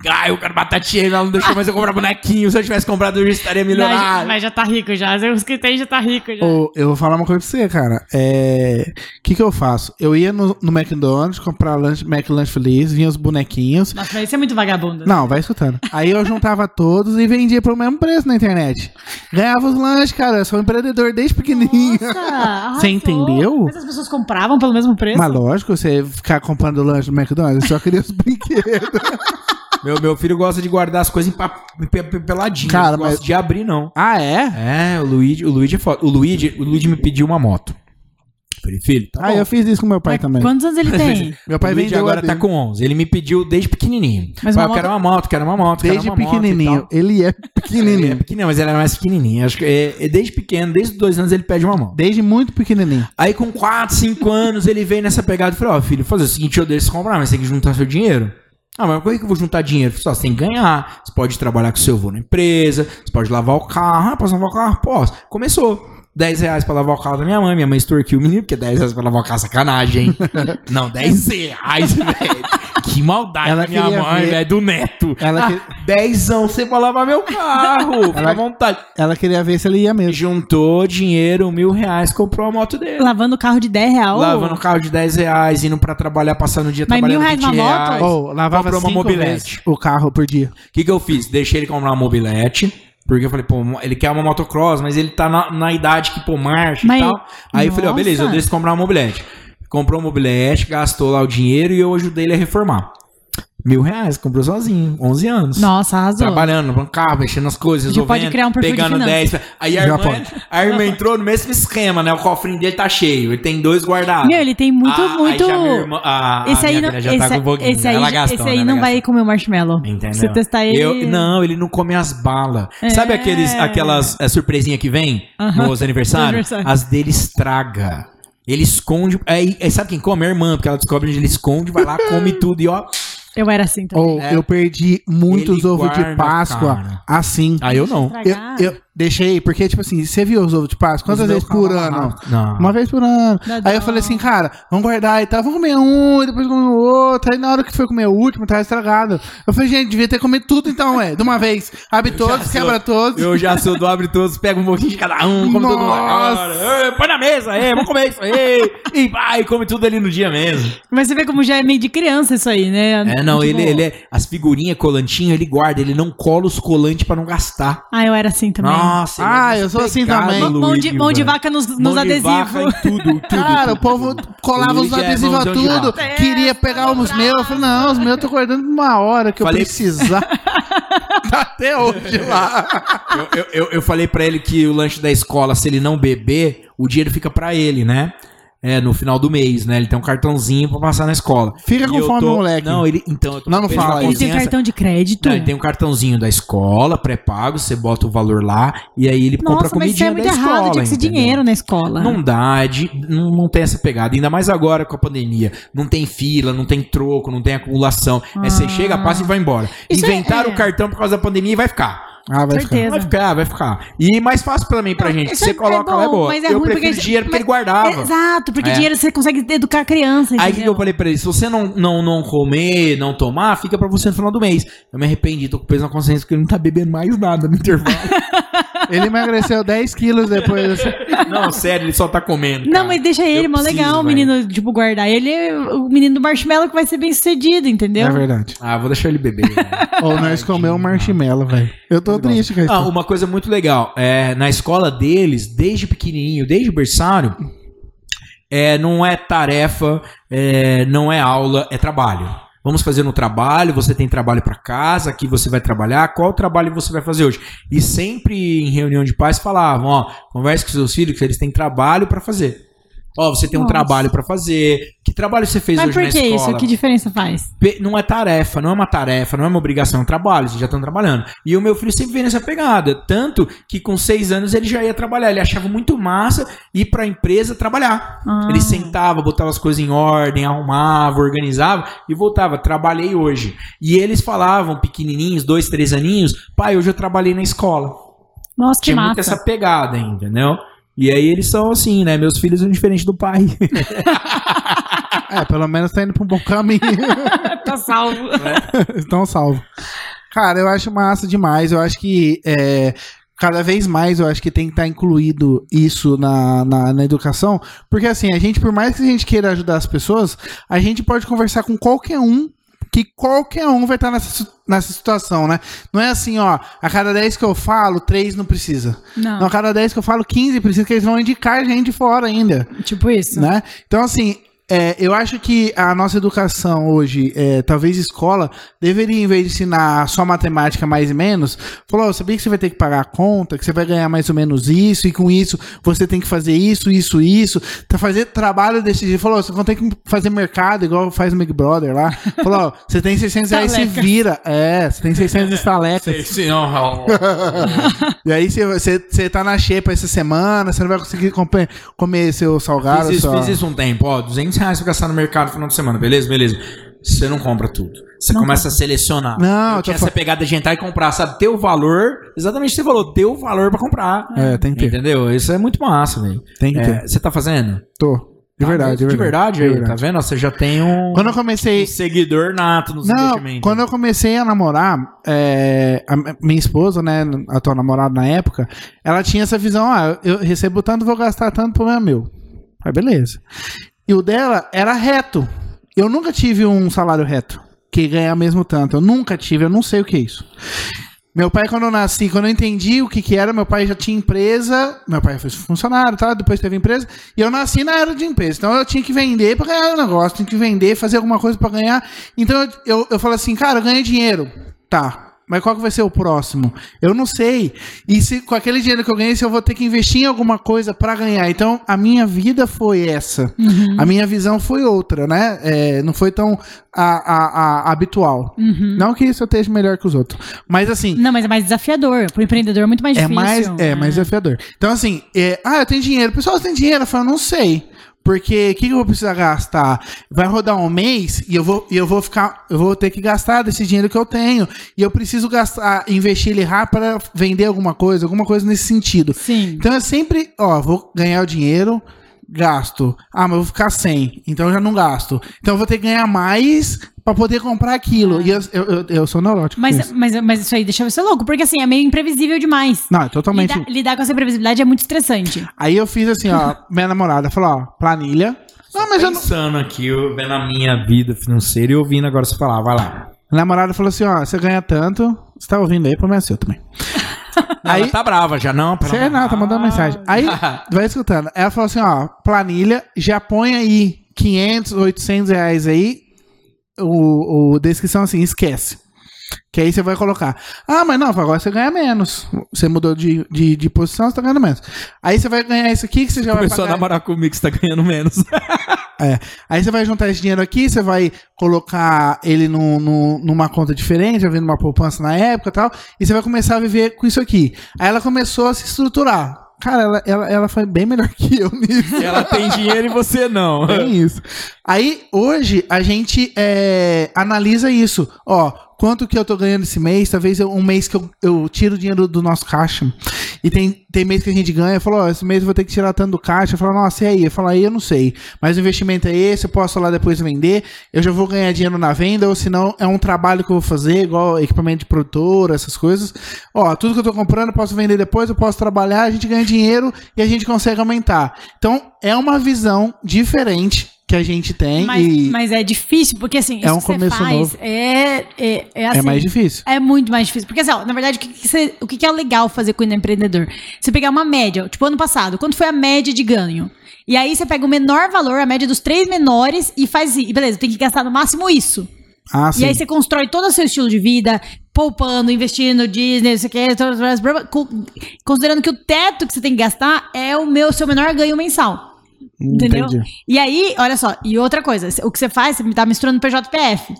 Ah, eu quero matar a tia, ela não deixou mais eu comprar bonequinho. Se eu tivesse comprado, eu já estaria milionário. mas já tá rico já. Os que tem já tá rico já. Ô, eu vou falar uma coisa pra você, cara. É. O que, que eu faço? Eu ia no, no McDonald's comprar lanche, McLanche Feliz, vinha os bonequinhos Nossa, mas isso é muito vagabundo. Não, vai escutando. Aí eu juntava todos e vendia pelo mesmo preço na internet. Ganhava os lanches, cara. Eu sou um empreendedor desde pequenininho. Nossa. Você entendeu? Mas as pessoas compravam pelo mesmo preço? Mas lógico, você ficar comprando lanche no McDonald's, eu só queria os brinquedos. Meu, meu filho gosta de guardar as coisas em pa- pe- pe- peladinho. Cara, não gosta mas- de abrir, não. Ah, é? É, o Luigi, o Luigi é foda. O Luigi, o Luigi me pediu uma moto. Falei, filho, tá Ah, bom. eu fiz isso com meu pai Mas também. Quantos anos ele tem? Meu pai o Luigi vendeu agora a tá dele. com 11. Ele me pediu desde pequenininho. Mas Pai, uma eu quero uma moto, quero uma moto, quero Desde uma moto e pequenininho. tal. Ele é Ele é pequenininho. pequenininho, mas ele era mais pequenininho. Acho que é, é desde pequeno, desde os dois anos ele pede uma moto. Desde muito pequenininho. Aí com 4, 5 anos ele veio nessa pegada e falou: Ó, filho, fazer o seguinte, eu deixo você comprar, mas você tem que juntar seu dinheiro. Ah, mas por que que eu vou juntar dinheiro? Só você tem que ganhar. Você pode trabalhar com seu avô na empresa, você pode lavar o carro. Ah, posso lavar o carro? Posso. Começou. 10 reais pra lavar o carro da minha mãe. Minha mãe extorquiu o menino, porque 10 reais pra lavar o carro é sacanagem, hein? Não, 10 reais, velho. Que maldade Ela da minha mãe, ver- velho, do neto. Ela, Ah, que- Dezão, você pra lavar meu carro. Fica Ela- à vontade. ela queria ver se ele ia mesmo. Juntou dinheiro, mil reais, comprou a moto dele. Lavando o carro de 10 reais. Lavando o carro de 10 reais, indo pra trabalhar, passando o dia Mas trabalhando mil reais 20 na moto? reais. Ou lavava Comprou uma mobilete. vezes o carro por dia. O que, que eu fiz? Deixei ele comprar uma mobilete. Porque eu falei, pô, ele quer uma motocross, mas ele tá na, na idade que, pô, marcha Mas- e tal. Aí eu falei, ó, Nossa. beleza, eu deixo ele comprar uma mobilete. Comprou uma mobilete, gastou lá o dinheiro e eu ajudei ele a reformar. Mil reais, comprou sozinho, 11 anos. Nossa, arrasou. Trabalhando carro, mexendo nas coisas, Já resolvendo, pode criar um perfil de pegando finanças. 10. Aí a irmã, pode. a irmã entrou no mesmo esquema, né? O cofrinho dele tá cheio, ele tem dois guardados. Meu, ele tem muito, Ah, muito... já minha irmã- a- a esse aí não, filha já esse, tá com um pouquinho, esse aí, gastou, esse né? aí não vai comer o marshmallow. Entendeu? Você testar ele... Eu- não, ele não come as balas. Sabe É. aqueles, aquelas é, surpresinhas que vem Aham. nos aniversários? Aniversário. As dele estraga. Ele esconde. Aí, aí sabe quem come? A irmã, porque ela descobre onde ele esconde, vai lá, come tudo e ó. Eu era assim também. Ou É. eu perdi muitos Ele ovos de guarda, Páscoa cara. assim. Aí eu não. Eu, eu deixei, porque, tipo assim, você viu os ovos de Páscoa? Quantas Os meus vezes por ano? Não. Uma vez por ano. Dá Aí eu falei assim, cara, vamos guardar e tal, vamos comer um, e depois comer o outro. Aí na hora que foi comer o último, tava estragado. Eu falei, gente, devia ter comido tudo então, ué, de uma vez. Abre todos, sou- quebra todos. Eu já sou do abre todos, pega um pouquinho de cada um, come todo mundo Nossa. agora. Ei, Põe na mesa, aí, vamos comer isso aí. E vai, come tudo ali no dia mesmo. Mas você vê como já é meio de criança isso aí, né? É, não, Tipo, ele, ele é. As figurinhas, colantinho, ele guarda, ele não cola os colantes pra não gastar. Ah, eu era assim também. Nossa, Ah, é eu sou assim também. Mão de, mão de vaca nos, nos Mão adesivos. tudo, tudo. Cara, o povo colava os é adesivos a tudo, vaca. queria pegar os meus. Eu falei, não, os meus eu tô guardando uma hora que Falei- eu precisar. tá até hoje lá. Eu, eu, eu, eu falei pra ele que o lanche da escola, se ele não beber, o dinheiro fica pra ele, né? É, no final do mês, né? Ele tem um cartãozinho pra passar na escola. Fica E fome, tô- moleque. Não, ele. Então, eu tô Não, não fala. Ele tem cartão de crédito. Não, ele tem um cartãozinho da escola, pré-pago, você bota o valor lá e aí ele compra Nossa, mas comidinha isso é muito da errado. escola. Tinha que ser entendeu? dinheiro na escola. Não dá, é de- não, não tem essa pegada. Ainda mais agora com a pandemia. Não tem fila, não tem troco, não tem acumulação. Aí você chega, passa e vai embora. Ah. Isso é- Inventaram é. o cartão por causa da pandemia e vai ficar. Ah, vai Certeza. ficar. Vai ficar, vai ficar. E mais fácil também pra gente. Isso Você é- coloca é lá, é bom, boa. mas é eu ruim prefiro porque- dinheiro porque mas- ele guardava. Exato, porque É. dinheiro você consegue educar a criança. Aí o que, entendeu? eu falei pra ele? Se você não, não, não comer, não tomar, fica pra você no final do mês. Eu me arrependi, tô com peso na consciência porque ele não tá bebendo mais nada no intervalo. Ele emagreceu 10 quilos depois. não, sério, ele só tá comendo. Não, cara. mas deixa ele, preciso, legal o menino, tipo, guardar. Ele é o menino do marshmallow que vai ser bem sucedido, entendeu? É verdade. Ah, vou deixar ele beber. velho. Ou nós comemos um marshmallow, velho. Eu tô triste com isso. Ah, uma coisa muito legal. É, na escola deles, desde pequenininho, desde berçário, é, não é tarefa, é, não é aula, é trabalho. Vamos fazer no trabalho, você tem trabalho para casa, aqui você vai trabalhar, qual trabalho você vai fazer hoje? E sempre em reunião de pais falavam, ó, converse com seus filhos que eles têm trabalho para fazer. Ó, você tem um Nossa. trabalho para fazer. Que trabalho você fez Mas hoje por na que escola? isso? Que diferença faz? Não é tarefa, não é uma tarefa, não é uma obrigação, é um trabalho, vocês já estão trabalhando. E o meu filho sempre veio nessa pegada, tanto que com seis anos ele já ia trabalhar, ele achava muito massa ir pra empresa trabalhar. Ah. Ele sentava, botava as coisas em ordem, arrumava, organizava e voltava, trabalhei hoje. E eles falavam, pequenininhos, dois, três aninhos, pai, hoje eu trabalhei na escola. Nossa, que Tinha muito massa. essa pegada, entendeu? E aí eles são assim, né? Meus filhos são diferentes do pai. É, pelo menos tá indo pra um bom caminho. tá salvo. Estão salvos. Cara, eu acho massa demais. Eu acho que é, cada vez mais eu acho que tem que estar incluído isso na, na, na educação. Porque assim, a gente, por mais que a gente queira ajudar as pessoas, a gente pode conversar com qualquer um que qualquer um vai estar nessa, nessa situação, né? Não é assim, ó, a cada 10 que eu falo, 3 não precisa. Não. Não, a cada 10 que eu falo, 15 precisa, que eles vão indicar gente fora ainda Tipo isso. né? Então, assim, é, eu acho que a nossa educação hoje, é, talvez escola, deveria, em vez de ensinar só matemática mais e menos, falou, "Ó, sabia que você vai ter que pagar a conta, que você vai ganhar mais ou menos isso, e com isso você tem que fazer isso, isso, isso. Tá fazer trabalho desse jeito. Falou, "Ó, você vai ter que fazer mercado, igual faz o Big Brother lá. Falou, "Ó, você tem 600 reais, se vira. É, você tem 600 estalecas. Sim, não. E aí você, você, você tá na xepa essa semana, você não vai conseguir comer, comer seu salgado. Fiz isso, sua- fiz isso um tempo, ó, 200 reais pra gastar no mercado no final de semana, beleza? Beleza. Você não compra tudo. Você começa a selecionar. Não, eu tinha essa pegada de entrar e comprar, sabe? Ter o valor, exatamente o que você falou, ter o valor pra comprar. É, tem que ter. Entendeu? Isso é muito massa, velho. Tem que É, ter. Você tá fazendo? Tô. De Tá verdade, de De verdade, de aí, verdade. tá vendo? Você já tem um, Quando eu comecei. um seguidor nato nos Não, investimentos. quando eu comecei a namorar, é, a mi- minha esposa, né, a atual namorada na época, ela tinha essa visão, ah, eu recebo tanto, vou gastar tanto, problema é meu. Aí beleza. E o dela era reto. Eu nunca tive um salário reto, que ganha mesmo tanto. Eu nunca tive, eu não sei o que é isso. Meu pai, quando eu nasci, quando eu entendi o que que era, meu pai já tinha empresa, meu pai foi funcionário, tá? depois teve empresa, e eu nasci na era de empresa. Então eu tinha que vender para ganhar um negócio, tinha que vender, fazer alguma coisa para ganhar. Então eu, eu, eu falo assim, cara, eu ganhei dinheiro. Tá. Mas qual que vai ser o próximo? Eu não sei. E se com aquele dinheiro que eu ganhei, se eu vou ter que investir em alguma coisa para ganhar. Então, a minha vida foi essa. A minha visão foi outra, né? É, não foi tão a, a- a- habitual. Não que isso eu esteja melhor que os outros. Mas assim, Não, mas é mais desafiador. Pro empreendedor é muito mais é difícil. mais, é, mais desafiador. Então, assim, é, ah, eu tenho dinheiro. Pessoal, você tem dinheiro? Eu falo, não sei. Porque o que, que eu vou precisar gastar? Vai rodar um mês e eu vou, e eu vou ficar, eu vou ter que gastar desse dinheiro que eu tenho. E eu preciso gastar, investir ele rápido para vender alguma coisa, alguma coisa nesse sentido. Sim. Então é sempre, ó, vou ganhar o dinheiro, gasto. Ah, mas eu vou ficar sem, então eu já não gasto. Então eu vou ter que ganhar mais para poder comprar aquilo. E eu, eu, eu, eu sou neurótico. Mas, isso. mas, mas isso aí deixa você louco, porque assim, é meio imprevisível demais. Não, é totalmente. Lidar, lidar com essa imprevisibilidade é muito estressante. Aí eu fiz assim, ó, minha namorada falou, ó, planilha. Não, mas eu não. Pensando aqui, eu vendo a minha vida financeira e ouvindo agora você falar, vai lá. Minha namorada falou assim, ó, você ganha tanto, você tá ouvindo aí, problema é seu também. Não, Aí- ela tá brava já, não? Você amor- não, tá mandando mensagem. Aí, vai escutando. Ela falou assim, ó, planilha, já põe aí 500, 800 reais aí, o, o descrição assim, esquece. Que aí você vai colocar. Ah, mas não, agora você ganha menos. Você mudou de, de, de posição, você tá ganhando menos. Aí você vai ganhar isso aqui que você já Começou vai a pagar. namorar comigo, você tá ganhando menos. É. Aí você vai juntar esse dinheiro aqui, você vai colocar ele no, no- numa conta diferente, já vendo uma poupança na época e tal, e você vai começar a viver com isso aqui. Aí ela começou a se estruturar. Cara, ela, ela, ela foi bem melhor que eu nisso. ela tem dinheiro e você não. Bem isso. Aí, hoje, a gente é, analisa isso. Ó, quanto que eu tô ganhando esse mês? Talvez um mês que eu, eu tiro o dinheiro do nosso caixa. E tem, tem mês que a gente ganha. Falou, ó, esse mês eu vou ter que tirar tanto do caixa. Eu falo, nossa, e aí? Eu falo, aí eu não sei. Mas o investimento é esse, eu posso lá depois vender. Eu já vou ganhar dinheiro na venda, ou senão é um trabalho que eu vou fazer, igual equipamento de produtora, essas coisas. Ó, tudo que eu tô comprando eu posso vender depois, eu posso trabalhar, a gente ganha dinheiro e a gente consegue aumentar. Então, é uma visão diferente que a gente tem Mas, mas é difícil, porque assim, É um começo faz novo. é, é, é assim, é mais difícil. É muito mais difícil. Porque, assim, ó, na verdade, o que, que você- o que, que é legal fazer com o empreendedor? Você pegar uma média, tipo, ano passado, quanto foi a média de ganho? E aí você pega o menor valor, a média dos três menores, e faz. E beleza, tem que gastar no máximo isso. Ah, sim. E aí você constrói todo o seu estilo de vida, poupando, investindo no Disney, não sei o que, considerando que o teto que você tem que gastar é o meu seu menor ganho mensal. Entendeu? Entendi. E aí, olha só, e outra coisa, o que você faz, você tá misturando PJPF.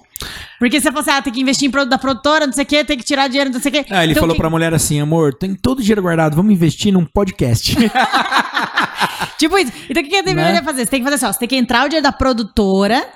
Porque você fala assim, ah, tem que investir em produto da produtora, não sei o quê, tem que tirar dinheiro, não sei o quê. Ah, ele Então, falou que- pra mulher assim, amor, tem todo o dinheiro guardado, vamos investir num podcast. Tipo isso. Então o que, que você Né? deveria fazer? Você tem que fazer assim, ó, você tem que entrar o dinheiro da produtora,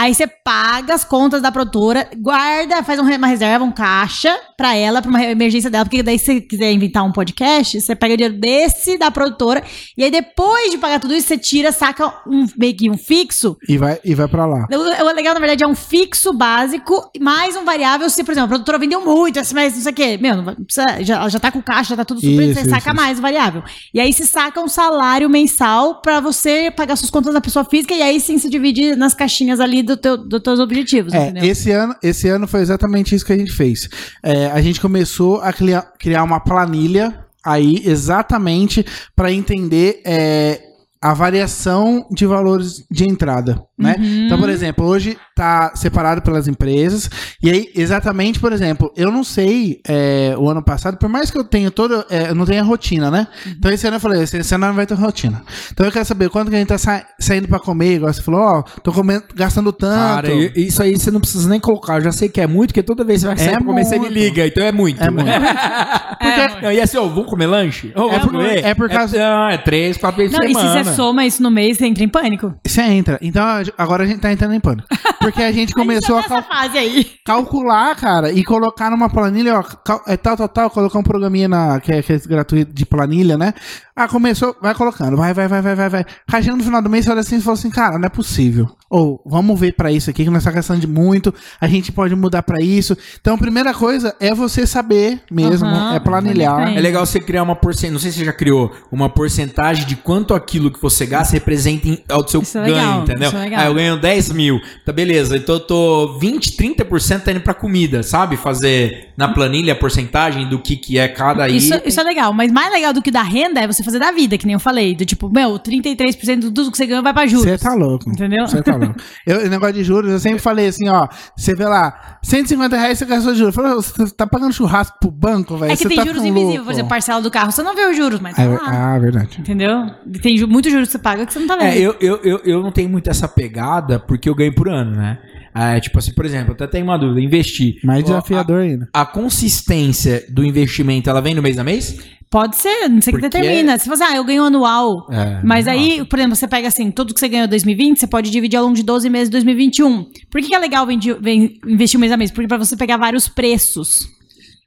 aí você paga as contas da produtora, guarda, faz um uma reserva, um caixa pra ela, pra uma emergência dela, porque daí se você quiser inventar um podcast, você pega o dinheiro desse da produtora, e aí depois de pagar tudo isso, você tira, saca um, meio que um fixo, E vai, e vai pra lá. o legal, na verdade, é um fixo básico, mais um variável. Se, por exemplo, a produtora vendeu muito, esse mês, não sei o quê. Meu, não precisa, já, já tá com caixa, já tá tudo super, Isso, você isso, saca isso. mais o variável. E aí se saca um salário mensal pra você pagar suas contas da pessoa física, e aí sim se dividir nas caixinhas ali do teu, dos teus objetivos, É, entendeu? esse ano, esse ano foi exatamente isso que a gente fez. É, a gente começou a criar, criar uma planilha aí exatamente para entender é, a variação de valores de entrada, né? Uhum. Então, por exemplo, hoje tá separado pelas empresas e aí exatamente, por exemplo, eu não sei é, o ano passado, por mais que eu tenha todo, é, eu não tenho a rotina, né? Uhum. Então esse ano eu falei, esse ano não vai ter rotina. Então eu quero saber quanto que a gente tá sa- saindo para comer, igual você falou, ó, tô comendo, gastando tanto. Cara, isso aí você não precisa nem colocar. Eu já sei que é muito, porque toda vez que você vai É sair pra comer, você me muito. liga. Então é muito. É muito. É, Não, e assim, ó, vamos comer lanche? Ô, É vamos por- comer? é por causa- não, é três, quatro vezes Não, por se semana. Soma isso no mês, você entra em pânico. Você entra. Então agora a gente tá entrando em pânico. Porque a gente começou a cal- Nessa fase aí. calcular, cara, e colocar numa planilha, ó, cal- é tal, tal, tal, colocar um programinha na, que, é, que é gratuito de planilha, né? Ah, começou, vai colocando, vai, vai, vai, vai, vai, vai. Aí chega no final do mês, você olha assim e fala assim, cara, não é possível. Ou, vamos ver pra isso aqui, que nós tá gastando de muito, a gente pode mudar pra isso. Então, a primeira coisa é você saber mesmo, Aham, é planilhar. É legal você criar uma porcentagem, não sei se você já criou, uma porcentagem de quanto aquilo que você gasta representa em- ao seu Isso é ganho, legal, entendeu? isso é legal. Ah, eu ganho 10 mil, tá beleza, então eu tô 20, 30% tá indo pra comida, sabe? Fazer na planilha a porcentagem do que que é cada Isso, item. isso é legal, mas mais legal do que da renda é você fazer da vida, que nem eu falei. Do tipo, meu, 33% de tudo que você ganhou vai pra juros. Você tá louco. Entendeu? Você tá louco. Eu, o negócio de juros, eu sempre falei assim, ó. Você vê lá, 150 reais você gastou de juros. Você tá pagando churrasco pro banco, velho? É que Você tem tá juros invisíveis, por exemplo, parcela do carro. Você não vê os juros, mas tá É, lá. ah, verdade. Entendeu? Tem ju- muitos juros que você paga que você não tá vendo. É, eu, eu, eu, eu não tenho muito essa pegada porque eu ganho por ano, né? É, tipo assim, por exemplo, eu até tenho uma dúvida, investir. Mais desafiador ainda. A, a consistência do investimento, ela vem no mês a mês? Pode ser, não sei o que determina. Se você, ah, eu ganho anual. É, mas aí, por exemplo, você pega assim, tudo que você ganhou em 2020, você pode dividir ao longo de 12 meses de 2021. Por que, é legal investir mês a mês? Porque pra você pegar vários preços.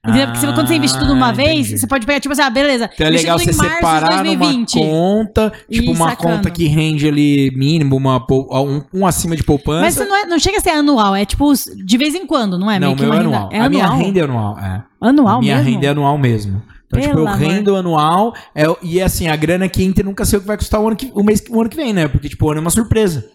Entendeu? Porque quando você investe tudo uma Ah, vez, você pode pegar, tipo assim, ah, beleza. Então é legal você separar numa 2020. conta, tipo uma sacando. conta que rende ali mínimo, uma, um, um acima de poupança. Mas isso não, é, não chega a ser anual, é tipo de vez em quando, não é? não, Meio meu é anual. É a minha renda é anual, é. Anual a minha mesmo? renda é anual mesmo. Então, tipo, Pelo eu amor. rendo anual é, e assim, a grana que entra nunca sei o que vai custar o ano que, o mês, o ano que vem, né? Porque, tipo, o ano é uma surpresa.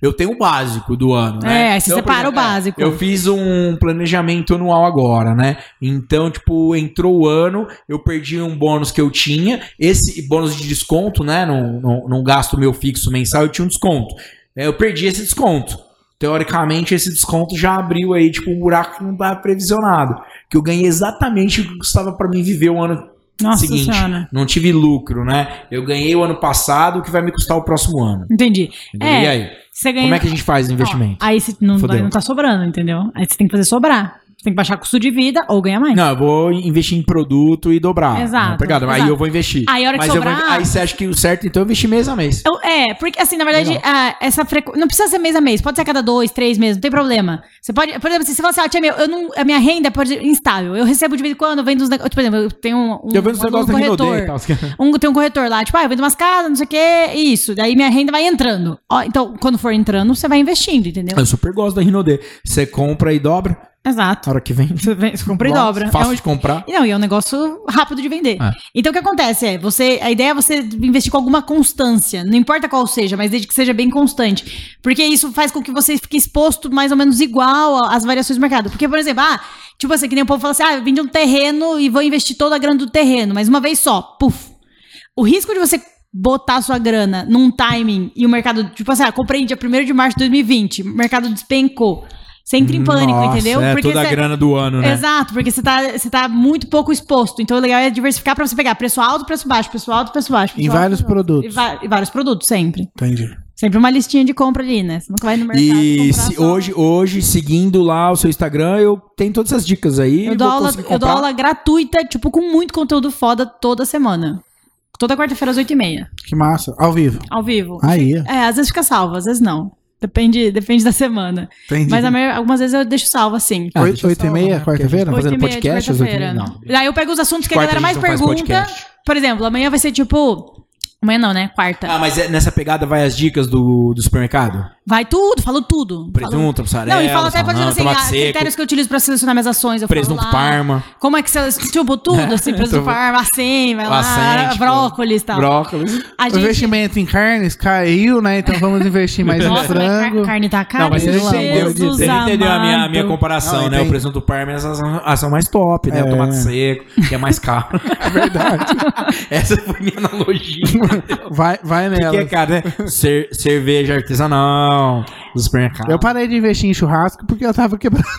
Eu tenho o básico do ano, né? É, você por separa o é, básico. eu fiz um planejamento anual agora, né? Então, tipo, entrou o ano, eu perdi um bônus que eu tinha. Esse bônus de desconto, né? Não, não, não gasto meu fixo mensal, eu tinha um desconto. É, Eu perdi esse desconto. Teoricamente, esse desconto já abriu aí, tipo, um buraco que não estava previsionado. Que eu ganhei exatamente o que custava para mim viver o ano Nossa seguinte. senhora. Não tive lucro, né? Eu ganhei o ano passado, o que vai me custar o próximo ano. Entendi. É, E aí? Ganha... Como é que a gente faz o investimento? Ó, aí você não, não tá sobrando, entendeu? Aí você tem que fazer sobrar. Você tem que baixar custo de vida ou ganhar mais. Não, eu vou investir em produto e dobrar. Exato, pegada. Aí eu vou investir. Aí a hora que Mas eu vou- sobrar- aí você acha que o certo, então, é investir mês a mês. Eu- é, porque assim, na verdade, ah, essa frequência. Não precisa ser mês a mês, pode ser a cada dois, três meses, não tem problema. Você pode, por exemplo, se você fala assim, ah, tia, meu, eu não, a minha renda pode ser instável. Eu recebo de vez em quando, eu vendo uns negócios. Por exemplo, eu tenho um. um eu vendo os um negócios da corretor. E tal. Um, tem um corretor lá, tipo, ah, eu vendo umas casas, não sei o que, isso. Daí minha renda vai entrando. Ó, então, quando for entrando, você vai investindo, entendeu? Eu super gosto da Rinode. Você compra e dobra, Exato. na hora que vem. Você, vem- você compra e Nossa, dobra. Fácil É um- de comprar. Não, e é um negócio rápido de vender. É. Então o que acontece é, você, a ideia é você investir com alguma constância, não importa qual seja, mas desde que seja bem constante. Porque isso faz com que você fique exposto mais ou menos igual às variações do mercado. Porque, por exemplo, ah, tipo assim, que nem o povo fala assim, ah, eu vendi um terreno e vou investir toda a grana do terreno, mas uma vez só, puf. O risco de você botar sua grana num timing e o mercado, tipo assim, ah, comprei dia 1 de março de 2020, o mercado despencou. Você entra em pânico, Nossa, entendeu? É toda a grana do ano, né? Exato, porque você tá, você tá muito pouco exposto. Então o legal é diversificar pra você pegar preço alto, preço baixo, preço alto, preço baixo. Em preço alto, vários preço alto. produtos. E, va- e vários produtos, sempre. Entendi. Sempre uma listinha de compra ali, né? Você nunca vai no mercado E se- hoje, hoje, seguindo lá o seu Instagram, eu tenho todas essas dicas aí. Eu dou, aula, eu dou aula gratuita, tipo, com muito conteúdo foda toda semana. Toda quarta-feira às 8h30, Que massa. Ao vivo. ao vivo. Aí. É, às vezes fica salvo, às vezes não. Depende, depende da semana. Entendi. Mas a maior- algumas vezes eu deixo salvo, assim. Ah, Oito- eu oito e meia, né? Quarta-feira? fazendo 8h30 de podcast às oito e meia? quarta-feira. Não. Aí eu pego os assuntos que Quarta a galera a mais pergunta. Por exemplo, amanhã vai ser tipo. Amanhã não, né? Quarta. Ah, mas é- nessa pegada vai as dicas do, do supermercado? Vai tudo, falo tudo. Presunto, Falo- mussarela, Não, e fala até pra dizer assim, tomate ah, seco. critérios que eu utilizo pra selecionar minhas ações. Eu Presunto falo lá, parma. Como é que você. Tipo, tudo, assim, presunto parma, acém, vai lá, tipo, brócolis e tal. Brócolis. A O gente. investimento em carnes caiu, né? Então vamos investir mais em Nossa, mas car- frango. carne tá cara. Não, mas você entendeu, você entendeu a minha, a minha comparação, Não, né? entendi. O presunto parma é a ação, mais top, né? É. O tomate seco, que é mais caro. É verdade. Essa foi minha analogia. Vai, vai que é nela. caro, né? Cer- cerveja artesanal, dos supermercados. Eu parei de investir em churrasco porque eu tava quebrando.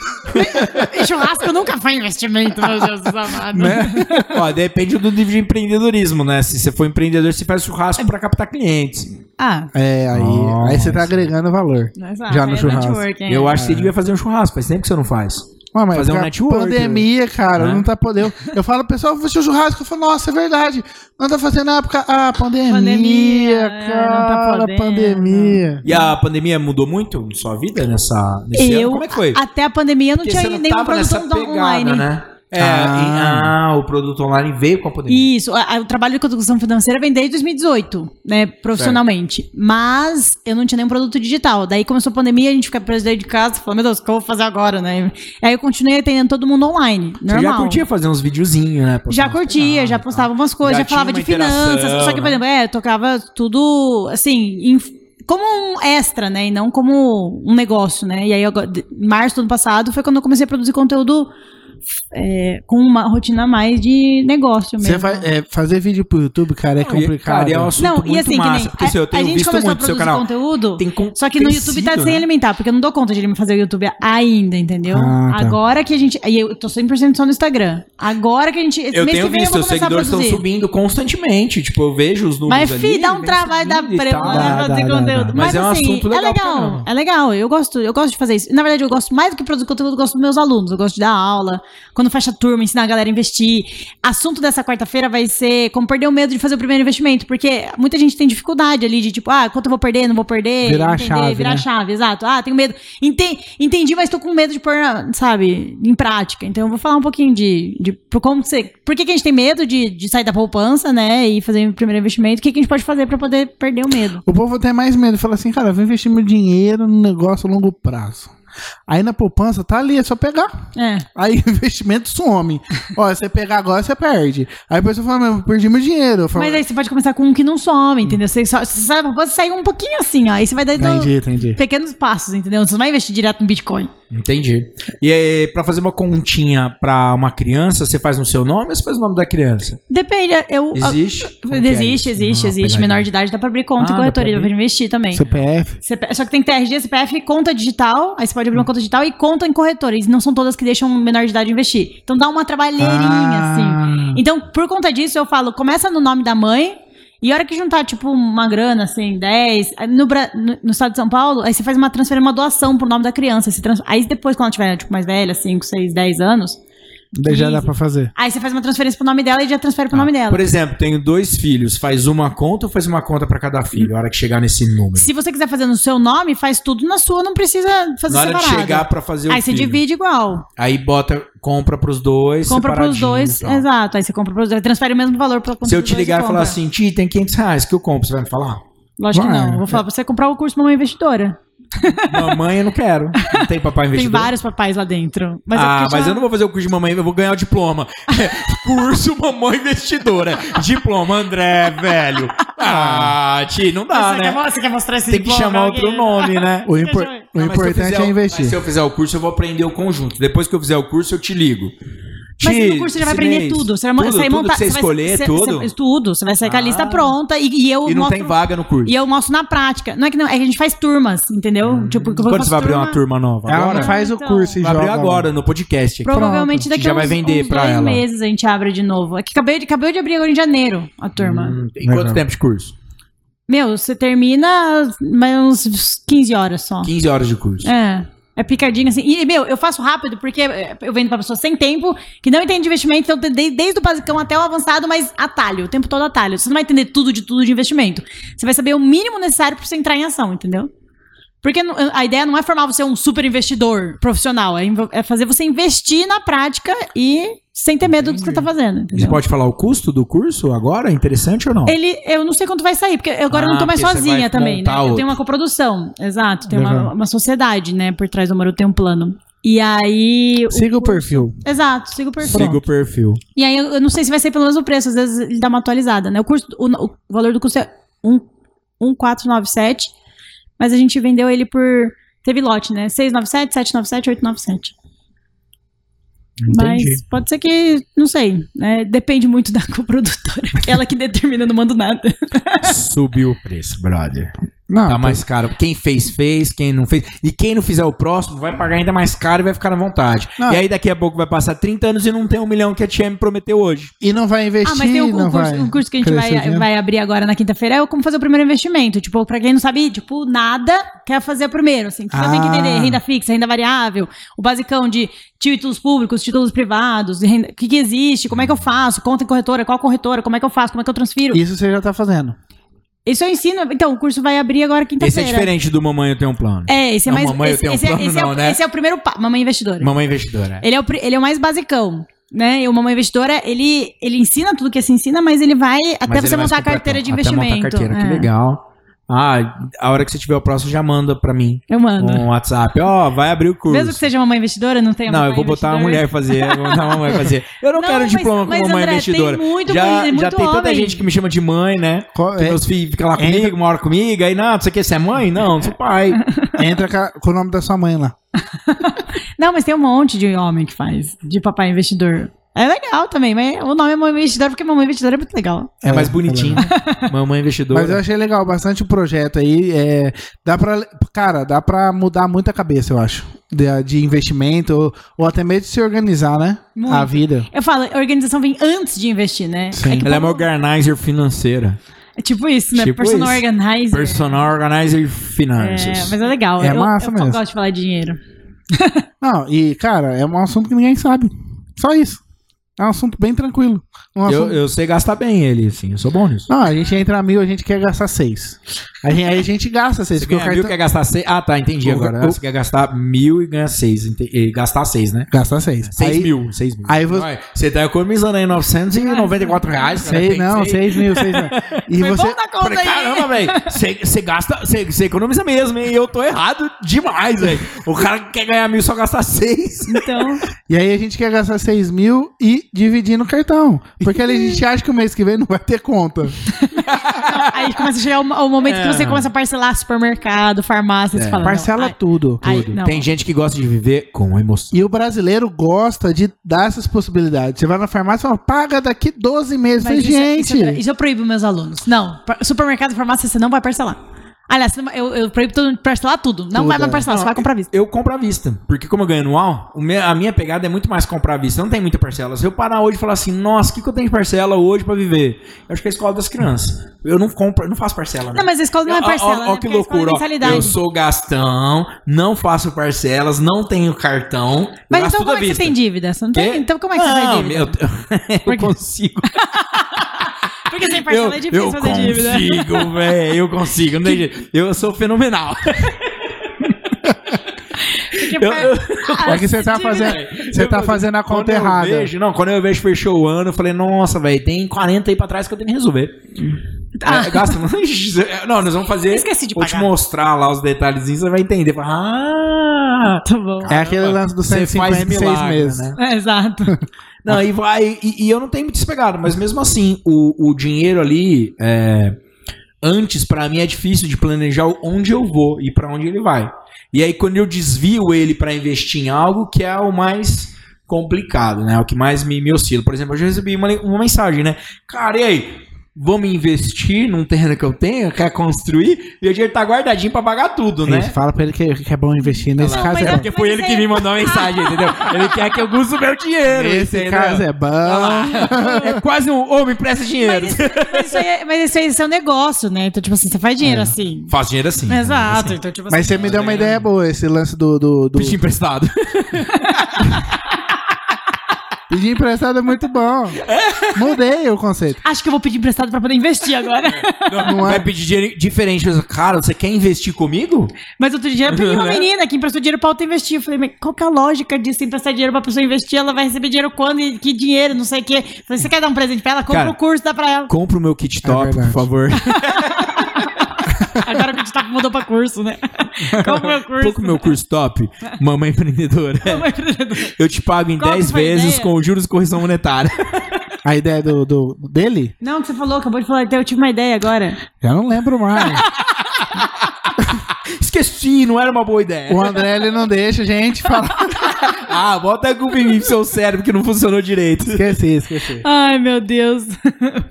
E churrasco nunca foi investimento, meu Deus do amado. Né? Ó, depende do nível de empreendedorismo, né? Se você for empreendedor, você faz churrasco pra captar clientes. Ah, É, aí, Nossa. aí você tá agregando valor. Já no é churrasco. Eu é. acho que você devia fazer um churrasco, faz tempo que você não faz. Ah, mas Fazer um a network, pandemia, cara, né? não tá podendo. Eu falo, pessoal, vou fazer o churrasco. Eu falo, nossa, é verdade. Não tá fazendo na época. Ah, pandemia, Pandemia, é, não tá cara, podendo. pandemia. E a pandemia mudou muito sua vida nessa, nesse ano? Eu, Como é que foi? até a pandemia, eu não Porque tinha não nenhum produto online. né? É, Ah. e- ah, o produto online veio com a pandemia. Isso, a- a- o trabalho de educação financeira vem desde 2018, né, profissionalmente. Mas eu não tinha nenhum produto digital. Daí começou a pandemia, a gente fica preso dentro de casa, falou, meu Deus, o que eu vou fazer agora, né? Aí eu continuei atendendo todo mundo online, Você normal. já curtia fazer uns videozinhos, né? Já curtia, canais já postava umas coisas, Já já, falava de finanças. Só que, por exemplo, é, eu tocava tudo, assim, em- como um extra, né? E não como um negócio, né? E aí, agora, março do ano passado, foi quando eu comecei a produzir conteúdo é, com uma rotina mais de negócio mesmo. Você vai, é, fazer vídeo pro YouTube, cara, é Não, e- complicado. Cara, e é um assunto Não, muito e assim, que massa. nem. porque assim, eu a, a tenho gente visto começou a muito seu produzir canal. conteúdo. Tem con- Só que no YouTube tá crescido, sem né? alimentar, porque eu não dou conta de ele fazer o YouTube ainda, entendeu? Ah, tá. Agora que a gente. Aí eu tô 100% só no Instagram. Agora que a gente. esse Eu mês tenho que vem visto, eu os vou começar a seguidores estão subindo constantemente. Tipo, eu vejo os números Mas, ali. fi, dá um trabalho da e prema, né, fazer conteúdo. Mas é um assim, assunto legal É legal, é legal. Eu gosto, eu gosto de fazer isso. Na verdade, eu gosto mais do que produzir conteúdo, eu gosto dos meus alunos. Eu gosto de dar aula. Quando fecha a turma, ensinar a galera a investir. Assunto dessa quarta-feira vai ser como perder o medo de fazer o primeiro investimento. Porque muita gente tem dificuldade ali de tipo, ah, quanto eu vou perder, não vou perder. Virar a entender, chave, Virar né? a chave, exato. Ah, tenho medo. Enten- entendi, mas tô com medo de pôr, sabe, em prática. Então eu vou falar um pouquinho de, de como você. Por que, que a gente tem medo de, de sair da poupança, né? E fazer o primeiro investimento? O que, que a gente pode fazer pra poder perder o medo? O povo tem mais medo. Fala assim, cara, eu vou investir meu dinheiro num negócio a longo prazo. Aí na poupança tá ali, é só pegar. É. Aí o investimento some. Ó, você pegar agora, você perde. Aí a pessoa fala, meu, eu perdi meu dinheiro. Falo, Mas aí você pode começar com um que não some, entendeu? Você, só, você sabe, você sai um pouquinho assim, ó. Aí você vai dar Entendi, entendi. pequenos passos, entendeu? Você não vai investir direto no Bitcoin. Entendi. E aí, pra fazer uma continha pra uma criança, você faz no seu nome ou você faz o nome da criança? Depende, eu. Existe? Como que é Existe, existe, Ah, existe. Menor de idade dá pra abrir conta Ah, e dá pra dá pra investir também. CPF. CP Só que tem que ter RG, CPF, conta digital. Aí você pode abrir Hum. uma conta digital e conta em corretora. E não são todas que deixam menor de idade investir. Então dá uma trabalheirinha, Ah. assim. Então, por conta disso, eu falo, começa no nome da mãe. E a hora que juntar, tipo, uma grana, assim, 10, aí no, no, no estado de São Paulo, aí você faz uma transferência, uma doação pro nome da criança. Trans- Aí depois, quando ela tiver, tipo, mais velha, 5, 6, 10 anos, Daí já dá 15. pra fazer. aí você faz uma transferência pro nome dela e já transfere pro nome dela. Por exemplo, tenho dois filhos. Faz uma conta ou faz uma conta pra cada filho? A hora que chegar nesse número. Se você quiser fazer no seu nome, faz tudo na sua, não precisa fazer Na hora de separado. chegar pra fazer o Aí você filho. divide igual. Aí bota, compra pros dois. Compra pros dois, e tal. exato. Aí você compra pros dois, transfere o mesmo valor pra conta Se eu te dois ligar e falar assim, Ti, tem 500 reais que eu compro, você vai me falar? Lógico que não. Eu vou falar pra você comprar o curso Mamãe Investidora. Mamãe, eu não quero. Não tem papai Tem investidor? vários papais lá dentro. Mas é ah, mas já- eu não vou fazer o curso de mamãe, eu vou ganhar o diploma. curso Mamãe Investidora. Diploma André, velho. Ah, Ti, não dá, você, né? quer, você quer mostrar esse Tem que chamar outro nome, né? O, impor- o importante é o- investir. mas se eu fizer o curso, eu vou aprender o conjunto. Depois que eu fizer o curso, eu te ligo. Mas no curso você já vai aprender tudo. Você vai tudo, sair tudo montar. você vai- escolher, tudo? você- tudo. Você vai sair com a Ah. lista pronta e, e eu E não mostro, tem vaga no curso. E eu mostro na prática. Não é que não, é que a gente faz turmas, entendeu? Tipo, que eu Quando você vai abrir uma turma nova? Agora? não faz o Então. curso e Vai abrir joga. agora, no podcast. aqui. Provavelmente Pronto. daqui a uns, vai vender uns dois ela. meses a gente abre de novo. É que acabei de, acabei de abrir agora em janeiro a turma. Hum, em quanto tempo de curso? Meu, você termina mais uns 15 horas só. 15 horas de curso. É. É picadinho assim. E, meu, eu faço rápido porque é, eu vendo pra pessoa sem tempo, que não entende de investimento, então de- desde o basicão até o avançado, mas atalho, o tempo todo atalho. Você não vai entender tudo de tudo de investimento. Você vai saber o mínimo necessário pra você entrar em ação, entendeu? Porque a ideia não é formar você um super investidor profissional, é, é fazer você investir na prática e sem ter medo do que você tá fazendo. Você Entendeu? pode falar o custo do curso agora? Interessante ou não? Ele, eu não sei quanto vai sair, porque eu agora Ah, não tô mais você sozinha também, né? montar Eu outro. tenho uma coprodução, exato, tem uma, Legal. uma sociedade, né, por trás do Maru tem um plano. E aí... Siga o curso- perfil. Exato, siga o perfil. Siga o perfil. E aí eu, eu não sei se vai ser pelo mesmo preço, às vezes ele dá uma atualizada, né? O, curso, o, o valor do curso é um, 1,497, mas a gente vendeu ele por... Teve lote, né? 697, 797, 897. Entendi. Mas pode ser que, não sei, né? Depende muito da coprodutora. Ela que determina, não mando nada. Subiu o preço, brother. Não, Tá mais caro. Quem fez, fez. Quem não fez. E quem não fizer o próximo vai pagar ainda mais caro e vai ficar na vontade. Não. E aí daqui a pouco vai passar 30 anos e não tem um milhão que a Tia me prometeu hoje. E não vai investir, Ah, mas tem um, não um curso, vai um curso que a gente vai, vai abrir agora na quinta-feira é como fazer o primeiro investimento. Tipo, pra quem não sabe, tipo, nada quer fazer o primeiro. Assim, você tem que Ah. entender renda fixa, renda variável, o basicão de títulos públicos, títulos privados, o que, que existe, como é que eu faço, conta em corretora, qual corretora, como é que eu faço, como é que eu transfiro. Isso você já tá fazendo. Isso eu ensino. Então, o curso vai abrir agora Esse é quinta-feira. diferente do Mamãe Eu Tenho um Plano. É, esse é Não, mais. mamãe, eu esse, tenho um esse é- plano, esse é o- né? esse é o primeiro Mamãe Investidora. Mamãe Investidora. Ele é, o, ele é o mais basicão, né? E o Mamãe Investidora, ele, ele ensina tudo que se ensina, mas ele vai até Mas você é montar a carteira de. Até investimento. montar a carteira, que É, legal. Ah, a hora que você tiver o próximo, já manda pra mim. Eu mando. Um WhatsApp. Ó, vai abrir o curso. Mesmo que seja mamãe investidora, não tem Não, eu vou botar uma investidora. mulher fazer. Eu vou botar uma mulher fazer. Eu não, Não, quero mas- diploma mas, com mamãe André, investidora. tem muito já, muito já tem tanta homem. gente que me chama de mãe, né? Qual- Que é, meus filhos ficam lá Entra- comigo, moram comigo, aí não, você quer ser mãe? Não, sou pai. entra com o nome da sua mãe lá. Não, mas tem um monte de homem que faz, de papai investidor. É legal também, mas o nome é mamãe investidora porque mamãe investidora é muito legal. É mais É, bonitinho. mamãe investidora. Mas eu achei legal, bastante o projeto aí. É, dá pra, cara, dá pra mudar muita cabeça, eu acho. De, de investimento, ou, ou até mesmo de se organizar, né? Muito. A vida. Eu falo, a organização vem antes de investir, né? Sim. É, que Ela é uma organizer financeira. é tipo isso, né? Tipo Personal isso. organizer. Personal organizer É, finances. mas é legal. É eu, massa eu mesmo. gosto de falar de dinheiro. Não, e, cara, é um assunto que ninguém sabe. Só isso. É um assunto bem tranquilo. Um Eu, assunto- eu sei gastar bem ele, assim. Eu sou bom nisso. Não, a gente entra mil, a gente quer gastar seis. A gente, aí a gente gasta seis. Você porque o ganha mil, cartão... quer gastar seis. Ah, tá, entendi O- agora. o- Você quer gastar mil e ganha seis. ente- e gastar seis, né? Gasta seis. Seis aí, mil, seis mil. aí você- Vai, Você tá economizando aí 994 reais. cara, Seis, tem não, seis. seis mil, seis mil. E Foi você. Falei, aí. caramba, velho, você você gasta, você você economiza mesmo, hein? E eu tô errado demais, velho. O cara que quer ganhar mil só gasta seis. Então, E aí a gente quer gastar seis mil e dividir no cartão. Porque ali a gente acha que o mês que vem não vai ter conta. aí começa a chegar o, o momento que É. você começa a parcelar supermercado, farmácia, você É. fala, não, Parcela ai, tudo. ai, tudo. não. Tem gente que gosta de viver com emoção. E o brasileiro gosta de dar essas possibilidades. Você vai na farmácia e fala, paga daqui 12 meses. Mas Falei, isso, gente. isso, isso eu proíbo meus alunos. Não, supermercado farmácia você não vai parcelar. Aliás, não eu, eu proíbo todo mundo de parcelar tudo. Não Tudo, vai mais é. parcelar, você vai comprar à vista. Eu compro à vista. Porque como eu ganho anual, a minha pegada é muito mais comprar à vista. Não tem muita parcela. Se eu parar hoje e falar assim, nossa, o que, que eu tenho de parcela hoje pra viver? Eu acho que é a escola das crianças. Eu não compro, eu não faço parcela. né? Não, mas a escola não é Ó, ó, parcela, ó, né? que Porque a escola é loucura. ó. mensalidade. Eu sou Gastão, não faço parcelas, não tenho cartão. Mas então tudo à como é que você vista. tem dívida? Não tem? Então como é que você Não, dívida? Eu, eu consigo. Porque sem parcela é difícil eu fazer dívida. consigo, velho. Eu consigo. Não tem jeito. Eu sou fenomenal. Porque Eu- eu- É que você tá fazendo, você tá fazendo a conta eu errada. vejo- não, quando eu vejo fechou o ano, eu falei, nossa, velho, tem 40 aí pra trás que eu tenho que resolver. Ah. É, gasta. Não, nós vamos fazer. Esqueci de Vou te pagar. mostrar lá os detalhezinhos, você vai entender. Ah! Tá bom. É aquele lance dos Você 150 faz e seis milagre, meses. né? É, exato. Não, e vai. E, e eu não tenho muito despegado, mas mesmo assim, o, o dinheiro ali. é, antes, pra mim, é difícil de planejar onde eu vou e pra onde ele vai. E aí, quando eu desvio ele pra investir em algo que é o mais complicado, né? O que mais me, me oscila. Por exemplo, eu já recebi uma, uma mensagem, né? Cara, e aí? Vamos investir num terreno que eu tenho, quer construir, e o dinheiro tá guardadinho pra pagar tudo, né? Isso, fala pra ele que, que é bom investir. Nesse Não, caso mas é bom. Porque foi ele que me mandou a mensagem, entendeu? Ele quer que eu use o meu dinheiro. Nesse entendeu? caso é bom. É quase um, ô, me empresta dinheiro. Mas isso, mas isso aí é, mas isso aí é seu negócio, né? Então, tipo assim, você faz dinheiro assim. Faz dinheiro assim. Exato. Então, tipo Mas assim. você me deu uma ideia boa, esse lance do. do, do... Pedir emprestado. Pedir emprestado é muito bom. Mudei o conceito. Acho que eu vou pedir emprestado pra poder investir agora. Não, vai pedir dinheiro diferente. Cara, você quer investir comigo? Mas outro dia eu peguei uma menina que emprestou dinheiro pra outra investir. Eu falei, mas qual que é a lógica disso? Emprestar dinheiro pra pessoa investir, ela vai receber dinheiro quando e que dinheiro, não sei o quê. Eu Falei, você quer dar um presente pra ela? Compra Cara, o curso, dá pra ela. Compra o meu kit É top, por favor. Agora que a gente tá mudou pra curso, né? Compra o meu curso. Pouco meu curso top, mamãe empreendedora. Mamãe empreendedora. Eu te pago em Qual que 10 foi a vezes ideia? com juros e correção monetária. A ideia do, do- dele? Não, que você falou, acabou de falar, então eu tive uma ideia agora. Já não lembro mais. Esqueci, não era uma boa ideia. o André, ele não deixa a gente falar. Ah, bota a culpa em mim, seu cérebro que não funcionou direito. Esqueci, esqueci. Ai, meu Deus.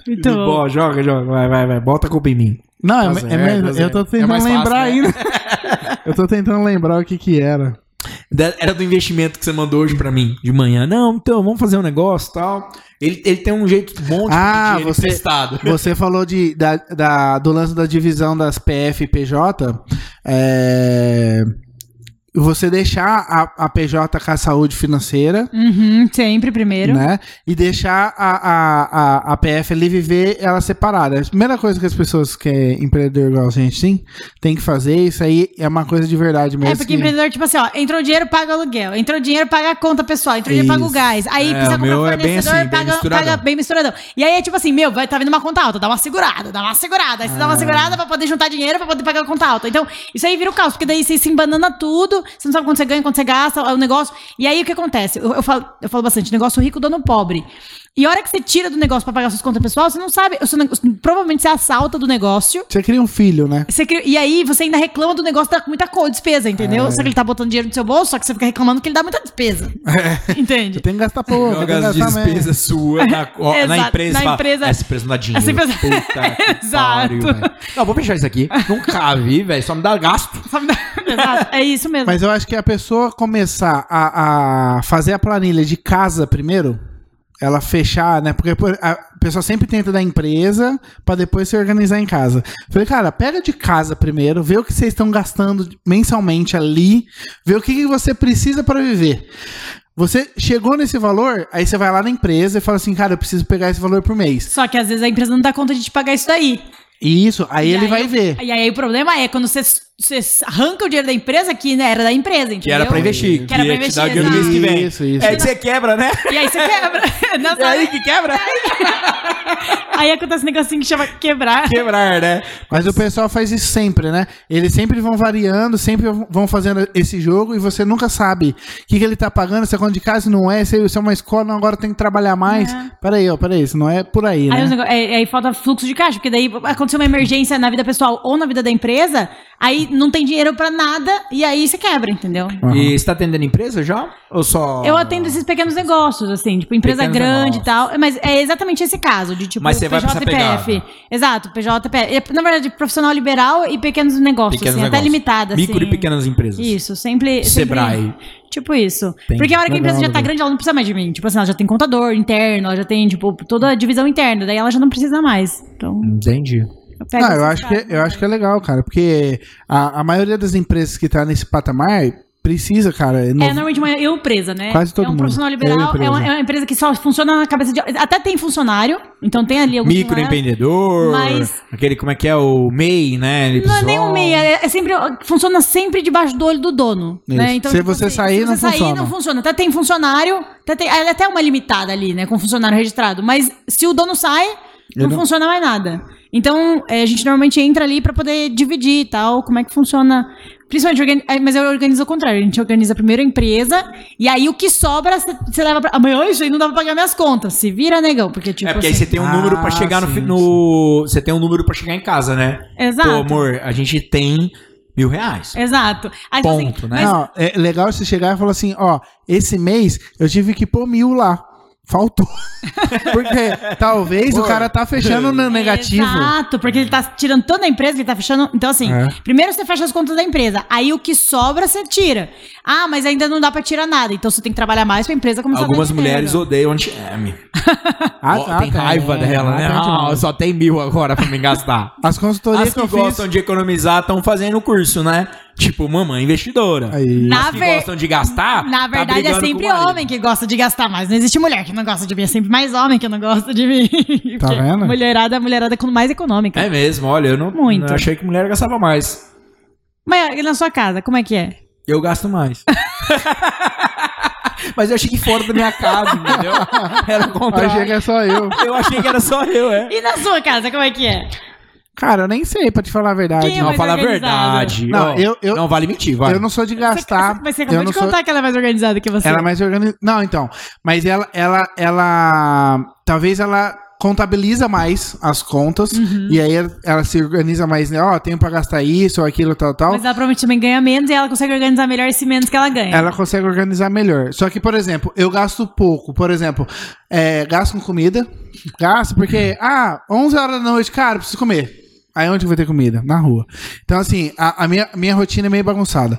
Muito bom. Bom, joga, joga. Vai, vai, vai. Bota a culpa em mim. Não, é, Tá é certo, mesmo, tá eu tô tentando É fácil, lembrar né? ainda. eu tô tentando lembrar o que que era. Era do investimento que você mandou hoje pra mim, de manhã. Não, então, vamos fazer um negócio e tal. Ele, ele tem um jeito bom de Ah, pedir dinheiro você- emprestado. Você falou de, da, da- do lance da divisão das PF e PJ. É, você deixar a, a PJ com a saúde financeira, Uhum, sempre primeiro. né? E deixar a, a, a, a PF ali viver ela separada. A primeira coisa que as pessoas que é empreendedor igual a gente, sim, tem que fazer, isso aí é uma coisa de verdade mesmo. É porque que- empreendedor, tipo assim, ó, entrou dinheiro, paga aluguel. Entrou dinheiro, paga a conta pessoal. Entrou dinheiro, paga o gás. Aí É, precisa o comprar meu é bem fornecedor, assim, bem paga, misturadão. paga bem misturadão. E aí é tipo assim, meu, vai tá vindo uma conta alta, dá uma segurada, dá uma segurada. Aí você Ah. dá uma segurada pra poder juntar dinheiro pra poder pagar a conta alta. Então, isso aí vira o caos, porque daí você se embanana tudo, você não sabe quanto você ganha, quanto você gasta, o negócio. E aí o que acontece? Eu, eu falo, eu falo bastante, negócio rico, dono pobre. E a hora que você tira do negócio pra pagar suas contas pessoal, você não sabe. o seu nego- provavelmente você assalta do negócio. Você cria um filho, né? Você cria- e aí você ainda reclama do negócio da muita coisa, despesa, entendeu? Só que ele tá botando dinheiro no seu bolso, só que você fica reclamando que ele dá muita despesa. Entende? Eu tenho que gastar pouco, Joga as despesas suas na, ó, na empresa. na empresa- Essa empresa não dá dinheiro. Essa empresa- Puta Exato. pariu. Não, vou fechar isso aqui. Não cabe, velho. Só me dá gasto. Sabe? Exato, é isso mesmo. Mas eu acho que a pessoa começar a, a fazer a planilha de casa primeiro, ela fechar, né? Porque a pessoa sempre tenta da empresa pra depois se organizar em casa. Falei, cara, pega de casa primeiro, vê o que vocês estão gastando mensalmente ali, vê o que, que você precisa pra viver. Você chegou nesse valor, aí você vai lá na empresa e fala assim, cara, eu preciso pegar esse valor por mês. Só que às vezes a empresa não dá conta de te pagar isso daí. Isso, aí E ele aí vai ver. E aí o problema é quando você, você arranca o dinheiro da empresa, que né, era da empresa, entendeu? Que era pra investir. Que era pra te investir, dar o dinheiro no mês que vem. Isso, isso. É que você quebra, né? E aí você quebra. Nessa É aí que quebra. aí acontece um negocinho que chama quebrar. Quebrar, né? Mas o pessoal faz isso sempre, né? Eles sempre vão variando, sempre vão fazendo esse jogo e você nunca sabe o que, que ele tá pagando, se é conta de casa, não é, se se é uma escola, não, agora tem que trabalhar mais. É. Peraí, ó, peraí, isso não é por aí, Aí, os né? nego- é- aí falta fluxo de caixa, porque daí aconteceu uma emergência na vida pessoal ou na vida da empresa, aí não tem dinheiro pra nada e aí você quebra, entendeu? Aham. E você tá atendendo empresa já? Ou só. Eu atendo esses pequenos negócios, assim, tipo, empresa Pequenos grande negócios. e tal. Mas é exatamente esse caso, de tipo, Mas você PJPF. Exato, PJPF. Na verdade, profissional liberal e pequenos negócios, Pequenos assim, até negócios. limitada, assim. Micro e pequenas empresas. Isso, sempre. sempre- Sebrae. Tipo isso. Entendi. Porque a hora que a Legal, empresa já tá legal. grande, ela não precisa mais de mim. Tipo assim, ela já tem contador interno, ela já tem, tipo, toda a divisão interna. Daí ela já não precisa mais. Então, Entendi. Eu pego Não, eu acho, que, caras. eu acho que é legal, cara, porque a, a maioria das empresas que tá nesse patamar precisa, cara. É no- normalmente uma eu empresa, né? Quase todo é um mundo. profissional Eu liberal, empresa. é uma, é uma empresa que só funciona na cabeça de. Até tem funcionário, então tem ali alguns. Microempreendedor. Mas- Aquele, como é que é? O MEI, né? Ele Não é nem um meia, é, é sempre. Funciona sempre debaixo do olho do dono. Né? Então, Se tipo você assim, sair, se não você sair, funciona. não funciona. Até tem funcionário, até tem, é até uma limitada ali, né? Com funcionário registrado. Mas se o dono sai, não, não- funciona mais nada. Então, é, a gente normalmente entra ali pra poder dividir e tal, como é que funciona. Principalmente, é, mas eu organizo ao contrário. A gente organiza primeiro a empresa, e aí o que sobra, você- leva pra. Amanhã isso aí não dá pra pagar minhas contas. Se vira, negão. Porque, tipo. É, porque aí assim- você tem um Ah, número pra chegar no, fi- sim, no. Você tem um número pra chegar em casa, né? Exato. Pô, amor, a gente tem mil reais. Exato. Aí, tipo assim, Ponto, né? mas- Não, é legal você chegar e falar assim, ó, esse mês eu tive que pôr mil lá. Faltou. Porque talvez o Pô. cara tá fechando no negativo. Exato, porque ele tá tirando toda a empresa, ele tá fechando. Então, assim, É. primeiro você fecha as contas da empresa, aí o que sobra você tira. Ah, mas ainda não dá pra tirar nada, então você tem que trabalhar mais pra empresa começar Algumas a mulheres odeiam anti-M. Ah, tá, tem tá, raiva é, dela, né? tem Ah, demais. só tem mil agora pra me gastar. As consultorias As que que eu fiz. gostam de economizar estão fazendo o curso, né? Tipo, mamãe investidora. Aí. Na As que ver- gostam de gastar. Na tá verdade, é brigando sempre homem que gosta de gastar mais. Não existe mulher que não gosta de mim. É sempre mais homem que não gosta de mim. Tá vendo? Mulherada, mulherada com mais econômica. É mesmo, olha, eu não, Muito. não achei que mulher gastava mais. Mas na sua casa, como é que é? Eu gasto mais. Mas eu achei que fora da minha casa, entendeu? Era o contrário. Achei que é só eu. Eu achei que era só eu, é. E na sua casa, como é que é? Cara, eu nem sei, pra te falar a verdade. Quem é Não, mais fala a verdade. Não, Ó, eu- eu- não vale mentir, vai. Eu não sou de gastar. Mas você eu acabou não de sou- contar que ela é mais organizada que você. Ela é mais organizada. Não, então. Mas ela, ela, ela. Talvez ela contabiliza mais as contas. Uhum. E aí ela, ela se organiza mais, né? Ó, tenho pra gastar isso ou aquilo, tal, tal. Mas ela provavelmente também ganha menos e ela consegue organizar melhor esse menos que ela ganha. Ela consegue organizar melhor. Só que, por exemplo, eu gasto pouco. Por exemplo, é, gasto com comida. Gasto porque, ah, 11 horas da noite, cara, preciso comer. Aí onde eu vou ter comida? Na rua. Então, assim, a, a minha, minha rotina é meio bagunçada.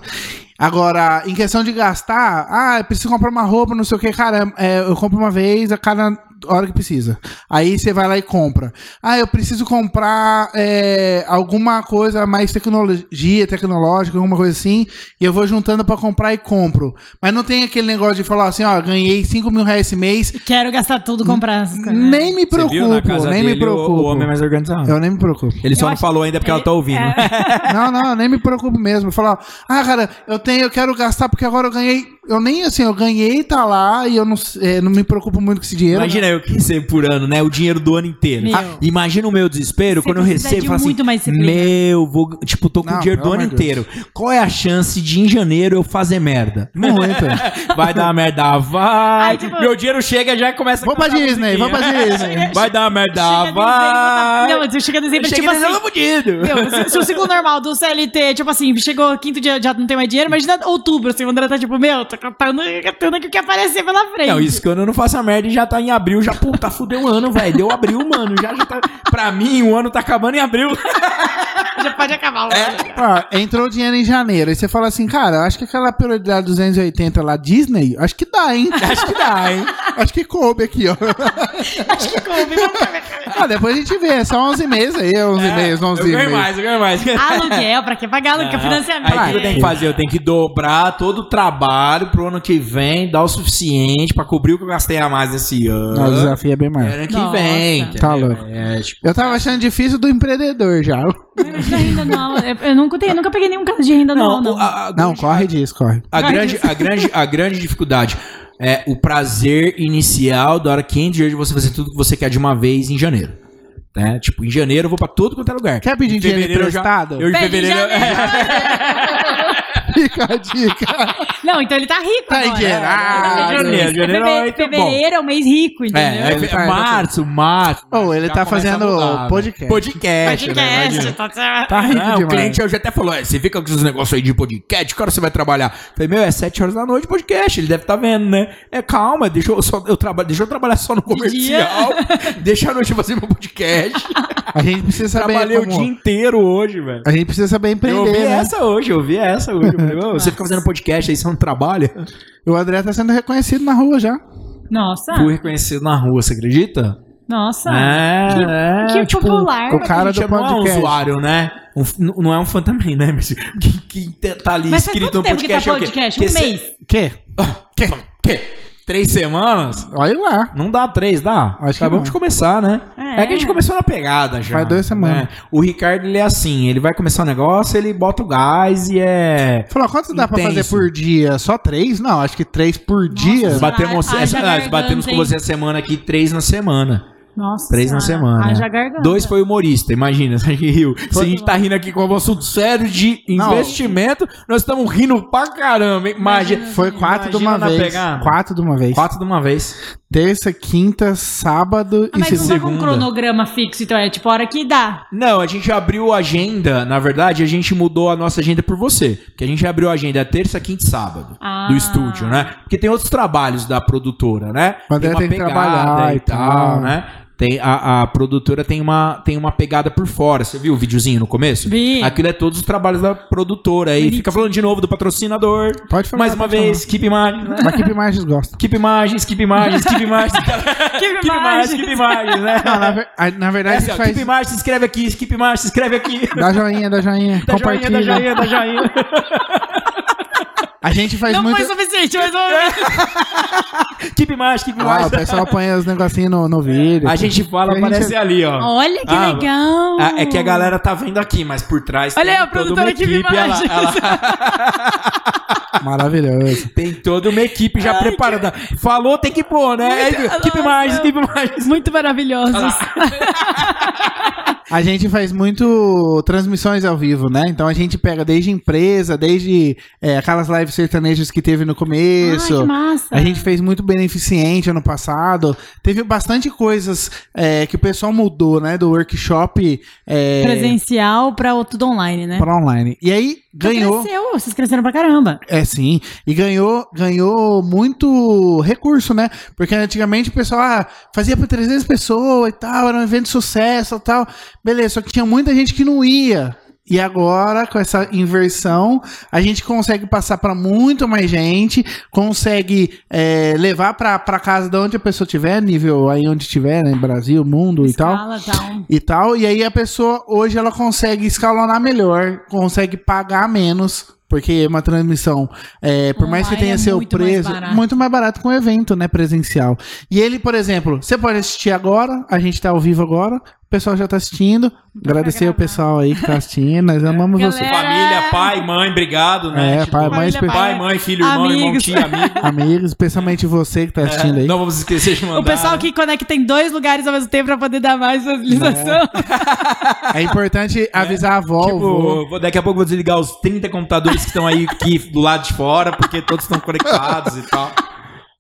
Agora, em questão de gastar, ah, eu preciso comprar uma roupa, não sei o que, cara, é, eu compro uma vez a cada hora que precisa. Aí você vai lá e compra. Ah, eu preciso comprar é, alguma coisa mais tecnologia, tecnológica, alguma coisa assim, e eu vou juntando pra comprar e compro. Mas não tem aquele negócio de falar assim, ó, ganhei 5 mil reais esse mês, Quero gastar tudo, essas coisas. nem me Você viu na preocupo, casa nem me o- preocupo. O homem é mais organizado. Eu nem me preocupo. Ele só Eu não acho- falou ainda porque ela tá ouvindo. É. Não, não, eu nem me preocupo mesmo. Falar, ah, cara, eu tenho, eu quero gastar porque agora eu ganhei. Eu nem assim, eu ganhei, tá lá, e eu não, é, não me preocupo muito com esse dinheiro. Imagina eu que recebo por ano, né? O dinheiro do ano inteiro. Ah, Imagina o meu desespero Você quando eu recebo e assim: muito mais. Meu, vou, tipo, tô com Não, o dinheiro do ano Deus. inteiro. Qual é a chance de em janeiro eu fazer merda? Muito. Vai dar uma merda, vai. Ai, tipo- Meu dinheiro chega e já começa a Vamos pra Disney, musiquinha. vamos pra Disney. Vai dar uma merda, Chega vai. Não, mas você chega em dezembro, Chega tipo dezembro, assim. fudido. Meu, se, se o ciclo normal do CLT, tipo assim, chegou quinto dia, já não tem mais dinheiro, imagina outubro, assim, o André tá tipo, meu, tô cantando, cantando aqui o que aparecer pela frente. Não, isso quando eu não faço a merda e já tá em abril, já, puta, fudeu o ano, velho. Deu abril, mano. Já, já tá. Pra mim, o ano tá acabando em abril. já pode acabar. É. Ó, entrou dinheiro em janeiro. Aí você fala assim, cara, acho que aquela prioridade 280 lá, Disney, acho que dá, hein? Acho que dá, hein? acho que coube aqui, ó. Acho que coube. ah, depois a gente vê, é só 11 meses aí, 11 meses, 11 É, Eu ganho meses. mais, eu ganho mais. Aluguel, pra que pagar aluguel? Financiamento. Aí o que eu tenho que fazer? Eu tenho que dobrar todo o trabalho pro ano que vem, dar o suficiente pra cobrir o que eu gastei a mais esse ano. Não, o desafio é bem mais. ano que Nossa. vem. Tá louco. É, tipo, Eu tava achando difícil do empreendedor já. Mas de renda anual, eu, eu nunca, tenho, eu nunca peguei nenhum caso de renda anual, não, não. a, a Não, grande- corre disso, corre. A grande, a, grande, a grande dificuldade é o prazer inicial da hora que entra de você fazer tudo que você quer de uma vez em janeiro. Né? Tipo, em janeiro eu vou pra todo quanto é lugar. Quer pedir Em dinheiro fevereiro eu já- emprestado? Eu em Pede em fevereiro. janeiro. Fica a dica. Não, então ele tá rico Tá agora. endinheirado. Janeiro, janeiro é muito fevereiro é o mês rico, entendeu? É, Ele é tá- março, março. Ô, ele Já tá começa a fazendo mudar, né? podcast. Podcast. né? Podcast, tá certo. Tá rico Ah, o demais. cliente hoje até falou: "É, você fica com esses negócios aí de podcast, que hora você vai trabalhar? Eu Falei, meu, é 7 horas da noite podcast, ele deve estar vendo, né? É calma, deixa eu, só, eu, traba, deixa eu trabalhar só no comercial, deixa a noite eu fazer meu podcast. A gente precisa saber Trabalhei o como... dia inteiro hoje, velho. A gente precisa saber Eu empreender, ouvi né? essa hoje, eu ouvi essa hoje. Eu falei, "Ô, você fica fazendo podcast aí, você não trabalha? O André tá sendo reconhecido na rua já. Nossa, Fui reconhecido na rua, você acredita? nossa. É, que é, que tipo, popular. o cara do não é um podcast. usuário, né? Um não é um fã também, né? Mas quem, quem tá ali Mas faz escrito quanto no tempo que tá podcast é o quê? podcast? Que Um mês. Quê? Ah, que? Três semanas? Olha lá. Não dá três, dá? Acho Acabamos não. de começar, né? É. É. que a gente começou na pegada já. Faz duas semanas. né? O Ricardo, ele é assim, ele vai começar um negócio, ele bota o gás e é... Falou, quanto dá pra fazer por dia? Só três? Não, acho que três por dia. Nossa, Batemos, haja essa, garganta, batemos com você a semana aqui, três na semana. Nossa. Três na semana. Haja garganta. Dois foi humorista, imagina. A gente riu. Se a gente tá rindo aqui com um assunto sério de Não. investimento, nós estamos rindo pra caramba. hein? Imagina. Foi quatro de uma vez. pegada. Quatro de uma vez. Quatro de uma vez. Terça, quinta, sábado Ah, e mas não tá segunda. com um cronograma fixo, então é tipo a hora que dá. Não, a gente abriu a agenda. Na verdade, a gente mudou a nossa agenda por você. Porque a gente abriu a agenda terça, quinta e sábado Ah. do estúdio, né? Porque tem outros trabalhos da produtora, né? O André uma tem que pegada trabalhar e e tal, tal. né? Tem, a, a produtora tem uma, tem uma pegada por fora. Você viu o videozinho no começo? Vi. Aquilo é todos os trabalhos da produtora. Aí fica falando de novo do patrocinador. Pode falar, Mais uma vez, Keep Imagens, né? Mas que imagens gosta. Keep Imagens, Keep Imagens, Keep Imagens. Keep Imagens, Keep Imagens, né? Não, na, ver- na É verdade, assim, a ó, faz. Keep Imagens, se inscreve aqui, Keep Imagens, se inscreve aqui. Dá joinha, dá joinha. Joinha, compartilha. da joinha, da joinha. A gente faz Não muito. foi suficiente, mas. Keep Imagens, Keep Ah, Imagens. o pessoal põe os negocinhos no, no vídeo. A gente fala, A gente- aparece ali, ó. Olha que Ah, legal. Ah, É que a galera tá vendo aqui, mas por trás Olha aí, a toda uma Keep equipe. Ela, Imagens. ela Maravilhoso. tem toda uma equipe já Ai, preparada. Falou, tem que pôr, né? Aí, Muito- keep mais, keep mais. Muito maravilhosos. A gente faz muito transmissões ao vivo, né? Então a gente pega desde empresa, desde é, aquelas lives sertanejas que teve no começo. Ai, que massa. A gente fez muito beneficente ano passado. Teve bastante coisas é, que o pessoal mudou, né? Do workshop é, Presencial pra o tudo online, né? para online. E aí ganhou. Cresceu, vocês cresceram pra caramba. É sim, e ganhou, ganhou muito recurso, né? Porque antigamente o pessoal ah, fazia para 300 pessoas e tal, era um evento de sucesso e tal. Beleza, só que tinha muita gente que não ia. E agora, com essa inversão, a gente consegue passar para muito mais gente, consegue é, levar para casa de onde a pessoa estiver, nível aí onde estiver, né? Brasil, mundo e tal Escala, tal. e tal. E aí a pessoa hoje ela consegue escalonar melhor, consegue pagar menos. Porque é uma transmissão, é, por mais que tenha é seu mais preço, muito mais barato que um evento, né, presencial. E ele, por exemplo, você pode assistir agora, a gente tá ao vivo agora, o pessoal já tá assistindo. Agradecer o pessoal aí que tá assistindo, nós amamos Galera, você. Família, pai, mãe, obrigado, né? É, pai, mãe, Família, pai, mãe, filho, irmão, irmão, Amigos. tia, amigo. Amigos, especialmente você que tá assistindo aí. Não vamos esquecer de mandar. O pessoal que conecta em dois lugares ao mesmo tempo pra poder dar mais facilitação. É importante avisar a avó. Tipo, vou- daqui a pouco eu vou desligar os 30 computadores que estão aí aqui do lado de fora, porque todos estão conectados e tal.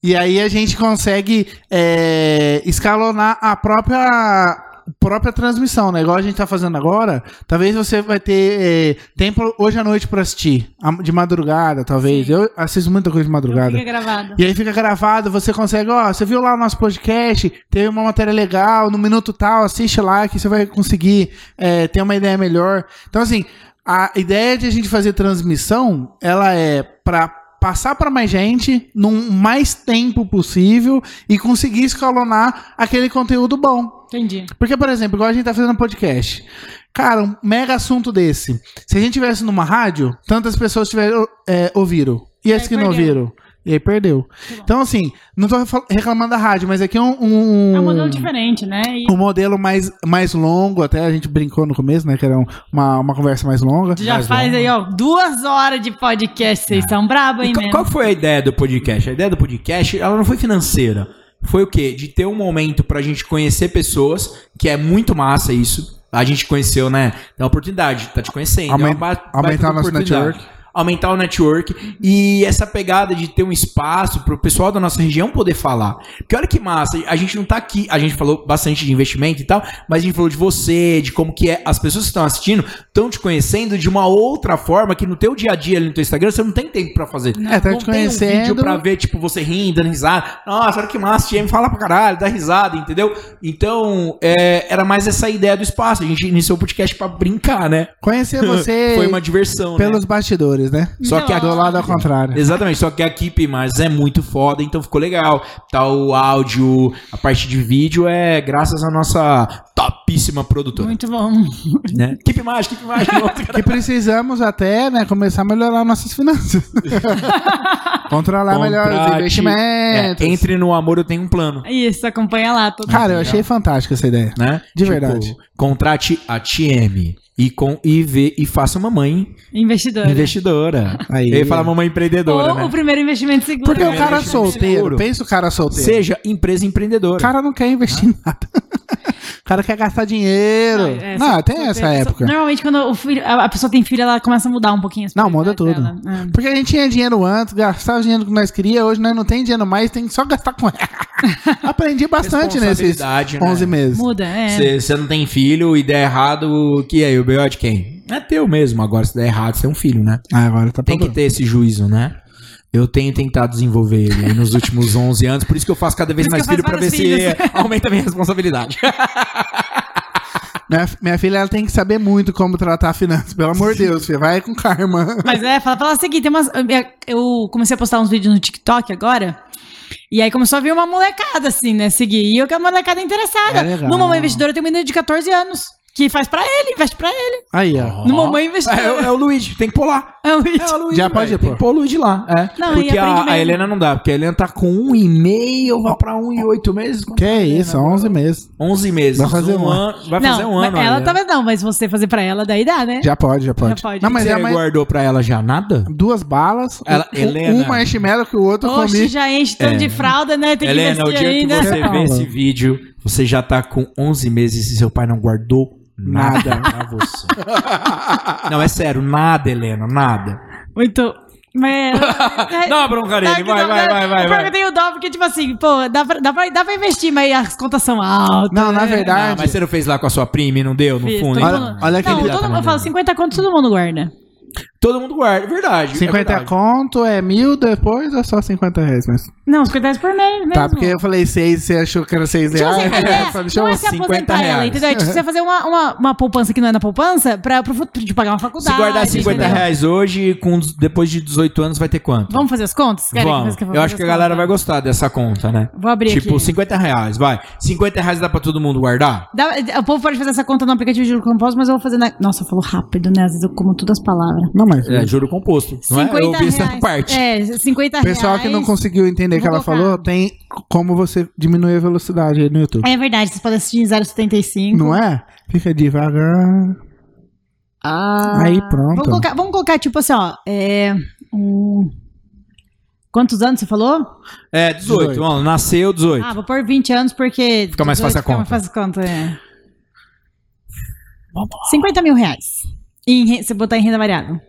E aí a gente consegue é, escalonar a própria própria transmissão, né? Igual a gente tá fazendo agora. Talvez você vai ter é, tempo hoje à noite pra assistir. De madrugada, talvez. Sim. Eu assisto muita coisa de madrugada. Fica gravado. E aí fica gravado, você consegue, ó, você viu lá o nosso podcast, teve uma matéria legal, no minuto tal, assiste lá que você vai conseguir é, ter uma ideia melhor. Então, assim, a ideia de a gente fazer transmissão, ela é pra passar pra mais gente num mais tempo possível e conseguir escalonar aquele conteúdo bom. Entendi. Porque, por exemplo, igual a gente tá fazendo podcast. Cara, um mega assunto desse. Se a gente tivesse numa rádio, tantas pessoas tiveram, é, ouviram. E as aí que não ouviram? E aí perdeu. Então, assim, não tô reclamando da rádio, mas aqui é um. um É um modelo diferente, né? E um modelo mais, mais longo, até a gente brincou no começo, né? Que era um- uma, uma conversa mais longa. já mais faz longo. aí, ó, duas horas de podcast. Vocês são brabos, E hein, qual, mesmo? qual foi a ideia do podcast? A ideia do podcast, ela não foi financeira. Foi o quê? De ter um momento pra gente conhecer pessoas, que é muito massa isso. A gente conheceu, né? É uma oportunidade, tá te conhecendo. Aumen- é aumentar nosso network. Aumentar o network e essa pegada de ter um espaço pro pessoal da nossa região poder falar. Porque olha que massa, a gente não tá aqui, a gente falou bastante de investimento e tal, mas a gente falou de você, de como que é, as pessoas que estão assistindo estão te conhecendo de uma outra forma que no teu dia a dia ali no teu Instagram você não tem tempo pra fazer. É, tá não te tem um conhecendo. vídeo pra ver, tipo, você rindo, dando risada. Nossa, olha que massa, TM fala pra caralho, dá risada, entendeu? Então, é, era mais essa ideia do espaço. A gente iniciou o podcast pra brincar, né? Conhecer você Foi uma diversão, pelos né? bastidores, né? Só que a, Do lado ao contrário. Exatamente, só que a equipe mas é muito foda, então ficou legal. Tá o áudio, a parte de vídeo é graças à nossa topíssima produtora, Muito bom. né? Equipe mais, equipe mais. Que precisamos até, né, começar a melhorar nossas finanças. Controlar melhor os Contrate- investimentos. É, entre no amor eu tenho um plano, Isso, acompanha lá. Todo Cara, eu achei fantástica essa ideia. né? De verdade. Contrate a TM e, com, e, vê, e faça uma mãe Investidor. investidora. Aí. Eu ia falar mamãe empreendedora, Ou né? o primeiro investimento seguro. Porque o cara solteiro, seguro. pensa o cara solteiro. Seja empresa empreendedora. O cara não quer investir em nada. O cara quer gastar dinheiro. é, Não, tem essa época. Normalmente, quando o filho- a pessoa tem filho, ela começa a mudar um pouquinho as Não, muda tudo. É. Porque a gente tinha dinheiro antes, gastava o dinheiro que nós queríamos, hoje nós não tem dinheiro mais, tem que só gastar com ela. Aprendi bastante nesses Responsabilidade, né? 11 meses. Muda, é. Se você não tem filho e der errado, que aí? O B.O. de quem? É teu mesmo. Agora, se der errado, você é um filho, né? Ah, agora tá Tem que ter esse juízo, né? Eu tenho tentado desenvolver ele aí nos últimos 11 anos, por isso que eu faço cada vez mais filho pra ver faço se aumenta a minha responsabilidade. Minha, minha filha ela tem que saber muito como tratar finanças, pelo amor de Deus, filha. Vai com karma. Mas é, fala, fala o seguinte, tem umas, eu comecei a postar uns vídeos no TikTok agora. E aí começou a vir uma molecada, assim, né? Seguir. E eu que a molecada interessada. É legal. Mamãe Investidora tem um menino de 14 anos. Que faz pra ele, investe pra ele. Aí, ó. No Mamãe Investidora. É, é o Luigi, tem que pôr lá. É o Luigi. É o Luigi, Já pode Tem pôr. que pôr o Luigi lá. É. Não, porque a, a. Helena não dá, porque a Helena tá com um e meio, vai pra um e oito meses. Que é isso, 11 meses. 11 meses. Vai fazer um ano. Vai fazer não, um ano. ela Helena. talvez não, mas você fazer pra ela, daí dá, né? Já pode, já pode. Já pode. Não, mas Você é mais guardou pra ela já nada? duas balas. Ela- um, Helena. um marshmallow que o outro Oxe, comi. já enche tanto É. de fralda, né? Tem que Helena, o dia ainda. que você vê esse vídeo, você já tá com 11 meses e seu pai não guardou nada pra você. não, é sério, nada, Helena, nada. Muito. Mas, Dá uma bronca nele, que vai, dá- vai, vai, vai, É vai. eu tenho dó, porque, tipo assim, pô, dá pra, dá pra, dá pra investir, mas as contas são altas. Não, na né? verdade. Ah, mas você não fez lá com a sua prima e não deu no fundo? todo Olha- olha aquele- Não, todo mundo, eu falo 50 contos, todo mundo guarda. Todo mundo guarda, é verdade. 50 é verdade. conto é mil depois ou só 50 reais? Mas... Não, 50 reais por mês mesmo. Tá, porque eu falei 6 você achou que era 6 Tipo assim, reais. a ideia Só deixou não é se 50 aposentar ela, reais. entendeu? É tipo você fazer uma, uma, uma poupança que não é na poupança pra, pro futuro, de pagar uma Se faculdade. guardar 50 entendeu? reais hoje, com, depois de 18 anos vai ter quanto? Vamos fazer as contas? Querem Vamos. que eu Eu, acho que a galera vai contas? gostar dessa conta, né? Vou abrir tipo, aqui. 50 reais, vai. 50 reais dá pra todo mundo guardar? Dá- o povo pode fazer essa conta no aplicativo de juros compostos, mas eu vou fazer na... Nossa, falou rápido, né? Às vezes eu como todas as palavras. Não, mas. É, juro composto. Não é? Eu vi essa parte. É, 50 O pessoal que não reais. conseguiu entender o que ela falou, tem como você diminuir a velocidade aí no YouTube. É verdade, vocês podem assistir em 0,75. Não é? Fica devagar. Ah. Aí, pronto. Vamos colocar, vamos colocar, tipo assim, ó. É, um... Quantos anos você falou? É, 18. 18. Vamos, nasceu 18. Ah, vou pôr 20 anos porque. Fica mais 18 fácil a fica conta. mais fácil a conta, é. 50 mil reais. Em, se botar em renda variável.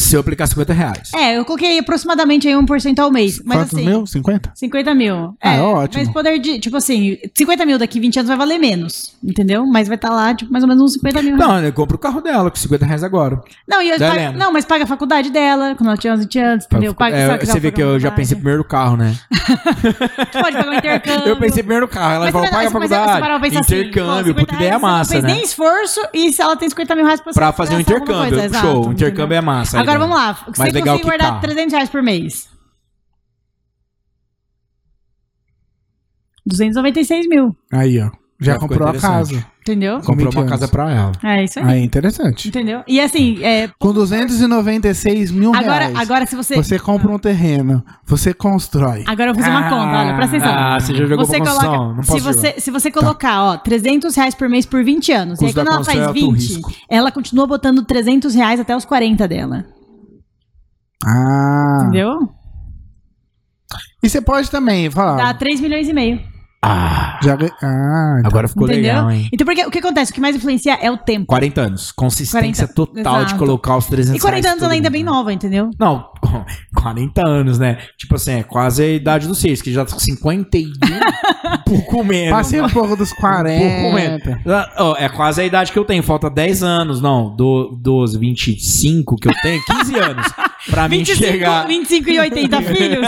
Se eu aplicar 50 reais. É, eu coloquei aproximadamente aí 1% ao mês. Mas Quantos assim. mil? 50? 50 mil. Ah, é, ótimo. Mas poder de, tipo assim, 50 mil daqui 20 anos vai valer menos, entendeu? Mas vai estar lá, tipo, mais ou menos uns 50 mil. Não, eu compro o carro dela com 50 reais agora. Não, e eu pago- não, mas paga a faculdade dela, quando ela tinha 11 anos, entendeu? Paga, É, você vê que eu já pensei primeiro no carro, né? Pode pagar um intercâmbio. Eu pensei primeiro no carro. Ela Mas falou, paga a mas faculdade. pensar assim, intercâmbio, puta 50 ideia reais, você massa, não né? fez nem esforço e se ela tem 50 mil reais pra, Pra fazer um intercâmbio. coisa, Show, intercâmbio é massa. Agora vamos lá. Mais Você legal consegue que guardar carro. 300 reais por mês. 296 mil, Aí, ó. Já Já comprou a casa. entendeu? Com Comprou 20 uma casa pra ela. É isso aí. Aí, interessante. Entendeu? E assim, é, Com 296 mil agora, reais. agora se você. Você compra um terreno, você constrói. Agora eu vou fazer uma conta, olha, presta atenção. Ah, você já jogou você coloca, Não se, posso você, jogar. se você colocar, ó, 300 reais por mês por 20 anos, e aí Custo quando ela faz construção é alto 20, risco. ela continua botando 300 reais até os 40 dela. Ah. Entendeu? E você pode também falar. Dá 3 milhões e meio. Ah, Já Ah, então. agora ficou entendeu? legal, hein? Então, porque o que acontece? O que mais influencia é o tempo. 40 anos. Consistência 40, total de exato. colocar os 300 E 40 reais anos ela ainda é bem nova, entendeu? Não, 40 anos, né? Tipo assim, é quase a idade dos seis, que já tá com 51, um pouco menos. Passei um pouco dos Um pouco menos. 40. Ó, É quase a idade que eu tenho, falta 10 anos, não, do, 12, 25 que eu tenho, 15 anos, pra mim 25, chegar... 25 e 80 filhos?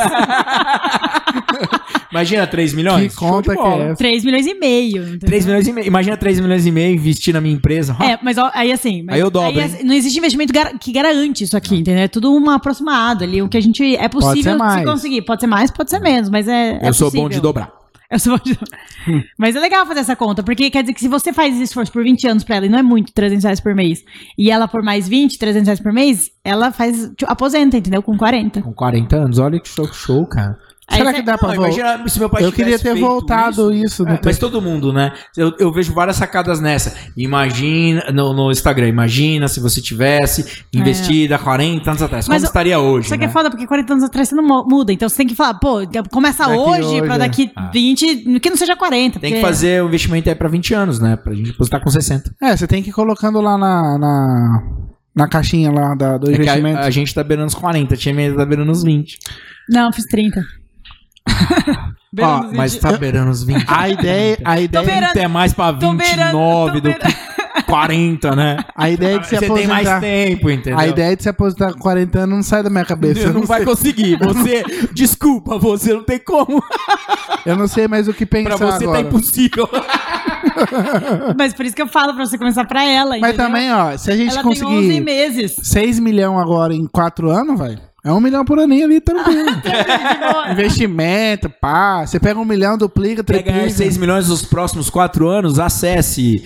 Imagina 3 milhões? Que conta que é essa? 3 milhões e meio. entendeu? 3 milhões e meio. Imagina 3 milhões e meio investir na minha empresa. É, mas ó, aí assim. mas Aí eu dobro, hein? assim, não existe investimento gar- que garante isso aqui, entendeu? É tudo um aproximado ali. O que a gente. É possível ser mais. se conseguir. Pode ser mais, pode ser menos, mas é. é eu sou bom de dobrar. Eu bom de Mas é legal fazer essa conta, porque quer dizer que se você faz esse esforço por 20 anos pra ela, e não é muito, 300 reais por mês, e ela por mais 20, 300 reais por mês, ela faz. tipo, aposenta, entendeu? Com 40. Com 40 anos, olha que show, que show, cara. Será que dá pra Não, voltar? imagina se meu pai Eu queria ter feito voltado isso. no É, tempo. mas todo mundo, né? Eu, eu vejo várias sacadas nessa. Imagina, no, no Instagram, imagina se você tivesse investido há 40 anos atrás. Como Mas eu- estaria hoje? Só que né? é foda, porque 40 anos atrás você não mu- muda. Então você tem que falar, pô, começa Daqui hoje, hoje, pra é. daqui Ah. 20, que não seja 40. Tem que fazer o investimento aí pra 20 anos, né? Pra gente depositar com 60. É, você tem que ir colocando lá na, na, na caixinha lá da, do É investimento. a, a gente tá beirando os 40, tinha medo tá beirando os 20. Não, fiz 30. Ó, Mas tá beirando os 20. A ideia, a ideia beirando- é mais pra Tô beirando, 29 tô do que 40, né? A ideia de se Você tem mais aposentar. tempo, entendeu? A ideia de se aposentar com 40 anos não sai da minha cabeça. Você Eu não não, vai sei, conseguir. Você, desculpa, você não tem como. eu não sei mais o que pensar Pra você agora. tá impossível. Mas por isso que eu falo pra você começar pra ela. Mas entendeu? também, ó, se a gente Ela tem 11 conseguir meses. 6 milhões agora em 4 anos, vai. É um milhão por aninho ali, tranquilo. Investimento, pá. Você pega um milhão, duplica, Quer ganhar triplica. 6 milhões nos próximos 4 anos? Acesse.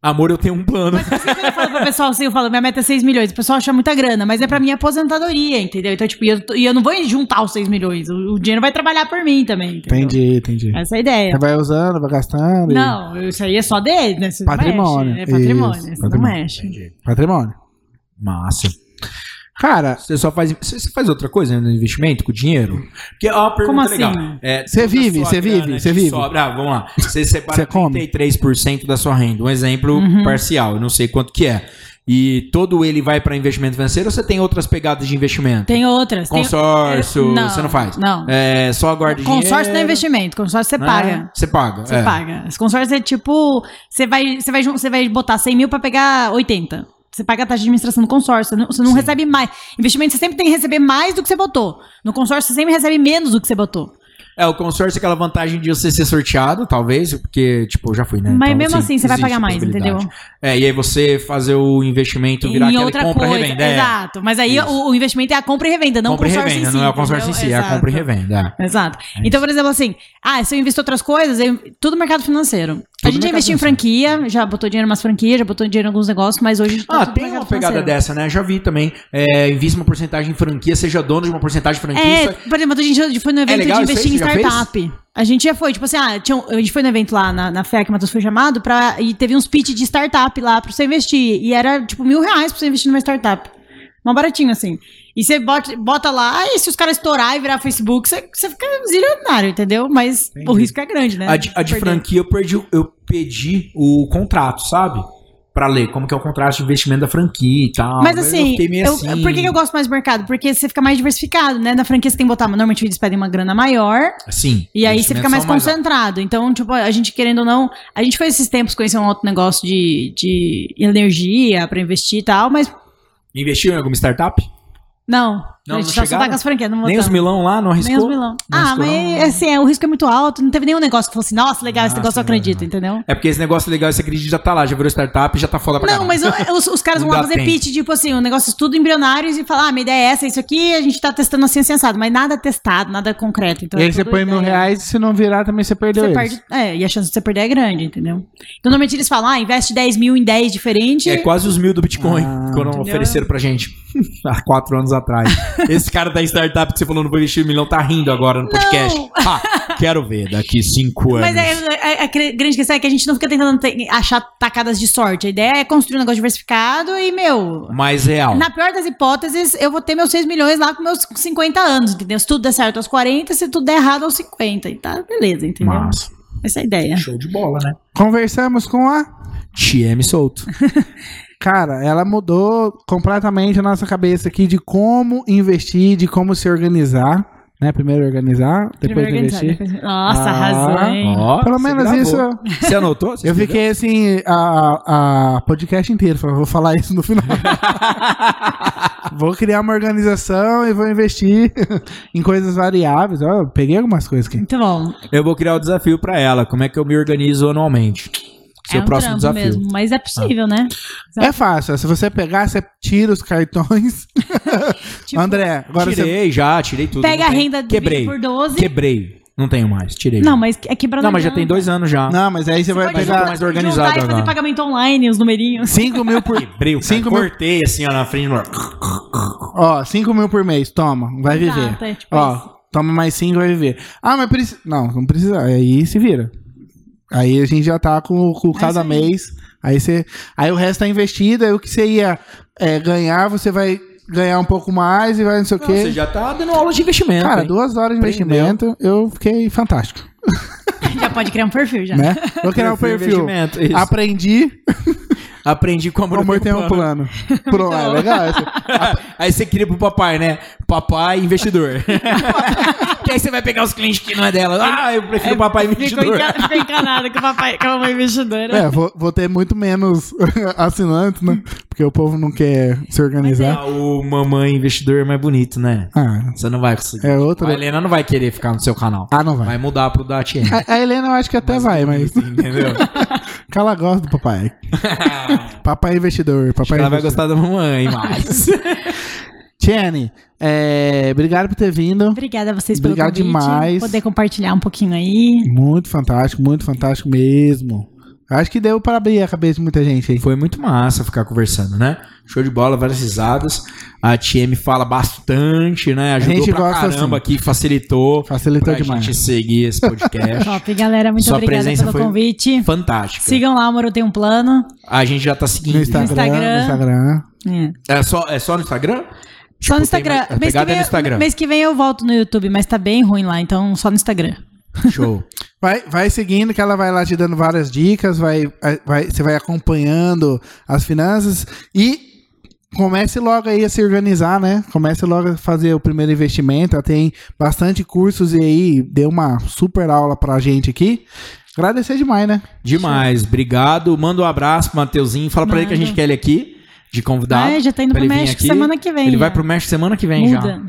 Amor, eu tenho um plano. Mas quando eu falo pro pessoal assim, eu falo, minha meta é 6 milhões. O pessoal acha muita grana, mas é pra minha aposentadoria, entendeu? Então, tipo, e eu, e eu não vou juntar os 6 milhões. O, o dinheiro vai trabalhar por mim também, entendeu? Entendi, entendi. Essa é a ideia. Você vai usando, vai gastando. e- Não, isso aí é só dele, né? Você não Patrimônio, mexe. É patrimônio, isso, você patrimônio. não mexe. Patrimônio. Massa. Cara, Você só faz. Você faz outra coisa né, no investimento com dinheiro? Porque, ó, pergunta Como assim? legal. É, Você vive, você vive, que você vive. Sobra, ah, vamos lá. Você separa Você come? 33% da sua renda. Um exemplo Uhum. parcial. Eu não sei quanto que é. E todo ele vai para investimento financeiro ou você tem outras pegadas de investimento? Tem outras. tem- Consórcio, Não, você não faz? Não. É, só guarda dinheiro. Consórcio não é investimento, consórcio você né? paga. Você paga. Você é. paga. Consórcio é tipo. Você vai, você, vai, você vai botar 100 mil pra pegar 80. Você paga a taxa de administração do consórcio. Você não, recebe mais. Investimento você sempre tem que receber mais do que você botou. No consórcio você sempre recebe menos do que você botou. É, o consórcio é aquela vantagem de você ser sorteado, talvez, porque, tipo, eu já fui, né? Mas mesmo assim, você vai pagar mais, entendeu? É, e aí você fazer o investimento virar em aquela outra compra e coisa. revenda. é. Exato. Mas aí o, o investimento é a compra e revenda, não compra o e consórcio revenda, em si. não é o consórcio em entendeu? si, é a compra e Exato. revenda. é. Exato. Então, por exemplo, assim, ah, se eu investir em outras coisas, eu, tudo mercado financeiro. A Tudo gente já investiu em franquia, já botou dinheiro em umas franquias, já botou dinheiro em alguns negócios, mas hoje tá Ah, tem uma pegada financeiro. dessa, né? Já vi também. É, invista uma porcentagem em franquia, seja dono de uma porcentagem de franquia. É, isso por exemplo, a gente foi no evento legal de investir em startup. A gente já foi, tipo assim, ah, tinha a gente foi no evento lá na, na FEA que o Matheus foi chamado pra, e teve uns pitch de startup lá pra você investir. E era tipo mil reais pra você investir numa startup. Mó baratinho, assim. E você bota, bota lá, e se os caras estourar e virar Facebook, você, você fica zilionário, entendeu? Mas o risco é grande, né? A de, a de franquia eu, perdi, eu pedi o contrato, sabe? Pra ler como que é o contrato de investimento da franquia e tal. Mas eu assim, meio eu- assim. por que eu gosto mais do mercado? Porque você fica mais diversificado, né? Na franquia você tem que botar, normalmente eles pedem uma grana maior, Sim. E aí você fica mais concentrado. Então, tipo, a gente querendo ou não. A gente foi esses tempos conhecer um outro negócio de, de energia pra investir e tal, mas Investiu em alguma startup? não. Não, a gente não só, tá com as franquias. Não Nem os milão lá, não arriscou? Nem os milão. Não ah, mas não? assim, é, o risco é muito alto. Não teve nenhum negócio que fosse, nossa, legal, esse Nossa, negócio eu acredito, não. entendeu? É porque esse negócio legal, esse acredita já tá lá, já virou startup, já tá foda pra Não, mas os, os caras vão lá fazer tempo. pitch, tipo assim, um negócio tudo embrionários e falar, ah, minha ideia é essa, isso aqui, a gente tá testando assim, assim, assado, mas nada testado, nada concreto. Então e é aí você tudo põe mil ideia. reais e se não virar também você perdeu Você eles. perde, é, e a chance de você perder é grande, entendeu? Então, normalmente eles falam, ah, investe 10 mil em 10 diferentes. É quase os mil do Bitcoin, Ah. quando Entendeu? ofereceram pra gente há quatro anos atrás. Esse cara da startup que você falou não vou investir um milhão tá rindo agora no podcast. Não. Ah, quero ver daqui cinco anos. Mas é, é- a cre- grande questão é que a gente não fica tentando ter- achar tacadas de sorte. A ideia é construir um negócio diversificado e, meu. Mais real. Na pior das hipóteses, eu vou ter meus 6 milhões lá com meus 50 anos, entendeu? Se tudo der certo aos 40, se tudo der errado aos 50. E tá, beleza, entendeu? Massa. Essa é a ideia. Show de bola, né? Conversamos com a. TM solto. Cara, ela mudou completamente a nossa cabeça aqui de como investir, de como se organizar. Né? Primeiro organizar, depois Primeiro organizar, investir. depois- Nossa, Ah, arrasou, hein? Ó, Pelo menos gravou. isso. Você anotou? Você Eu escreveu? fiquei assim, a, a podcast inteiro. falei, Vou falar isso no final. vou criar uma organização e vou investir em coisas variáveis. Ó, eu peguei algumas coisas aqui. Muito bom. Eu vou criar o desafio pra ela. Como é que eu me organizo anualmente? Seu é um próximo desafio. mesmo, mas é possível, né? É fácil. Se você pegar, você tira os cartões. Tipo, André, agora você. tirei já, tirei tudo. Pega a renda Quebrei. por 12. Quebrei. Não tenho mais, tirei. Não, mas é quebrado. Não, mas já tem dois anos já. Não, mas aí você, vai Mas eu pegar mais organizado juntar e fazer agora. pagamento online, os numerinhos. 5 mil por. Quebrei o cara. Cinco mil- Cortei assim, ó, na frente. Ó, 5 mil por mês, toma, vai Exato, viver. é tipo Ó, isso. toma mais 5, vai viver. Ah, mas precisa. Não, não precisa. Aí se vira. Aí a gente já tá com, com cada É aí. mês. Aí você. Aí o resto tá investido, aí o que você ia é, ganhar, você vai ganhar um pouco mais e vai não sei o quê. Você já tá dando aula de investimento. Cara, hein? duas horas de Aprendeu. investimento, eu fiquei fantástico. Já pode criar um perfil já. Né? Vou criar um Perfil. Aprendi, Aprendi com o amor, amor tem um plano. Pronto, é legal. essa. Aí você cria pro papai, né? papai investidor. que aí você vai pegar os clientes que não é dela. Ah, eu prefiro o papai investidor. enca- ficou encanada com o papai, com a mamãe investidora. É, vou, vou ter muito menos assinantes, né? Porque o povo não quer se organizar. Ah, o mamãe investidor é mais bonito, né? Ah, Você não vai conseguir. É outra- A Helena não vai querer ficar no seu canal. Ah, não vai. Vai mudar pro da TN. a, a Helena eu acho que até vai, mas Entendeu? que ela gosta do papai. papai investidor, papai Ela vai investidor. gostar da mamãe mais. Tiene, é, obrigado por ter vindo. Obrigada a vocês pelo Obrigado convite. demais. Poder compartilhar um pouquinho aí. Muito fantástico, muito fantástico mesmo. Acho que deu para abrir a cabeça de muita gente aí. Foi muito massa ficar conversando, né? Show de bola, várias risadas. A TM fala bastante, né? Ajudou gente pra gosta caramba assim. aqui, facilitou. Facilitou pra demais. gente seguir esse podcast. Top, galera. Muito Sua obrigada presença pelo foi convite. Fantástica. Sigam lá, o Moro tem um plano. A gente já tá seguindo. No Instagram, Instagram. no Instagram. É. É só, é só no Instagram? Só Tipo, no tem Instagram. mais- a Mês que, pegada é vem, no Instagram. mês que vem eu volto no YouTube, mas tá bem ruim lá, então só no Instagram. Show. Vai, vai seguindo que ela vai lá te dando várias dicas, vai, vai, você vai acompanhando as finanças e comece logo aí a se organizar, né? Comece logo a fazer o primeiro investimento. Ela tem bastante cursos e aí deu uma super aula pra gente aqui. Agradecer demais, né? Demais. Obrigado. Manda um abraço pro Mateuzinho. Fala pra ele que a gente quer ele aqui, de convidado. Ah, já tá indo pro México aqui. semana que vem. Ele já. vai pro México semana que vem já.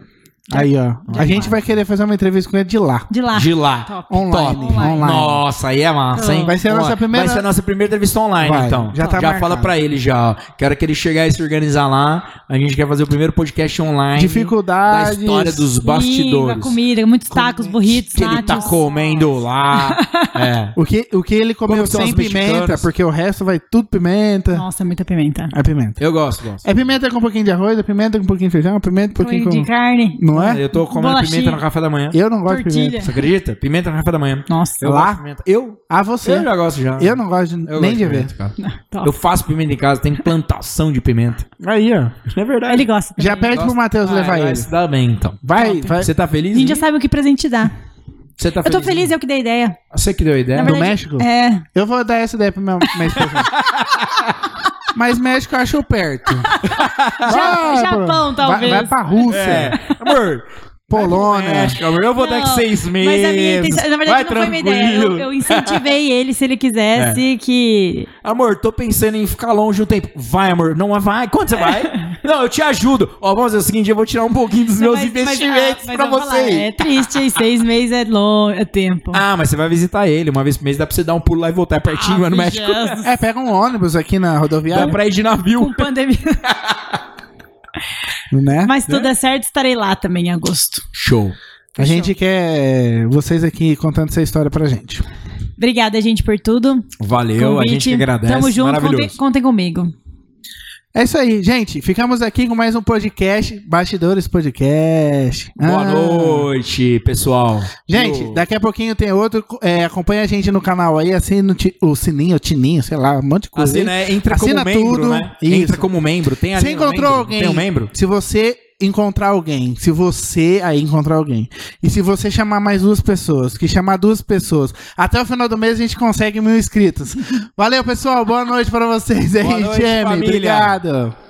Aí, ó. A gente vai querer fazer uma entrevista com ele de lá. De lá. De lá. Top. Online. Online. online. Nossa, aí é massa, hein? Vai ser a nossa primeira- Vai ser a nossa primeira entrevista online, Vai, então. já tá já marcado. fala pra ele já. ó. Quero que ele chegar e se organizar lá. A gente quer fazer o primeiro podcast online. Dificuldades. Da história dos bastidores. a comida, muitos tacos, burritos, que ele tá comendo lá. é. O que, o que ele comeu Como são sem pimenta, mexicanos. porque o resto vai tudo pimenta. Nossa, muita pimenta. É pimenta. Eu gosto, gosto. É pimenta com um pouquinho de arroz, é pimenta com um pouquinho de feijão, é pimenta com um pouquinho com... de carne. Não é? Eu tô comendo Bolachinha. pimenta no café da manhã. Eu não gosto de Tortilha. pimenta. Você acredita? Pimenta no café da manhã. Nossa. Eu Lá? gosto de pimenta. Eu? Ah, você. Eu já gosto já. Eu não gosto de- Eu nem gosto de ver. pimenta, cara. Top. Eu faço pimenta em casa, tem plantação de pimenta. Aí, ó. É verdade. Ele gosta. Já também. pede pro Matheus Ah, levar ele. se dar bem, então. Vai, vai. Você tá feliz? A gente já sabe o que presente dar. Você tá Eu tô feliz, eu que dei a ideia. Você que deu a ideia? Na Do verdade, México? É. Eu vou dar essa ideia pro meu, minha esposa. Mas México eu acho perto. Vai, Japão, talvez. Vai, vai pra Rússia, É. Amor, Polônia. México, amor. Eu vou dar aqui Não, seis meses. Mas a minha intenção, na verdade, Vai não foi minha ideia. Eu, tranquilo. eu incentivei ele, se ele quisesse, É. que. Amor, tô pensando em ficar longe um tempo. Vai, amor. Não vai. Quando você vai? Não, eu te ajudo. Ó, vamos fazer o seguinte, eu vou tirar um pouquinho dos meus Mas- mas- investimentos ah, mas pra eu vou falar, vocês. É triste, hein? Seis meses é longo, é tempo. Ah, mas você vai visitar ele uma vez por mês. Dá pra você dar um pulo lá e voltar. É pertinho, é no Ah, México. Jesus. É, pega um ônibus aqui na Dá rodoviária, pra ir de navio. Com pandemia. né? Mas se tudo der certo, estarei lá também em agosto. Show. A gente quer vocês aqui contando essa história pra gente. Obrigada, gente, por tudo. Valeu, a Convite. gente que agradece. Tamo junto, contem, contem comigo. É isso aí, gente. Ficamos aqui com mais um podcast, Bastidores Podcast. Boa Ah. noite, pessoal. Gente, Eu- daqui a pouquinho tem outro. É, acompanha a gente no canal aí, assina o, sininho, o tininho, sei lá, um monte de coisa. Assina, aí. é, entra Assina como membro, tudo. né? Entra como membro. Tem ali Você encontrou membro? alguém? Tem um membro? Se você encontrar alguém, se você aí encontrar alguém, e se você chamar mais duas pessoas, que chamar duas pessoas, até o final do mês a gente consegue mil inscritos. Valeu, pessoal. Boa noite pra vocês aí, Jamie. Obrigado.